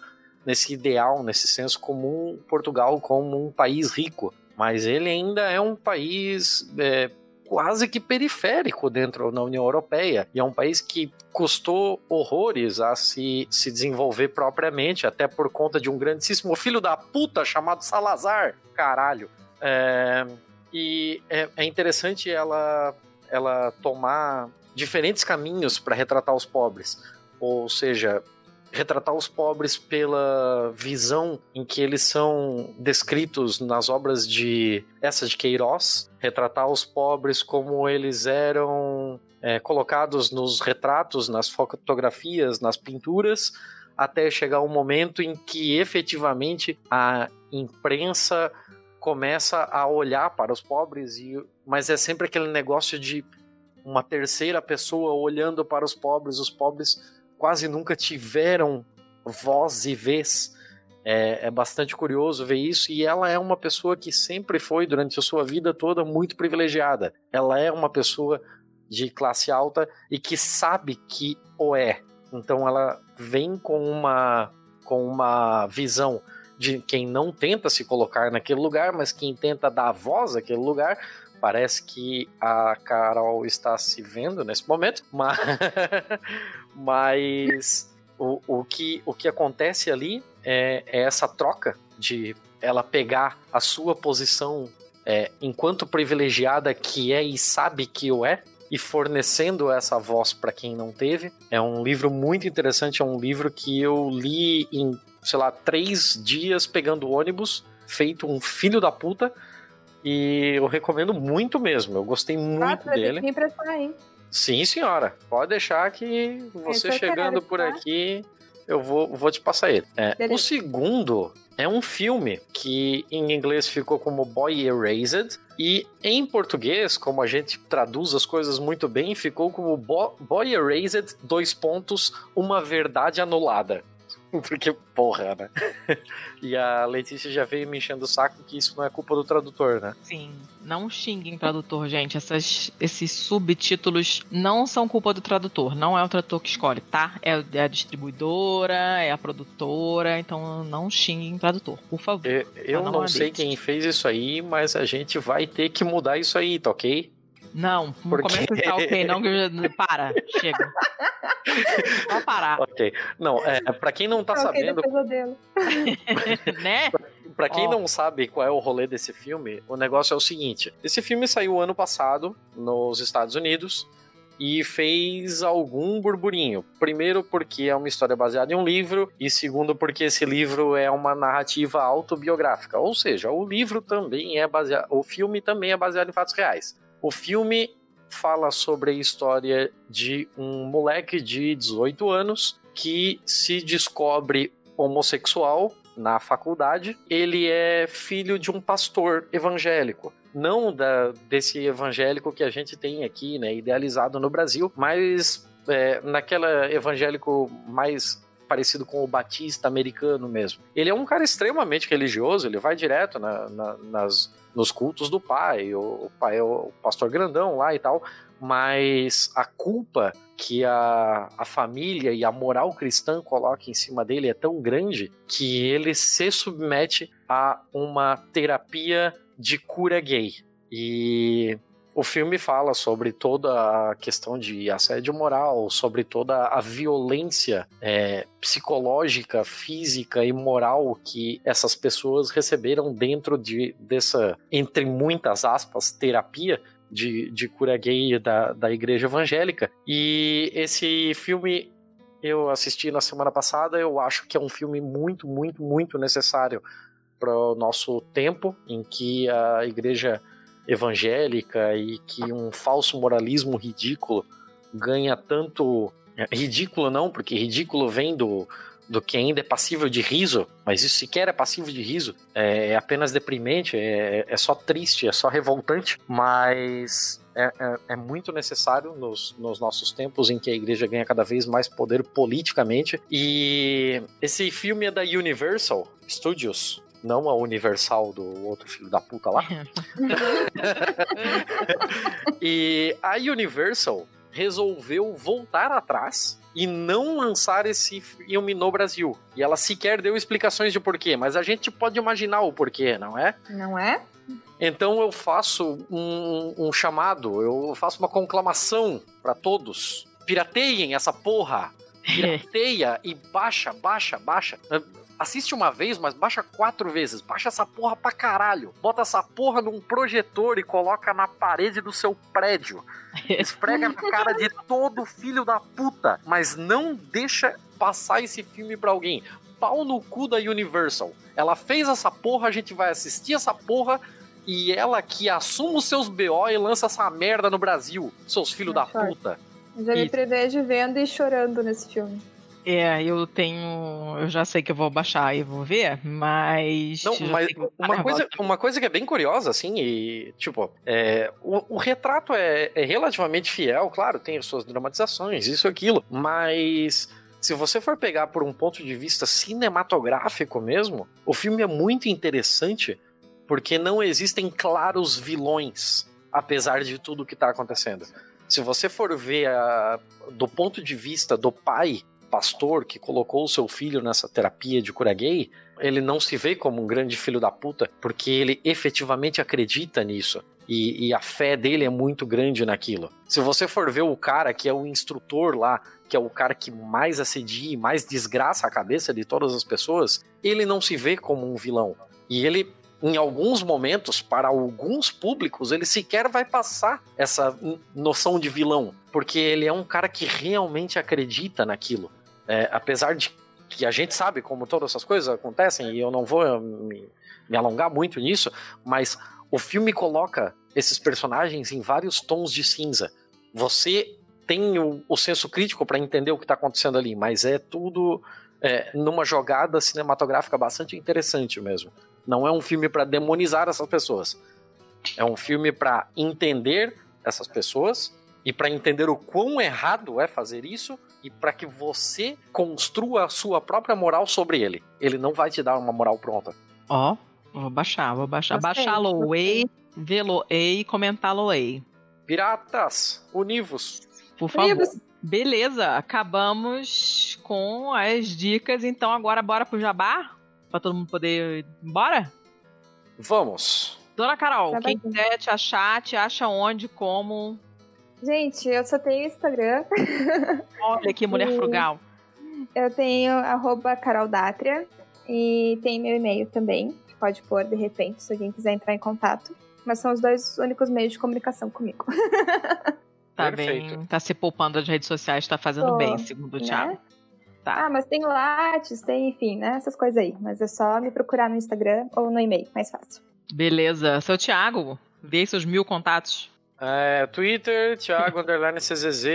nesse ideal, nesse senso comum, Portugal como um país rico. Mas ele ainda é um país é, quase que periférico dentro da União Europeia. E é um país que custou horrores a se, se desenvolver propriamente, até por conta de um grandíssimo filho da puta chamado Salazar. Caralho. É, e é, é interessante ela, ela tomar diferentes caminhos para retratar os pobres. Ou seja, retratar os pobres pela visão em que eles são descritos nas obras de essa de Queiroz, retratar os pobres como eles eram é, colocados nos retratos, nas fotografias, nas pinturas, até chegar um momento em que efetivamente a imprensa começa a olhar para os pobres e mas é sempre aquele negócio de uma terceira pessoa olhando para os pobres, os pobres quase nunca tiveram voz e vez. É, é, bastante curioso ver isso. E ela é uma pessoa que sempre foi, durante a sua vida toda, muito privilegiada. Ela é uma pessoa de classe alta e que sabe que o é. Então ela vem com uma, com uma visão de quem não tenta se colocar naquele lugar, mas quem tenta dar voz àquele lugar, Parece que a Carol está se vendo nesse momento, mas, mas o, o, que, o que acontece ali é, é essa troca de ela pegar a sua posição é, enquanto privilegiada que é e sabe que o é, e fornecendo essa voz para quem não teve. É um livro muito interessante, é um livro que eu li em, sei lá, três dias pegando ônibus, feito um filho da puta, e eu recomendo muito mesmo. Eu gostei muito ah, dele. Me emprestar, hein? Sim, senhora. Pode deixar que você chegando por tá? aqui, eu vou, vou te passar ele. É, o segundo é um filme que em inglês ficou como Boy Erased e em português, como a gente traduz as coisas muito bem, ficou como Bo Boy Erased, dois pontos, uma verdade anulada. Porque, porra, né? e a Letícia já veio me enchendo o saco que isso não é culpa do tradutor, né? Sim. Não xinguem tradutor, gente. Essas, esses subtítulos não são culpa do tradutor. Não é o tradutor que escolhe, tá? É, é a distribuidora, é a produtora. Então não xinguem tradutor, por favor. Eu, eu não, não sei quem fez isso aí, mas a gente vai ter que mudar isso aí, tá ok? Não, não Porque... começa a estar ok, não. Para, chega. Pode parar. Ok. Não, é, pra quem não tá okay, sabendo. né? Pra quem oh. não sabe qual é o rolê desse filme, o negócio é o seguinte: esse filme saiu ano passado nos Estados Unidos e fez algum burburinho. Primeiro, porque é uma história baseada em um livro, e segundo, porque esse livro é uma narrativa autobiográfica. Ou seja, o livro também é baseado. O filme também é baseado em fatos reais. O filme fala sobre a história de um moleque de 18 anos que se descobre homossexual na faculdade. Ele é filho de um pastor evangélico. Não da, desse evangélico que a gente tem aqui, né, idealizado no Brasil, mas é, naquela evangélico mais parecido com o batista americano mesmo. Ele é um cara extremamente religioso, ele vai direto na, na, nas, nos cultos do pai, o, pai é o pastor grandão lá e tal, mas a culpa que a, a família e a moral cristã coloca em cima dele é tão grande que ele se submete a uma terapia de cura gay. E o filme fala sobre toda a questão de assédio moral, sobre toda a violência é, psicológica, física e moral que essas pessoas receberam dentro de, dessa, entre muitas aspas, terapia de, de cura gay da, da igreja evangélica. E esse filme eu assisti na semana passada, eu acho que é um filme muito, muito, muito necessário para o nosso tempo em que a igreja evangélica e que um falso moralismo ridículo ganha tanto. É, ridículo não, porque ridículo vem do, do que ainda é passível de riso, mas isso sequer é passível de riso, é, é apenas deprimente, é, é só triste, é só revoltante, mas é, é, é, muito necessário nos, nos, nossos tempos em que a igreja ganha cada vez mais poder politicamente. E esse filme é da Universal Studios. Não a Universal do outro filho da puta lá. e a Universal resolveu voltar atrás e não lançar esse filme no Brasil. E ela sequer deu explicações de porquê, mas a gente pode imaginar o porquê, não é? Não é? Então eu faço um, um chamado, eu faço uma conclamação para todos. Pirateiem essa porra! Pirateia e baixa, baixa, baixa. Assiste uma vez, mas baixa quatro vezes. Baixa essa porra pra caralho. Bota essa porra num projetor e coloca na parede do seu prédio. Esfrega na cara de todo filho da puta. Mas não deixa passar esse filme pra alguém. Pau no cu da Universal. Ela fez essa porra, a gente vai assistir essa porra e ela que assume os seus BO e lança essa merda no Brasil, seus filhos da puta. Já me prevejo vendo e chorando nesse filme. É, eu tenho. Eu já sei que eu vou baixar e vou ver, mas. Não, mas uma coisa, uma coisa que é bem curiosa, assim, e. Tipo, é, o, o retrato é, é relativamente fiel, claro, tem as suas dramatizações, isso e aquilo, mas. Se você for pegar por um ponto de vista cinematográfico mesmo, o filme é muito interessante porque não existem claros vilões, apesar de tudo que está acontecendo. Se você for ver a, do ponto de vista do pai pastor que colocou o seu filho nessa terapia de cura gay, ele não se vê como um grande filho da puta, porque ele efetivamente acredita nisso. E, e, a fé dele é muito grande naquilo. Se você for ver o cara que é o instrutor lá, que é o cara que mais assedia e mais desgraça a cabeça de todas as pessoas, ele não se vê como um vilão. E ele, em alguns momentos, para alguns públicos, ele sequer vai passar essa noção de vilão, porque ele é um cara que realmente acredita naquilo. É, apesar de que a gente sabe como todas essas coisas acontecem, e eu não vou me, me alongar muito nisso, mas o filme coloca esses personagens em vários tons de cinza. Você tem o, o senso crítico para entender o que está acontecendo ali, mas é tudo é, numa jogada cinematográfica bastante interessante mesmo. Não é um filme para demonizar essas pessoas. É um filme para entender essas pessoas e para entender o quão errado é fazer isso e para que você construa a sua própria moral sobre ele. Ele não vai te dar uma moral pronta. Ó, oh, vou baixar, vou baixar. Baixá-lo-ei, vê-lo-ei, comentá-lo-ei. Piratas, univos. Por favor. Univos. Beleza, acabamos com as dicas, então agora bora pro jabá? Pra todo mundo poder ir embora? Vamos. Dona Carol, quem quiser te achar, te acha onde, como? Gente, eu só tenho Instagram. Olha que mulher frugal. Eu tenho arroba caroldatria e tem meu e-mail também. Pode pôr de repente, se alguém quiser entrar em contato. Mas são os dois únicos meios de comunicação comigo. tá Perfeito. bem, tá se poupando das redes sociais, tá fazendo Tô, bem, segundo o né? Thiago. Tá. Ah, mas tem Lattes, tem, enfim, né? Essas coisas aí. Mas é só me procurar no Instagram ou no e-mail, mais fácil. Beleza. Seu Thiago, dê seus mil contatos. É, Twitter, Thiago Underline CZZ,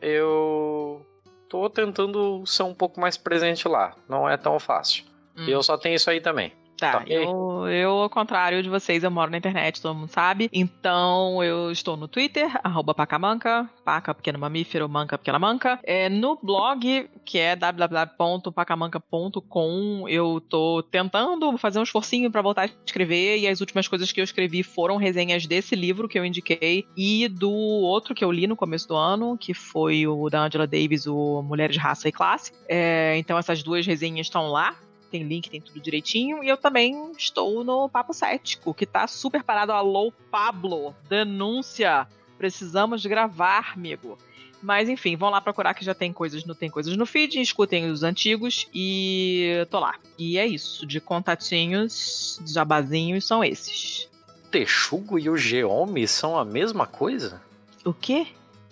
eu tô tentando ser um pouco mais presente lá. Não é tão fácil. Hum. Eu só tenho isso aí também. Tá, eu, eu, ao contrário de vocês, eu moro na internet, todo mundo sabe. Então, eu estou no Twitter, arroba pacamanca, paca pequeno mamífero, manca pequena manca. É, no blog, que é www.pacamanca.com, eu tô tentando fazer um esforcinho para voltar a escrever, e as últimas coisas que eu escrevi foram resenhas desse livro que eu indiquei, e do outro que eu li no começo do ano, que foi o da Angela Davis, o Mulheres, Raça e Classe. É, então, essas duas resenhas estão lá tem link, tem tudo direitinho. E eu também estou no Papo Cético, que tá super parado. Alô, Pablo, denúncia. Precisamos gravar, amigo. Mas enfim, vão lá procurar que já tem coisas no Tem Coisas no feed, escutem os antigos e tô lá. E é isso, de contatinhos, jabazinhos são esses. Texugo e o Geome são a mesma coisa? O quê?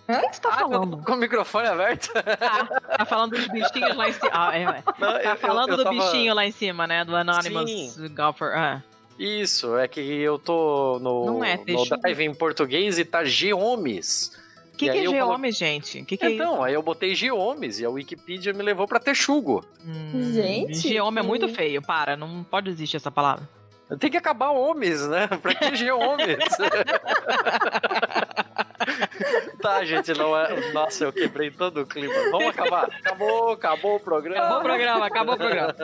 O que você tá ah, falando? Com o microfone aberto? Ah, tá falando dos bichinhos lá em cima. Ah, é, Não, tá falando eu, eu do tava... bichinho lá em cima, né? Do Anonymous Sim. Golfer. Ah. Isso, é que eu tô no, Não é, no drive em português e tá Geomes. O que, que é eu colo- gente? Que, que é Então, aí eu botei Geomes e a Wikipedia me levou pra Texugo. isso? Gente, Geome é muito feio, para, não pode existir essa palavra. Tem que acabar homens, né? Pra que Geomes? tá, gente, não é. Nossa, eu quebrei todo o clima. Vamos acabar. Acabou, acabou o programa. Acabou o programa, acabou o programa.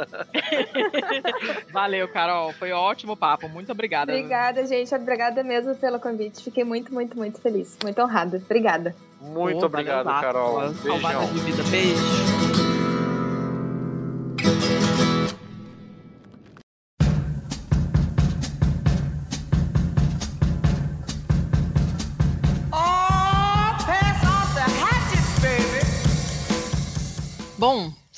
Valeu, Carol. Foi um ótimo papo. Muito obrigada. Obrigada, gente. Obrigada mesmo pelo convite. Fiquei muito, muito, muito feliz. Muito honrada. Obrigada. Muito Pô, obrigado, Carol. Salvada Beijão. de vida. Beijo.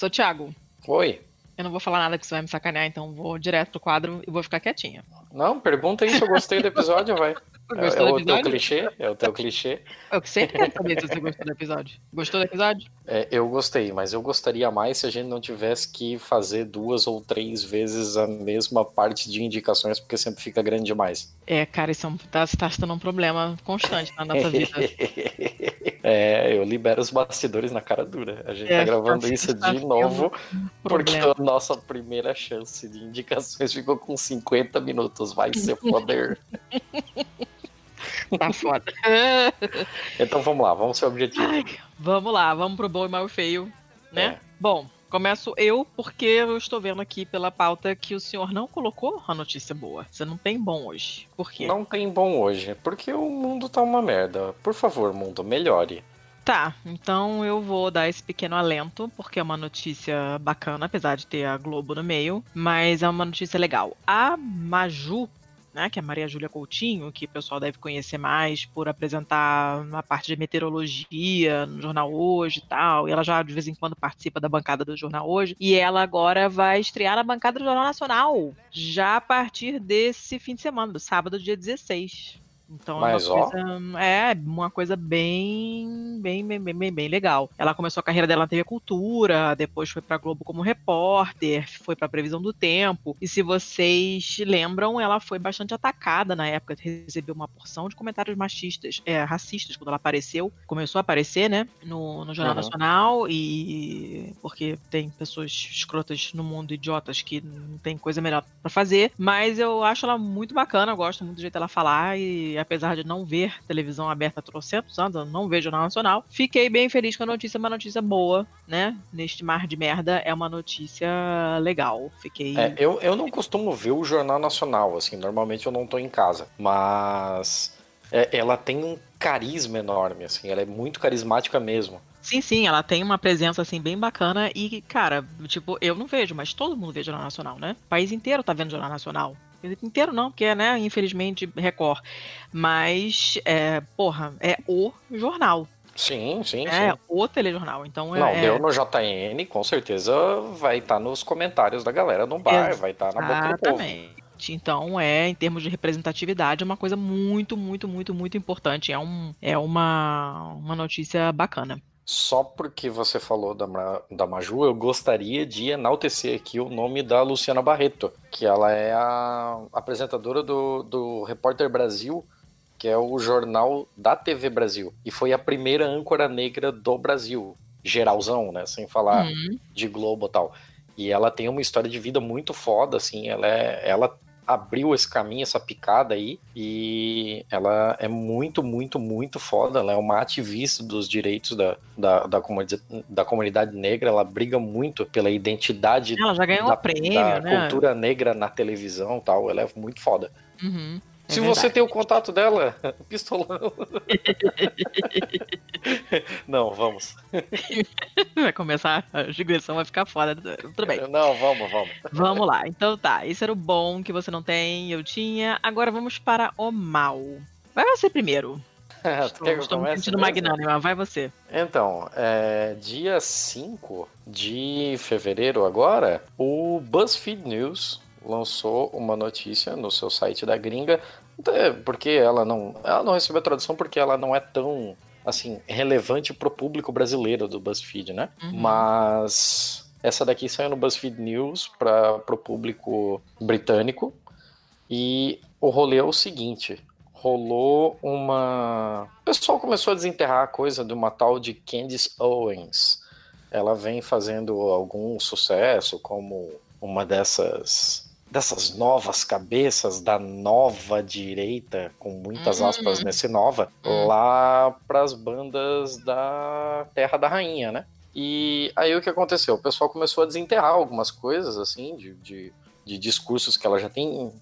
Sou Thiago. Oi. Eu não vou falar nada que você vai me sacanear, então vou direto pro quadro e vou ficar quietinha. Não, pergunta aí se eu gostei do episódio, vai. É, Gostou é o teu clichê? É o teu clichê. Eu sempre quero saber se você gostou do episódio. Gostou do episódio? É, eu gostei, mas eu gostaria mais se a gente não tivesse que fazer duas ou três vezes a mesma parte de indicações, porque sempre fica grande demais. É, cara, isso é um, tá, tá se tornando um problema constante na nossa vida. é, eu libero os bastidores na cara dura. A gente É, tá gravando isso tá de sendo novo, porque problema. a nossa primeira chance de indicações ficou com 50 minutos. Vai ser foder. Tá foda. então vamos lá, vamos ser objetivo. Ai, vamos lá, vamos pro bom e mal e feio, né? É. Bom, começo eu, porque eu estou vendo aqui pela pauta que o senhor não colocou a notícia boa. Você não tem bom hoje. Por quê? Não tem bom hoje, porque o mundo tá uma merda. Por favor, mundo, melhore. Tá, então eu vou dar esse pequeno alento, porque é uma notícia bacana, apesar de ter a Globo no meio, mas é uma notícia legal. A Maju, né, que é Maria Júlia Coutinho, que o pessoal deve conhecer mais por apresentar a parte de meteorologia no Jornal Hoje e tal, e ela já de vez em quando participa da bancada do Jornal Hoje, e ela agora vai estrear na bancada do Jornal Nacional, já a partir desse fim de semana, do sábado, dia 16. Então Mas, é uma coisa, é uma coisa bem, bem, bem, bem, bem, legal. Ela começou a carreira dela na TV Cultura, depois foi pra Globo como repórter, foi pra Previsão do Tempo. E se vocês lembram, ela foi bastante atacada na época, recebeu uma porção de comentários machistas, é, racistas quando ela apareceu, começou a aparecer, né, no, no Jornal Uhum. Nacional e porque tem pessoas escrotas no mundo, idiotas que não tem coisa melhor pra fazer. Mas eu acho ela muito bacana, eu gosto muito do jeito dela falar e apesar de não ver televisão aberta há trocentos anos, eu não vejo Jornal Nacional, fiquei bem feliz com a notícia, uma notícia boa, né? Neste mar de merda, é uma notícia legal. Fiquei. É, eu, eu não costumo ver o Jornal Nacional, assim, normalmente eu não tô em casa, mas é, ela tem um carisma enorme, assim, ela é muito carismática mesmo. Sim, sim, ela tem uma presença assim bem bacana e, cara, tipo, eu não vejo, mas todo mundo vê Jornal Nacional, né? O país inteiro tá vendo Jornal Nacional. Inteiro não, porque, né, infelizmente, Record. Mas, é, porra, é o jornal. Sim, sim, É sim. o telejornal. Então, Não, é, deu no JN, com certeza vai estar nos comentários da galera no bar, vai estar na boca do povo. Exatamente. Então é, em termos de representatividade, é uma coisa muito, muito, muito, muito importante. É, um, é uma, uma notícia bacana. Só porque você falou da, da Maju, eu gostaria de enaltecer aqui o nome da Luciana Barreto, que ela é a apresentadora do, do Repórter Brasil, que é o jornal da TV Brasil. E foi a primeira âncora negra do Brasil, geralzão, né? Sem falar Uhum. de Globo e tal. E ela tem uma história de vida muito foda, assim. Ela, é, ela abriu esse caminho, essa picada aí. E ela é muito, muito, muito foda. Ela é uma ativista dos direitos da, da, da, comuni- da comunidade negra. Ela briga muito pela identidade Ela já ganhou da, um prêmio, da né? cultura negra na televisão e tal. Ela é muito foda. Uhum. É Se você tem o contato dela, pistolão. Não, vamos. Vai começar, a digressão vai ficar foda. Tudo bem. Não, vamos, vamos. Vamos lá. Então tá, esse era o bom que você não tem, eu tinha. Agora vamos para o mal. Vai você primeiro. Eu Estou me sentindo magnânima, vai você. Então, é, dia 5 de fevereiro agora, o BuzzFeed News lançou uma notícia no seu site da gringa, até porque ela não, ela não recebeu a tradução porque ela não é tão assim relevante pro público brasileiro do BuzzFeed, né? Uhum. Mas essa daqui saiu no BuzzFeed News para pro público britânico e o rolê é o seguinte: rolou uma. O pessoal começou a desenterrar a coisa de uma tal de Candice Owens. Ela vem fazendo algum sucesso como uma dessas dessas novas cabeças da nova direita, com muitas aspas Uhum. nesse nova, lá pras bandas da Terra da Rainha, né? E aí o que aconteceu? O pessoal começou a desenterrar algumas coisas, assim, de, de, de discursos que ela já tem,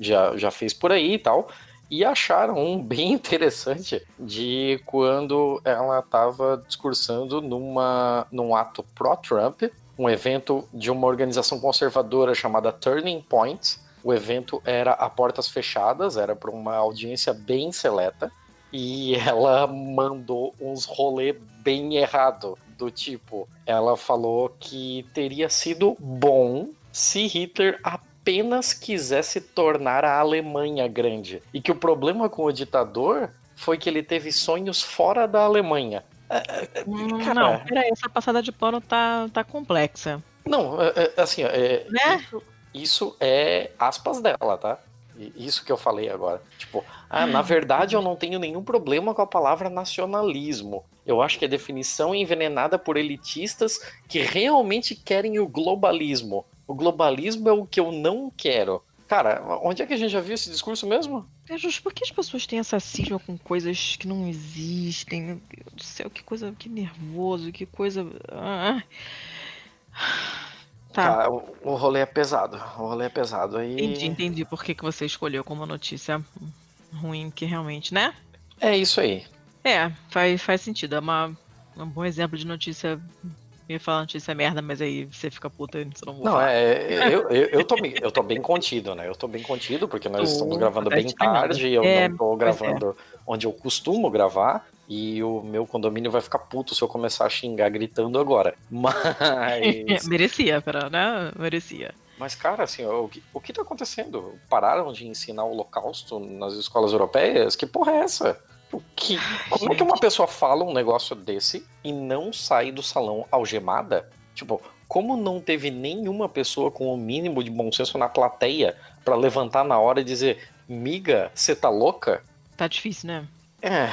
já, já fez por aí e tal, e acharam um bem interessante de quando ela estava discursando numa, num ato pró-Trump, um evento de uma organização conservadora chamada Turning Point. O evento era a portas fechadas, era para uma audiência bem seleta, e ela mandou uns rolê bem errado, do tipo, ela falou que teria sido bom se Hitler apenas quisesse tornar a Alemanha grande, e que o problema com o ditador foi que ele teve sonhos fora da Alemanha. Hum, Cara. Não, peraí, essa passada de pano tá, tá complexa. Não, é- é, assim, é, Né? isso, isso é aspas dela, tá? Isso que eu falei agora. Tipo, ah, na verdade eu não tenho nenhum problema com a palavra nacionalismo. Eu acho que a definição é envenenada por elitistas que realmente querem o globalismo. O globalismo é o que eu não quero. Cara, onde é que a gente já viu esse discurso mesmo? É justo, por que as pessoas têm essa cisma com coisas que não existem? Meu Deus do céu, que coisa, que nervoso, que coisa. Ah. Tá, Cara, o, o rolê é pesado. O rolê é pesado. Aí... entendi, entendi por que, que você escolheu como notícia ruim, que realmente, né? É isso aí. É, faz, faz sentido. É uma, um bom exemplo de notícia. Ia falar notícia merda, mas aí você fica puta, você não Não, falar. é, eu, eu, eu, tô, bem- eu tô bem contido, né? Eu tô bem contido, porque nós estamos gravando bem tarde, eu É, não tô pois gravando onde eu costumo gravar, e o meu condomínio vai ficar puto se eu começar a xingar gritando agora. Mas, Merecia, pera, né? Merecia. mas cara, assim, o que, o que tá acontecendo? Pararam de ensinar o holocausto nas escolas europeias? Que porra é essa? Que, como é que uma pessoa fala um negócio desse e não sai do salão algemada? Tipo, como não teve nenhuma pessoa com o mínimo de bom senso na plateia pra levantar na hora e dizer: Miga, você tá louca? Tá difícil, né? É.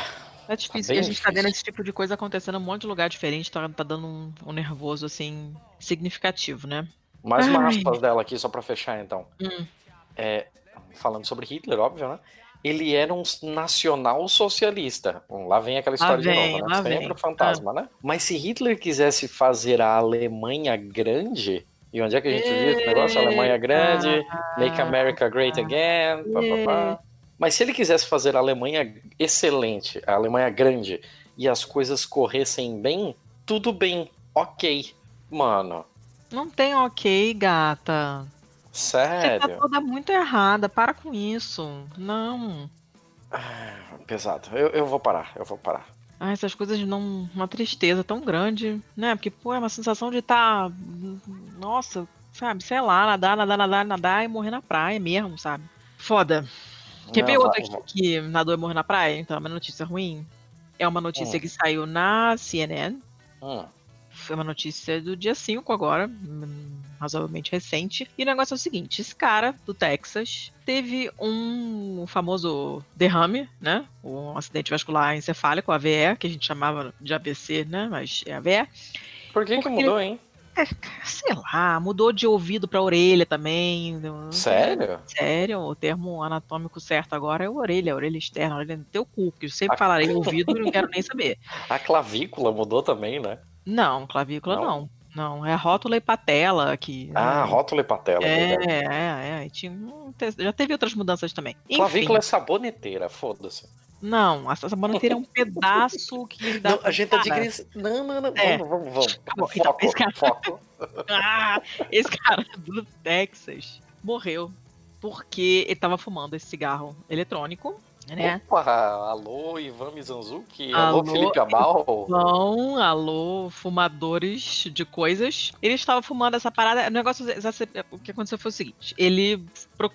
Tá difícil. bem e a gente tá difícil. vendo esse tipo de coisa acontecendo em um monte de lugar diferente, tá, tá dando um, um nervoso, assim, significativo, né? Mais uma aspas dela aqui, só pra fechar então. Hum. É, falando sobre Hitler, óbvio, né? Ele era um nacional socialista. Bom, Lá vem aquela história vem, de novo, né? Sempre vem. o fantasma, né? Mas se Hitler quisesse fazer a Alemanha grande, e onde é que a gente viu esse negócio? Alemanha grande, Make America Great Again, pá, pá, pá. Mas se ele quisesse fazer a Alemanha excelente, a Alemanha grande, e as coisas corressem bem, tudo bem, ok. Mano, Não tem ok, gata. Você tá sério. toda muito errada. Para com isso. Não. Pesado. Eu, eu vou parar, eu vou parar. Ah, essas coisas dão uma tristeza tão grande, né? Porque, pô, é uma sensação de estar. Nossa, sabe? Sei lá, nadar, nadar, nadar, nadar e morrer na praia mesmo, sabe? Foda. Quer Não, ver outra aqui que nadou e morreu na praia? Então, é uma notícia ruim. É uma notícia Hum. que saiu na CNN. Hum. Foi uma notícia do dia 5 agora, hum, razoavelmente recente. E o negócio é o seguinte: esse cara do Texas teve um famoso derrame, né? Um acidente vascular encefálico, AVE, que a gente chamava de ABC, né? Mas é AVE. Por que que Porque- mudou, hein? Sei lá, mudou de ouvido pra orelha também. não- Sério? Sério, o termo anatômico certo agora é orelha, a orelha externa, a orelha no teu cu, porque eu sempre Ah. falarei ouvido e não quero nem saber. A clavícula mudou também, né? Não, clavícula Não? não. Não, é rótula e patela que. Ah, rótula e patela, É, é, é. Tinha, um te- já teve outras mudanças também. Enfim, Clavícula é saboneteira, foda-se. não, essa saboneteira é um pedaço que dá. Não, a gente tá cara, digressando. Não, não, não. É. Vamos, vamos, vamos. Tá então, Foco, esse cara- foco. Ah, esse cara do Texas morreu porque ele tava fumando esse cigarro eletrônico, né? Opa, alô, Ivan Mizanzuki. Alô, Alô, Felipe Abal. Então, alô, fumadores de coisas. Ele estava fumando essa parada. O negócio, o que aconteceu foi o seguinte: ele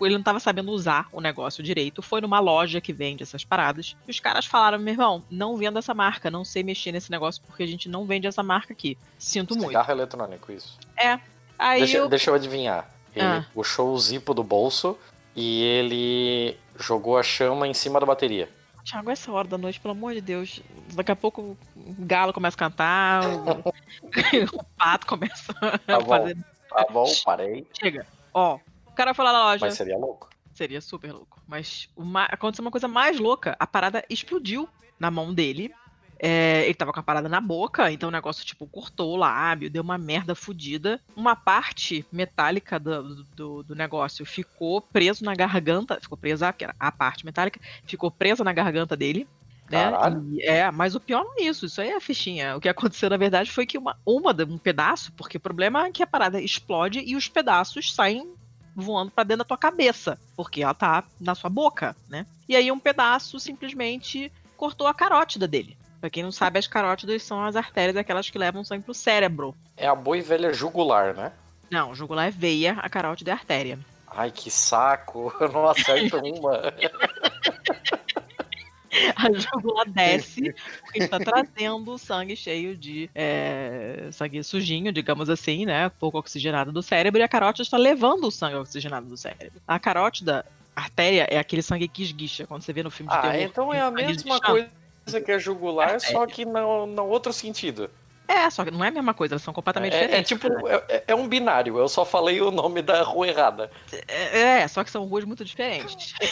ele não estava sabendo usar o negócio direito. Foi numa loja que vende essas paradas. E os caras falaram: meu irmão, não vendo essa marca, não sei mexer nesse negócio porque a gente não vende essa marca aqui. Sinto muito. Cigarro eletrônico, isso. É. Aí Deixa, eu. deixa eu adivinhar. Ele Ah. puxou o zipo do bolso e ele jogou a chama em cima da bateria. Thiago, essa hora da noite, pelo amor de Deus. Daqui a pouco o galo começa a cantar, o, o pato começa a Tá bom, fazer. tá bom, parei. Chega. Ó, o cara foi lá na loja. Mas seria louco. Seria super louco. Mas o ma- aconteceu uma coisa mais louca. A parada explodiu na mão dele. É, ele tava com a parada na boca, então o negócio, tipo, cortou o lábio, deu uma merda fodida. Uma parte metálica do, do, do negócio ficou preso na garganta. Ficou presa, que era a parte metálica, ficou presa na garganta dele. Né? E- é, mas o pior não é isso, isso aí é a fichinha. O que aconteceu, na verdade, foi que uma, uma, um pedaço, porque o problema é que a parada explode e os pedaços saem voando pra dentro da tua cabeça, porque ela tá na sua boca, né? E aí um pedaço simplesmente cortou a carótida dele. Pra quem não sabe, as carótidas são as artérias, aquelas que levam sangue pro cérebro. É a boa e velha jugular, né? Não, jugular é veia, a carótida é artéria. Ai, que saco. Eu não acerto uma. A jugular desce porque está trazendo o sangue cheio de é, sangue sujinho, digamos assim, né? Pouco oxigenado do cérebro, e a carótida está levando o sangue oxigenado do cérebro. A carótida, artéria, é aquele sangue que esguicha, quando você vê no filme de Ah, terror. então é a mesma esguichando. Coisa que a jugular, só que no, no outro sentido. É, só que não é a mesma coisa, elas são completamente É, é diferentes. tipo, é, é um binário, eu só falei o nome da rua errada. É, é, só que são ruas muito diferentes.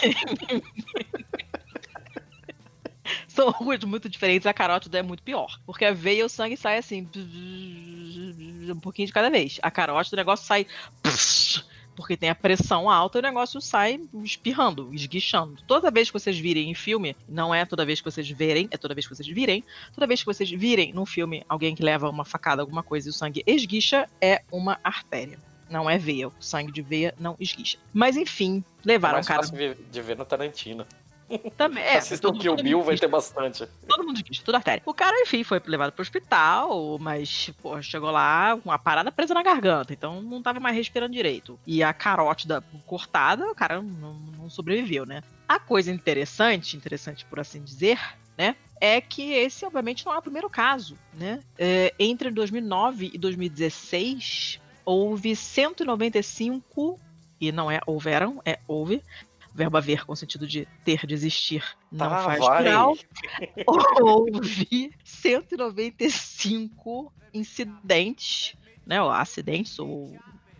são ruas muito diferentes, a carótida é muito pior. Porque a veia o sangue sai assim, um pouquinho de cada vez. A carótida o negócio sai porque tem a pressão alta e o negócio sai espirrando, esguichando. Toda vez que vocês virem em filme, não é toda vez que vocês verem, é toda vez que vocês virem. Toda vez que vocês virem num filme alguém que leva uma facada, alguma coisa e o sangue esguicha, é uma artéria. Não é veia. O sangue de veia não esguicha. Mas enfim, É levaram o mais cara. fácil de ver no Tarantino. Também, é, Assistam que o Bill vai ter bastante. Todo mundo esguicha, tudo artéria. O cara, enfim, foi levado pro hospital, mas, pô, chegou lá com a parada presa na garganta, então não tava mais respirando direito. E a carótida cortada, o cara não, não sobreviveu, né? A coisa interessante, interessante por assim dizer, né? É que esse, obviamente, não é o primeiro caso, né? É, entre 2009 e 2016, houve 195, e não é houveram, é houve, verbo haver com o sentido de ter, de existir, não Tá, faz vai. plural. Houve 195 incidentes, né, ou acidentes, ou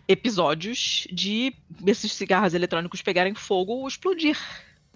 episódios de esses cigarros eletrônicos pegarem fogo ou explodir.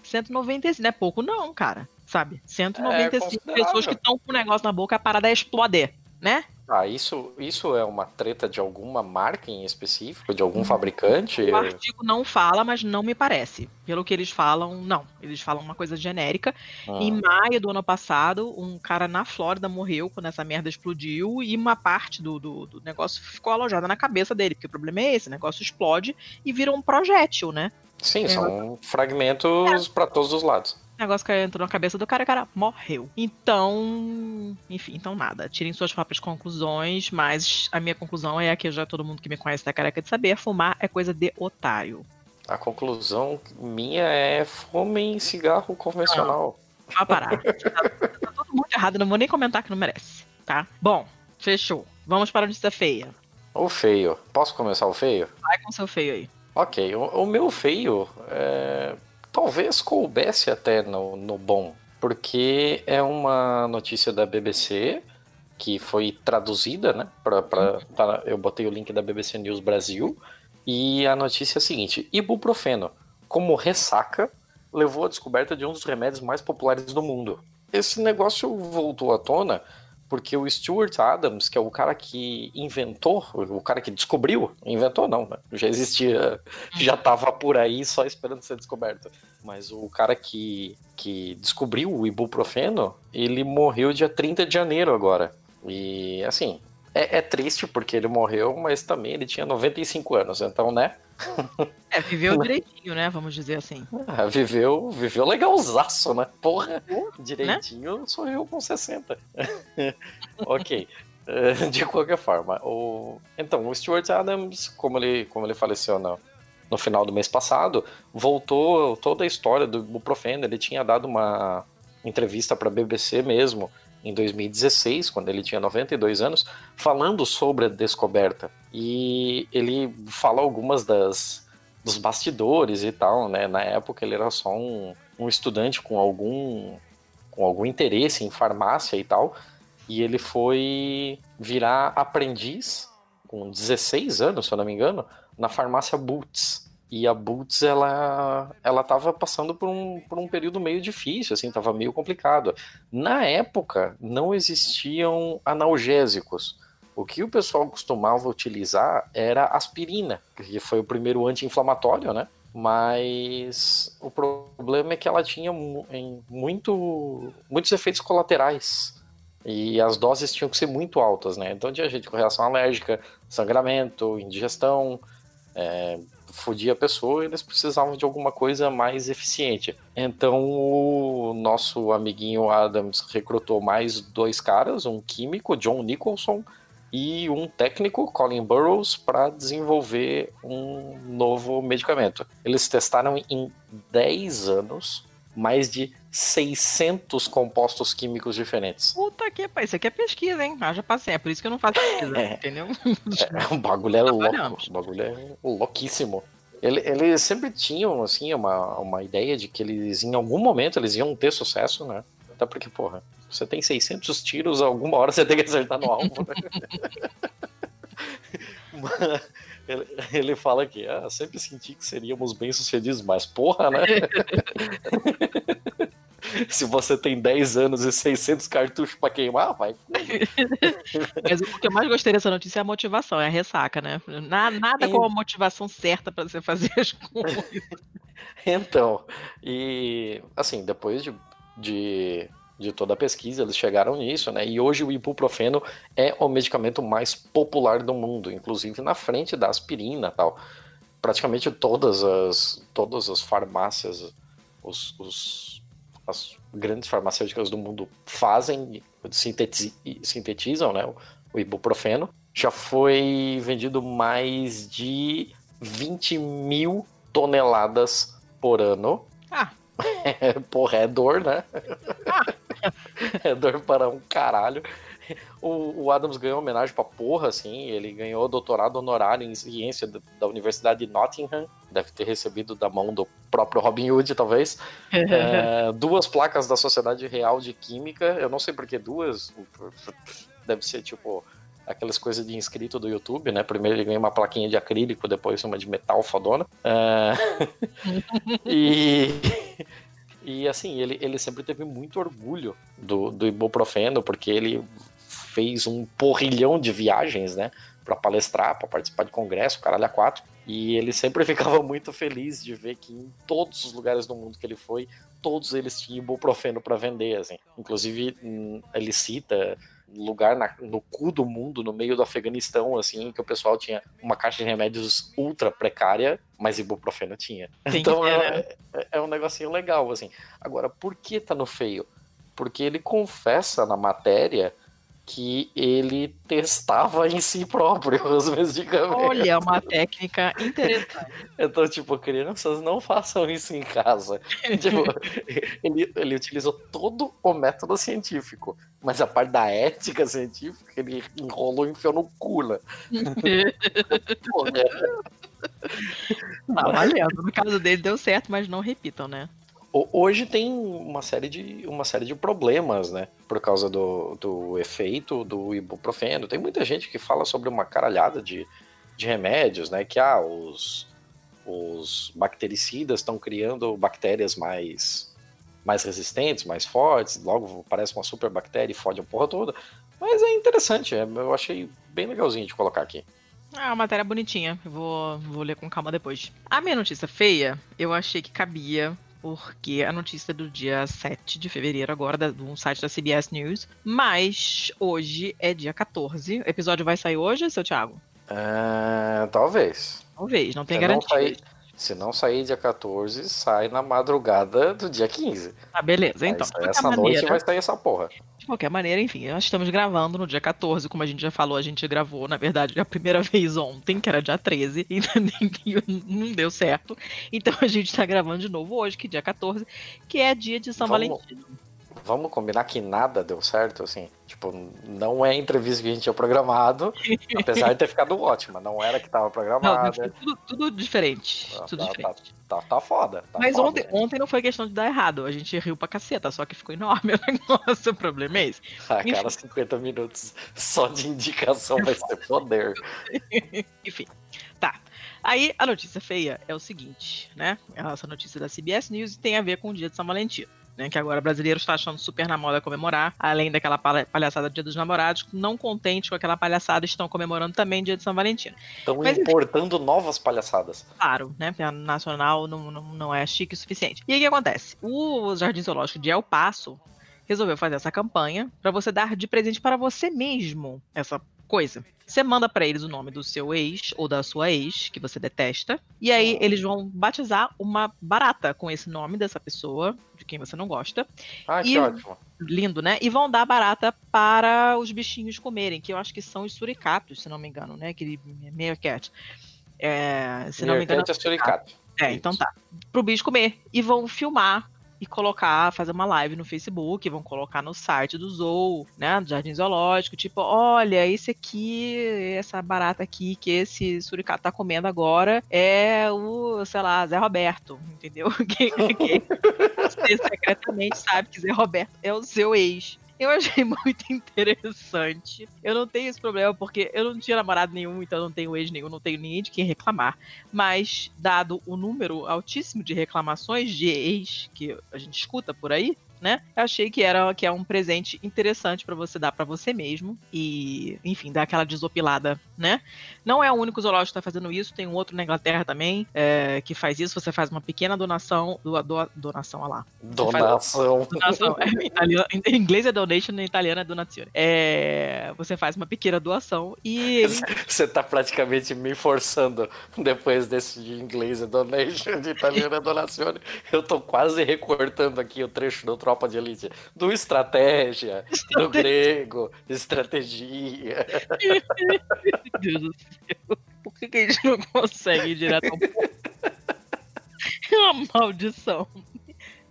195, não é pouco não, cara, sabe? 195 considerável. pessoas que estão com o negócio na boca, a parada é explodir, né? Ah, isso, isso é uma treta de alguma marca em específico, de algum fabricante? O artigo não fala, mas não me parece. Pelo que eles falam, não. Eles falam uma coisa genérica. Ah. Em maio do ano passado, um cara na Flórida morreu quando essa merda explodiu e uma parte do, do, do negócio ficou alojada na cabeça dele. Porque o problema é esse: o negócio explode e vira um projétil, né? Sim, É, são fragmentos pra todos os lados. O negócio que entrou na cabeça do cara, o cara morreu. Então, enfim, então nada. Tirem suas próprias conclusões, mas a minha conclusão é a que já todo mundo que me conhece tá careca de saber: fumar é coisa de otário. A conclusão minha é fumem cigarro convencional. Vai parar. tá, tá todo mundo errado, não vou nem comentar que não merece, tá? Bom, fechou. Vamos para a notícia feia. O feio. Posso começar o feio? Vai com seu feio aí. Ok, o, o meu feio é, talvez coubesse até no, no bom, porque é uma notícia da BBC que foi traduzida, né? Pra, pra, tá- eu botei o link da BBC News Brasil e a notícia é a seguinte: ibuprofeno, como ressaca, levou à descoberta de um dos remédios mais populares do mundo. Esse negócio voltou à tona porque o Stuart Adams, que é o cara que inventou, o cara que descobriu, inventou não, né? já existia, já estava por aí só esperando ser descoberto. Mas o cara que, que descobriu o ibuprofeno, ele morreu dia 30 de janeiro agora. E assim, é, é triste porque ele morreu, mas também ele tinha 95 anos, então, né? É, viveu direitinho, né? Vamos dizer assim. Ah, viveu, viveu legalzaço, né? Porra, direitinho sou eu com 60. ok. Eh, De qualquer forma, o... então, o Stuart Adams, como ele, como ele faleceu no, no final do mês passado, voltou toda a história do ibuprofeno. Ele tinha dado uma entrevista para a BBC mesmo, em 2016, quando ele tinha 92 anos, falando sobre a descoberta. E ele fala algumas das, dos bastidores e tal, né? Na época ele era só um, um estudante com algum, com algum interesse em farmácia e tal, e ele foi virar aprendiz com 16 anos, se eu não me engano, na farmácia Boots. E a Boots, ela, ela tava passando por um, por um período meio difícil, assim, tava meio complicado. Na época, não existiam analgésicos. O que o pessoal costumava utilizar era aspirina, que foi o primeiro anti-inflamatório, né? Mas o problema é que ela tinha muito, muitos efeitos colaterais. E as doses tinham que ser muito altas, né? Então tinha gente com reação alérgica, sangramento, indigestão, é, fodia a pessoa eles precisavam de alguma coisa mais eficiente. Então o nosso amiguinho Adams recrutou mais dois caras, um químico, John Nicholson, e um técnico, Colin Burrows, para desenvolver um novo medicamento. Eles testaram em 10 anos mais de 600 compostos químicos diferentes. Puta que pariu, isso aqui é pesquisa, hein? Já passei, é por isso que eu não faço pesquisa, É. entendeu? É, o bagulho é louco, Trabalhamos. o bagulho é louquíssimo. Ele- Eles sempre tinham, assim, uma, uma ideia de que eles, em algum momento, eles iam ter sucesso, né? Até porque, porra, você tem 600 tiros, alguma hora você tem que acertar no alvo, né? Ele, ele fala que, ah, sempre senti que seríamos bem-sucedidos, mas porra, né? Se você tem 10 anos e 600 cartuchos pra queimar, vai. Mas o que eu mais gostei dessa notícia é a motivação, é a ressaca, né? Na- Nada como a motivação certa pra você fazer as coisas. Então, e assim, depois de, de, de toda a pesquisa, eles chegaram nisso, né? E hoje o ibuprofeno é o medicamento mais popular do mundo, inclusive na frente da aspirina e tal. Praticamente todas as, todas as farmácias, os, os- as grandes farmacêuticas do mundo fazem, sinteti- sintetizam, né? O, ibuprofeno. Já foi vendido mais de 20 mil toneladas por ano. Ah. Porra, é dor, né? é dor para um caralho. O, o Adams ganhou homenagem pra porra, assim. Ele ganhou doutorado honorário em ciência da, da Universidade de Nottingham. Deve ter recebido da mão do próprio Robin Hood, talvez. É, duas placas da Sociedade Real de Química. Eu não sei por que duas. Deve ser tipo aquelas coisas de inscrito do YouTube, né? Primeiro ele ganha uma plaquinha de acrílico, depois uma de metal fodona. É, e, e assim, ele, ele sempre teve muito orgulho do, do ibuprofeno, porque ele fez um porrilhão de viagens, né? Pra palestrar, pra participar de congresso, caralho a quatro. E ele sempre ficava muito feliz de ver que em todos os lugares do mundo que ele foi, todos eles tinham ibuprofeno para vender, assim. Inclusive, hum, ele cita lugar na- no cu do mundo, no meio do Afeganistão, assim, que o pessoal tinha uma caixa de remédios ultra precária, mas ibuprofeno tinha. Tem então é, né? é- é um negocinho legal, assim. Agora, por que tá no feio? Porque ele confessa na matéria que ele testava em si próprio os medicamentos. Olha, uma técnica interessante. Então, tipo, crianças não façam isso em casa. tipo, ele, ele utilizou todo o método científico, mas a parte da ética científica ele enrolou e enfiou no cu, né? Né? Tá valendo. No caso dele deu certo, mas não repitam, né? Ho- Hoje tem uma série de, uma série de problemas, né? Por causa do, do efeito do ibuprofeno. Tem muita gente que fala sobre uma caralhada de, de remédios, né? Que ah, os, os bactericidas estão criando bactérias mais, mais resistentes, mais fortes. Logo parece uma super bactéria e fode a porra toda. Mas é interessante, é- eu achei bem legalzinho de colocar aqui. Ah, uma matéria bonitinha. Vou, vou ler com calma depois. A minha notícia feia, eu achei que cabia, porque a notícia é do dia 7 de fevereiro, agora, da- do site da CBS News. Mas hoje é dia 14. O episódio vai sair hoje, seu Thiago? Ah, talvez. Talvez, não tem Se não garantia. Se não sair dia 14, sai na madrugada do dia 15. Ah, beleza, então. Aí essa noite maneira- vai sair essa porra. De qualquer maneira, enfim, nós estamos gravando no dia 14, como a gente já falou, a gente gravou, na verdade, a primeira vez ontem, que era dia 13, e não deu certo. Então a gente tá gravando de novo hoje, que é dia 14, que é dia de São Vamos- Valentim. Vamos combinar que nada deu certo, assim. Tipo, não é a entrevista que a gente tinha programado, apesar de ter ficado ótima. Não era que tava Não, programada. foi tudo, tudo diferente. Tá, tudo tá, diferente. Tá, tá foda. tá Mas foda. ontem, ontem não foi questão de dar errado. A gente riu pra caceta, só que ficou enorme o negócio. O problema é esse. Ah, cara, 50 minutos só de indicação vai ser poder. Enfim, tá. Aí a notícia feia é o seguinte, né? Essa notícia da CBS News tem a ver com o dia de São Valentim. Né, que agora brasileiro está achando super na moda comemorar, além daquela palha- palhaçada do Dia dos Namorados, não contente com aquela palhaçada, estão comemorando também o Dia de São Valentim. Estão Mas, enfim. importando novas palhaçadas. Claro, né? A nacional não, não, não é chique o suficiente. E aí o que acontece? O Jardim Zoológico de El Paso resolveu fazer essa campanha para você dar de presente para você mesmo essa coisa. Você manda para eles o nome do seu ex ou da sua ex, que você detesta, e aí eles vão batizar uma barata com esse nome dessa pessoa, de quem você não gosta. Ah, que E- ótimo. Lindo, né? E vão dar barata para os bichinhos comerem, que eu acho que são os suricatos, se não me engano, né? Aquele meerkat. É, se não me engano, é suricato. é, então tá. Pro bicho comer. E vão filmar e colocar, fazer uma live no Facebook, vão colocar no site do Zoo, né? Do Jardim Zoológico, tipo, olha, esse aqui, essa barata aqui que esse suricato tá comendo agora é o, sei lá, Zé Roberto, entendeu? Quem, você secretamente sabe que Zé Roberto é o seu ex. Eu achei muito interessante. Eu não tenho esse problema porque eu não tinha namorado nenhum, então não tenho ex nenhum, não tenho ninguém de quem reclamar. Mas, dado o número altíssimo de reclamações de ex que a gente escuta por aí, né? Eu achei que era que é um presente interessante pra você dar pra você mesmo e, enfim, dar aquela desopilada, né? Não é o único zoológico que tá fazendo isso, tem um outro na Inglaterra também é, que faz isso. Você faz uma pequena donação, do, do- donação, olha lá. Faz- Donação. Donação. É, em, italiano- em inglês é donation, em italiano é donazione. É, você faz uma pequena doação e Você tá praticamente me forçando depois desse de inglês é donation, de italiano é donazione. Eu tô quase recortando aqui o trecho do Tropa de Elite. Do estratégia, do grego, estratégia. Meu Deus do céu. Por que, que a gente não consegue ir direto ao ponto? É uma maldição.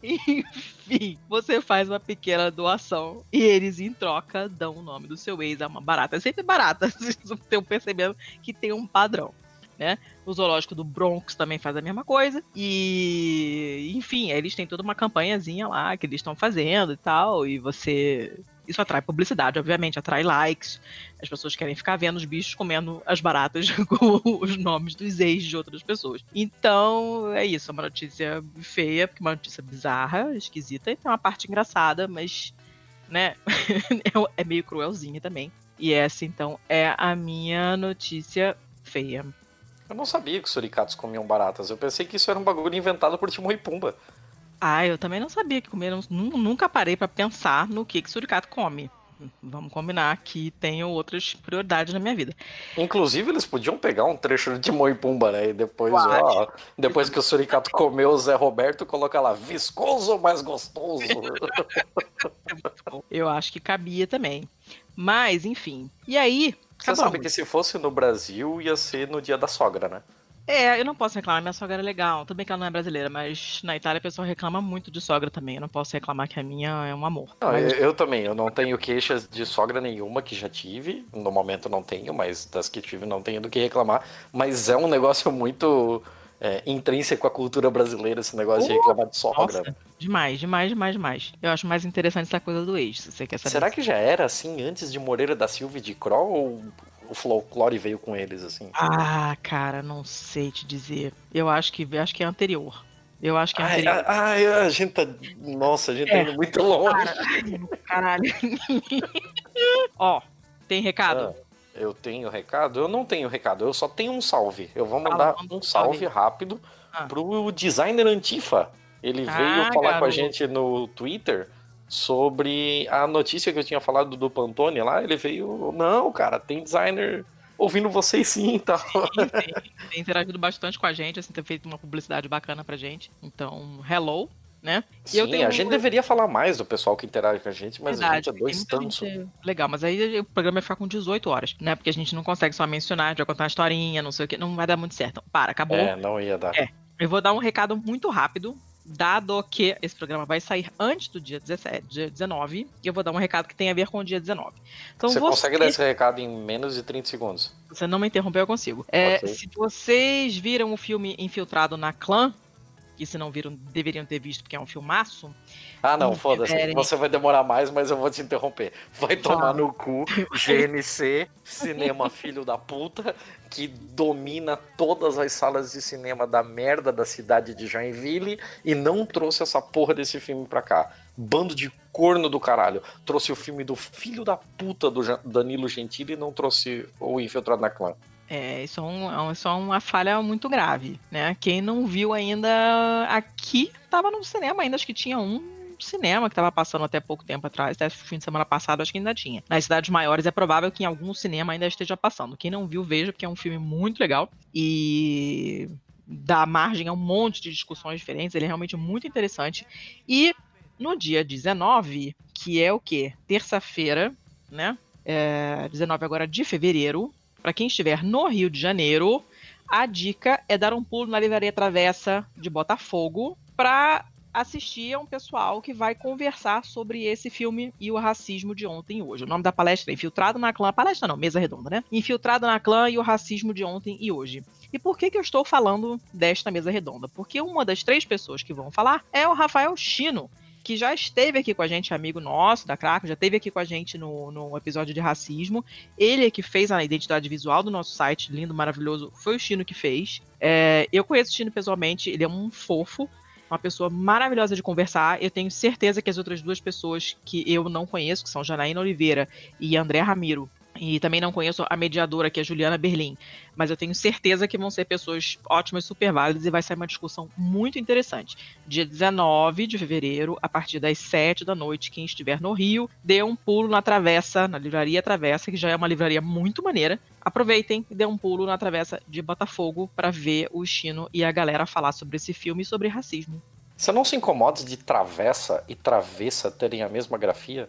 Enfim, você faz uma pequena doação e eles, em troca, dão o nome do seu ex a uma barata. É sempre barata, vocês estão percebendo que tem um padrão. Né? O zoológico do Bronx também faz a mesma coisa. E, enfim, eles têm toda uma campanhazinha lá que eles estão fazendo e tal. E você. Isso atrai publicidade, obviamente, atrai likes. As pessoas querem ficar vendo os bichos comendo as baratas com os nomes dos ex de outras pessoas. Então, é isso. É uma notícia feia, porque é uma notícia bizarra, esquisita, e tem uma parte engraçada, mas, né, é meio cruelzinha também. E essa, então, é a minha notícia feia. Eu não sabia que os suricatos comiam baratas. Eu pensei que isso era um bagulho inventado por Timão e Pumba. Ah, eu também não sabia que comer. nu- Nunca parei pra pensar no que, que suricato come. Vamos combinar que tenho outras prioridades na minha vida. Inclusive, eles podiam pegar um trecho de Timão e Pumba, né? E depois, Claro. ó, depois que o suricato comeu o Zé Roberto, coloca lá, viscoso mais gostoso? Eu acho que cabia também. Mas, enfim. E aí. Você acabamos. sabe que se fosse no Brasil, ia ser no dia da sogra, né? É, eu não posso reclamar, minha sogra é legal. Tudo bem que ela não é brasileira, mas na Itália a pessoa reclama muito de sogra também. Eu não posso reclamar que a minha é um amor. Não, Mas- eu, eu também, eu não tenho queixas de sogra nenhuma que já tive. No momento não tenho, mas das que tive não tenho do que reclamar. Mas é um negócio muito é, intrínseco à cultura brasileira, esse negócio de Oh, reclamar de sogra. Nossa, demais, demais, demais, demais. Eu acho mais interessante essa coisa do ex, se você quer saber. Será que já era assim antes de Moreira da Silva e de Kroll ou o folclore veio com eles assim? Ah, cara, não sei te dizer. Eu acho que acho que é anterior. Eu acho que é Ai, anterior. ai, a gente tá. Nossa, a gente tá É. indo muito longe. Caralho. Ó, tem recado? Ah, eu tenho recado? Eu não tenho recado, eu só tenho um salve. Eu vou mandar manda um salve rápido Ah. pro designer Antifa. Ele Ah, veio falar com a garoto. gente no Twitter sobre a notícia que eu tinha falado do Pantone lá. Ele veio, não, cara, tem designer ouvindo vocês sim e tal. tem, tem interagido bastante com a gente, assim, tem feito uma publicidade bacana pra gente. Então, hello, né? E eu Sim, tenho a gente deveria falar mais do pessoal que interage com a gente, mas a Verdade, gente é dois tantos. Legal, mas aí o programa vai ficar com 18 horas, né? Porque a gente não consegue só mencionar, a gente vai contar uma historinha, não sei o que, não vai dar muito certo. Então, para, acabou. É, não ia dar. É. Eu vou dar um recado muito rápido, dado que esse programa vai sair antes do dia 17, dia 19, e eu vou dar um recado que tem a ver com o dia 19. Então, você, consegue dar esse recado em menos de 30 segundos. Você não me interrompeu, eu consigo. É. Se vocês viram o filme Infiltrado na Clã, que se não viram, deveriam ter visto, porque é um filmaço. Ah, não, foda-se. tiverem- Você vai demorar mais, mas eu vou te interromper. Vai tomar no cu, GNC, cinema filho da puta, que domina todas as salas de cinema da merda da cidade de Joinville e não trouxe essa porra desse filme pra cá. Bando de corno do caralho. Trouxe o filme do filho da puta do Danilo Gentili e não trouxe o Infiltrado na Clã. É, isso é, é um- isso é uma falha muito grave, né? Quem não viu ainda aqui, tava no cinema ainda, acho que tinha um cinema que tava passando até pouco tempo atrás, até fim de semana passado, acho que ainda tinha. Nas cidades maiores é provável que em algum cinema ainda esteja passando. Quem não viu, veja, porque é um filme muito legal e dá margem a um monte de discussões diferentes, ele é realmente muito interessante. E no dia 19, que é o quê? Terça-feira, né? É, 19 agora de fevereiro, para quem estiver no Rio de Janeiro, a dica é dar um pulo na Livraria Travessa de Botafogo para assistir a um pessoal que vai conversar sobre esse filme e o racismo de ontem e hoje. O nome da palestra é Infiltrado na Clã. Palestra não, mesa redonda, né? Infiltrado na Clã e o racismo de ontem e hoje. E por que, que eu estou falando desta mesa redonda? Porque uma das três pessoas que vão falar é o Rafael Chino, que já esteve aqui com a gente, amigo nosso da Craco, já esteve aqui com a gente no, no episódio de racismo. Ele é que fez a identidade visual do nosso site, lindo, maravilhoso, foi o Chino que fez. É, eu conheço o Chino pessoalmente, ele é um fofo, uma pessoa maravilhosa de conversar. Eu tenho certeza que as outras duas pessoas que eu não conheço, que são Janaína Oliveira e André Ramiro, e também não conheço a mediadora, que é Juliana Berlim, mas eu tenho certeza que vão ser pessoas ótimas, super válidas e vai ser uma discussão muito interessante. Dia 19 de fevereiro, a partir das 7 da noite, quem estiver no Rio, dê um pulo na Travessa, na Livraria Travessa, que já é uma livraria muito maneira. Aproveitem e dê um pulo na Travessa de Botafogo para ver o Chino e a galera falar sobre esse filme e sobre racismo. Você não se incomoda de travessa e travessa terem a mesma grafia?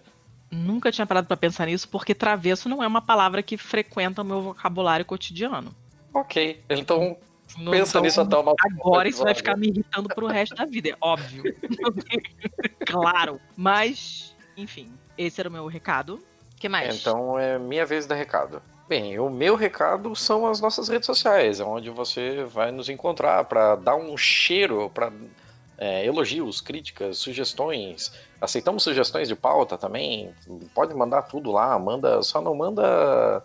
Nunca tinha parado para pensar nisso, porque travesso não é uma palavra que frequenta o meu vocabulário cotidiano. Ok, então Não- pensa então, nisso até nosso Agora isso vai ficar me irritando pro resto da vida, é óbvio. claro. Mas, enfim, esse era o meu recado. O que mais? Então é minha vez de recado. Bem, o meu recado são as nossas redes sociais, onde você vai nos encontrar para dar um cheiro, para elogios, críticas, sugestões. Aceitamos sugestões de pauta também. Pode mandar tudo lá, manda, só não manda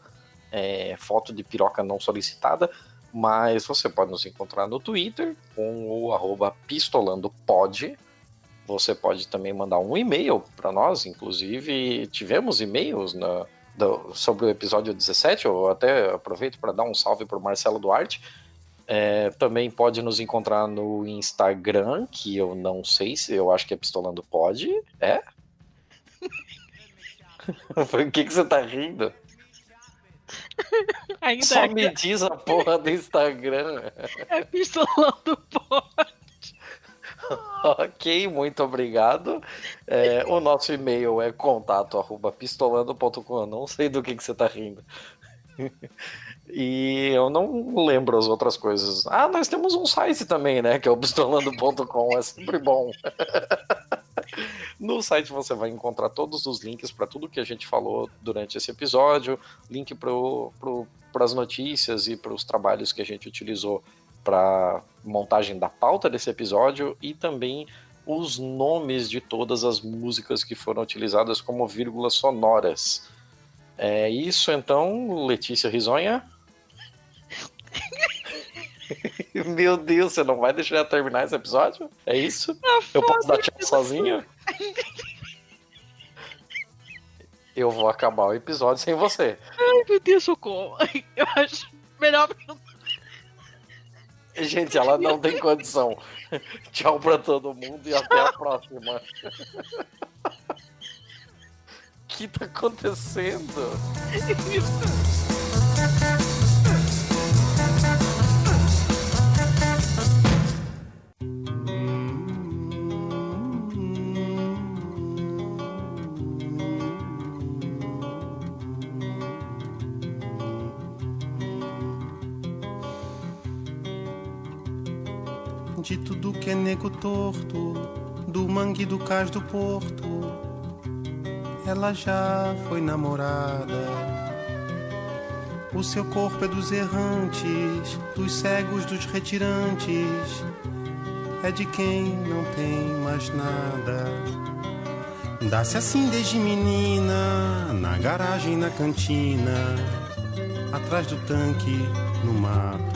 é, foto de piroca não solicitada. Mas você pode nos encontrar no Twitter com o arroba pistolandopod. Você pode também mandar um e-mail para nós, inclusive tivemos e-mails na, do- sobre o episódio 17, eu até aproveito para dar um salve para o Marcelo Duarte. É, também pode nos encontrar no Instagram, que eu não sei se eu acho que é Pistolando Pode. É? Por que, que você tá rindo? Ainda Só é, me diz a porra do Instagram. é pistolando pó. ok, muito obrigado. É, o nosso e-mail é contato arroba pistolando.com. Não sei do que, que você tá rindo. E eu não lembro as outras coisas. Ah, nós temos um site também, né? Que é o pistolando.com. É sempre bom. No site você vai encontrar todos os links para tudo que a gente falou durante esse episódio, link para as notícias e para os trabalhos que a gente utilizou para montagem da pauta desse episódio e também os nomes de todas as músicas que foram utilizadas como vírgulas sonoras. É isso então, Letícia Risonha. Meu Deus, você não vai deixar eu terminar esse episódio? É isso? Eu posso dar tchau sozinho? Eu vou acabar o episódio sem você. Ai, meu Deus, socorro. Eu acho melhor. Gente, ela não tem condição. Tchau pra todo mundo e até a próxima. O que tá acontecendo? Que é nego torto, do mangue do cais do porto. Ela já foi namorada. O seu corpo é dos errantes, dos cegos, dos retirantes. É de quem não tem mais nada. Dá-se assim desde menina, na garagem, na cantina, atrás do tanque, no mato.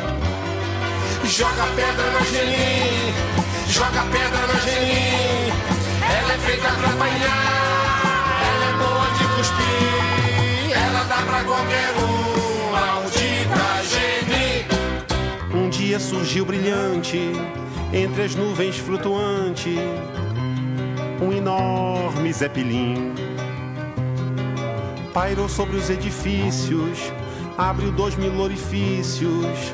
Joga pedra na Geni, joga pedra na Geni. Ela é feita pra apanhar, ela é boa de cuspir. Ela dá pra qualquer um, maldita Geni. Um dia surgiu brilhante, entre as nuvens flutuante, um enorme zeppelin. Pairou sobre os edifícios, abriu dois mil orifícios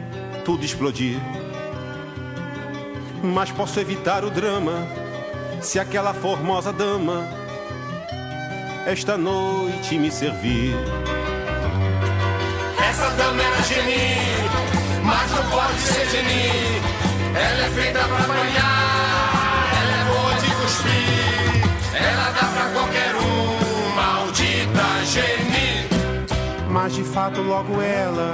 tudo explodir. Mas posso evitar o drama se aquela formosa dama esta noite me servir. Essa dama era Geni, mas não pode ser Geni. Ela é feita pra apanhar, ela é boa de cuspir. Ela dá pra qualquer um, maldita Geni. Mas de fato, logo ela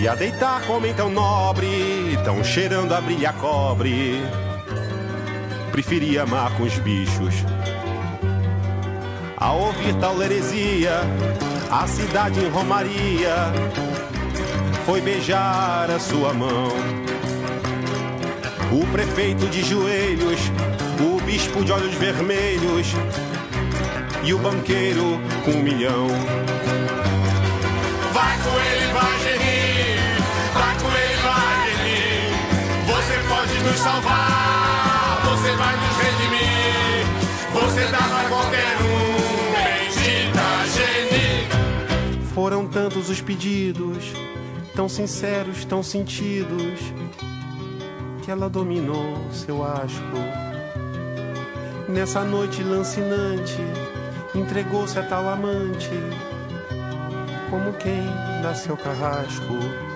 E a deitar com homem tão nobre, tão cheirando a brilha cobre. Preferia amar com os bichos. Ao ouvir tal heresia, a cidade em Romaria foi beijar a sua mão. O prefeito de joelhos, o bispo de olhos vermelhos e o banqueiro com um milhão. Vai com ele, vai Geni, nos salvar, você vai nos redimir. Você dá pra qualquer um, bendita Geni. Foram tantos os pedidos, tão sinceros, tão sentidos, que ela dominou seu asco. Nessa noite lancinante, entregou-se a tal amante, como quem dá seu carrasco.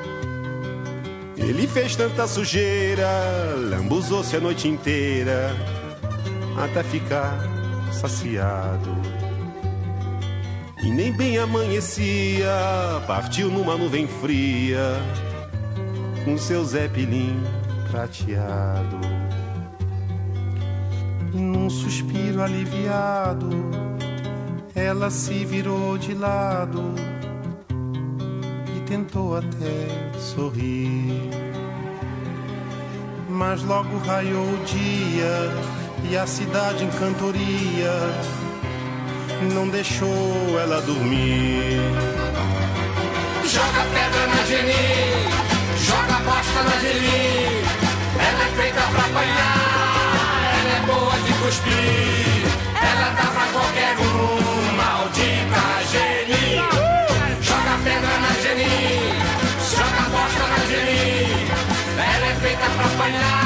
Ele fez tanta sujeira, lambuzou-se a noite inteira, até ficar saciado. E nem bem amanhecia, partiu numa nuvem fria, com seu zeppelin prateado. Num suspiro aliviado, ela se virou de lado tentou até sorrir. Mas logo raiou o dia e a cidade em cantoria não deixou ela dormir. Joga pedra na Geni, joga pasta na Geni. Ela é feita pra apanhar, ela é boa de cuspir. Ela dá pra qualquer um, maldita Geni. Joga pedra na when I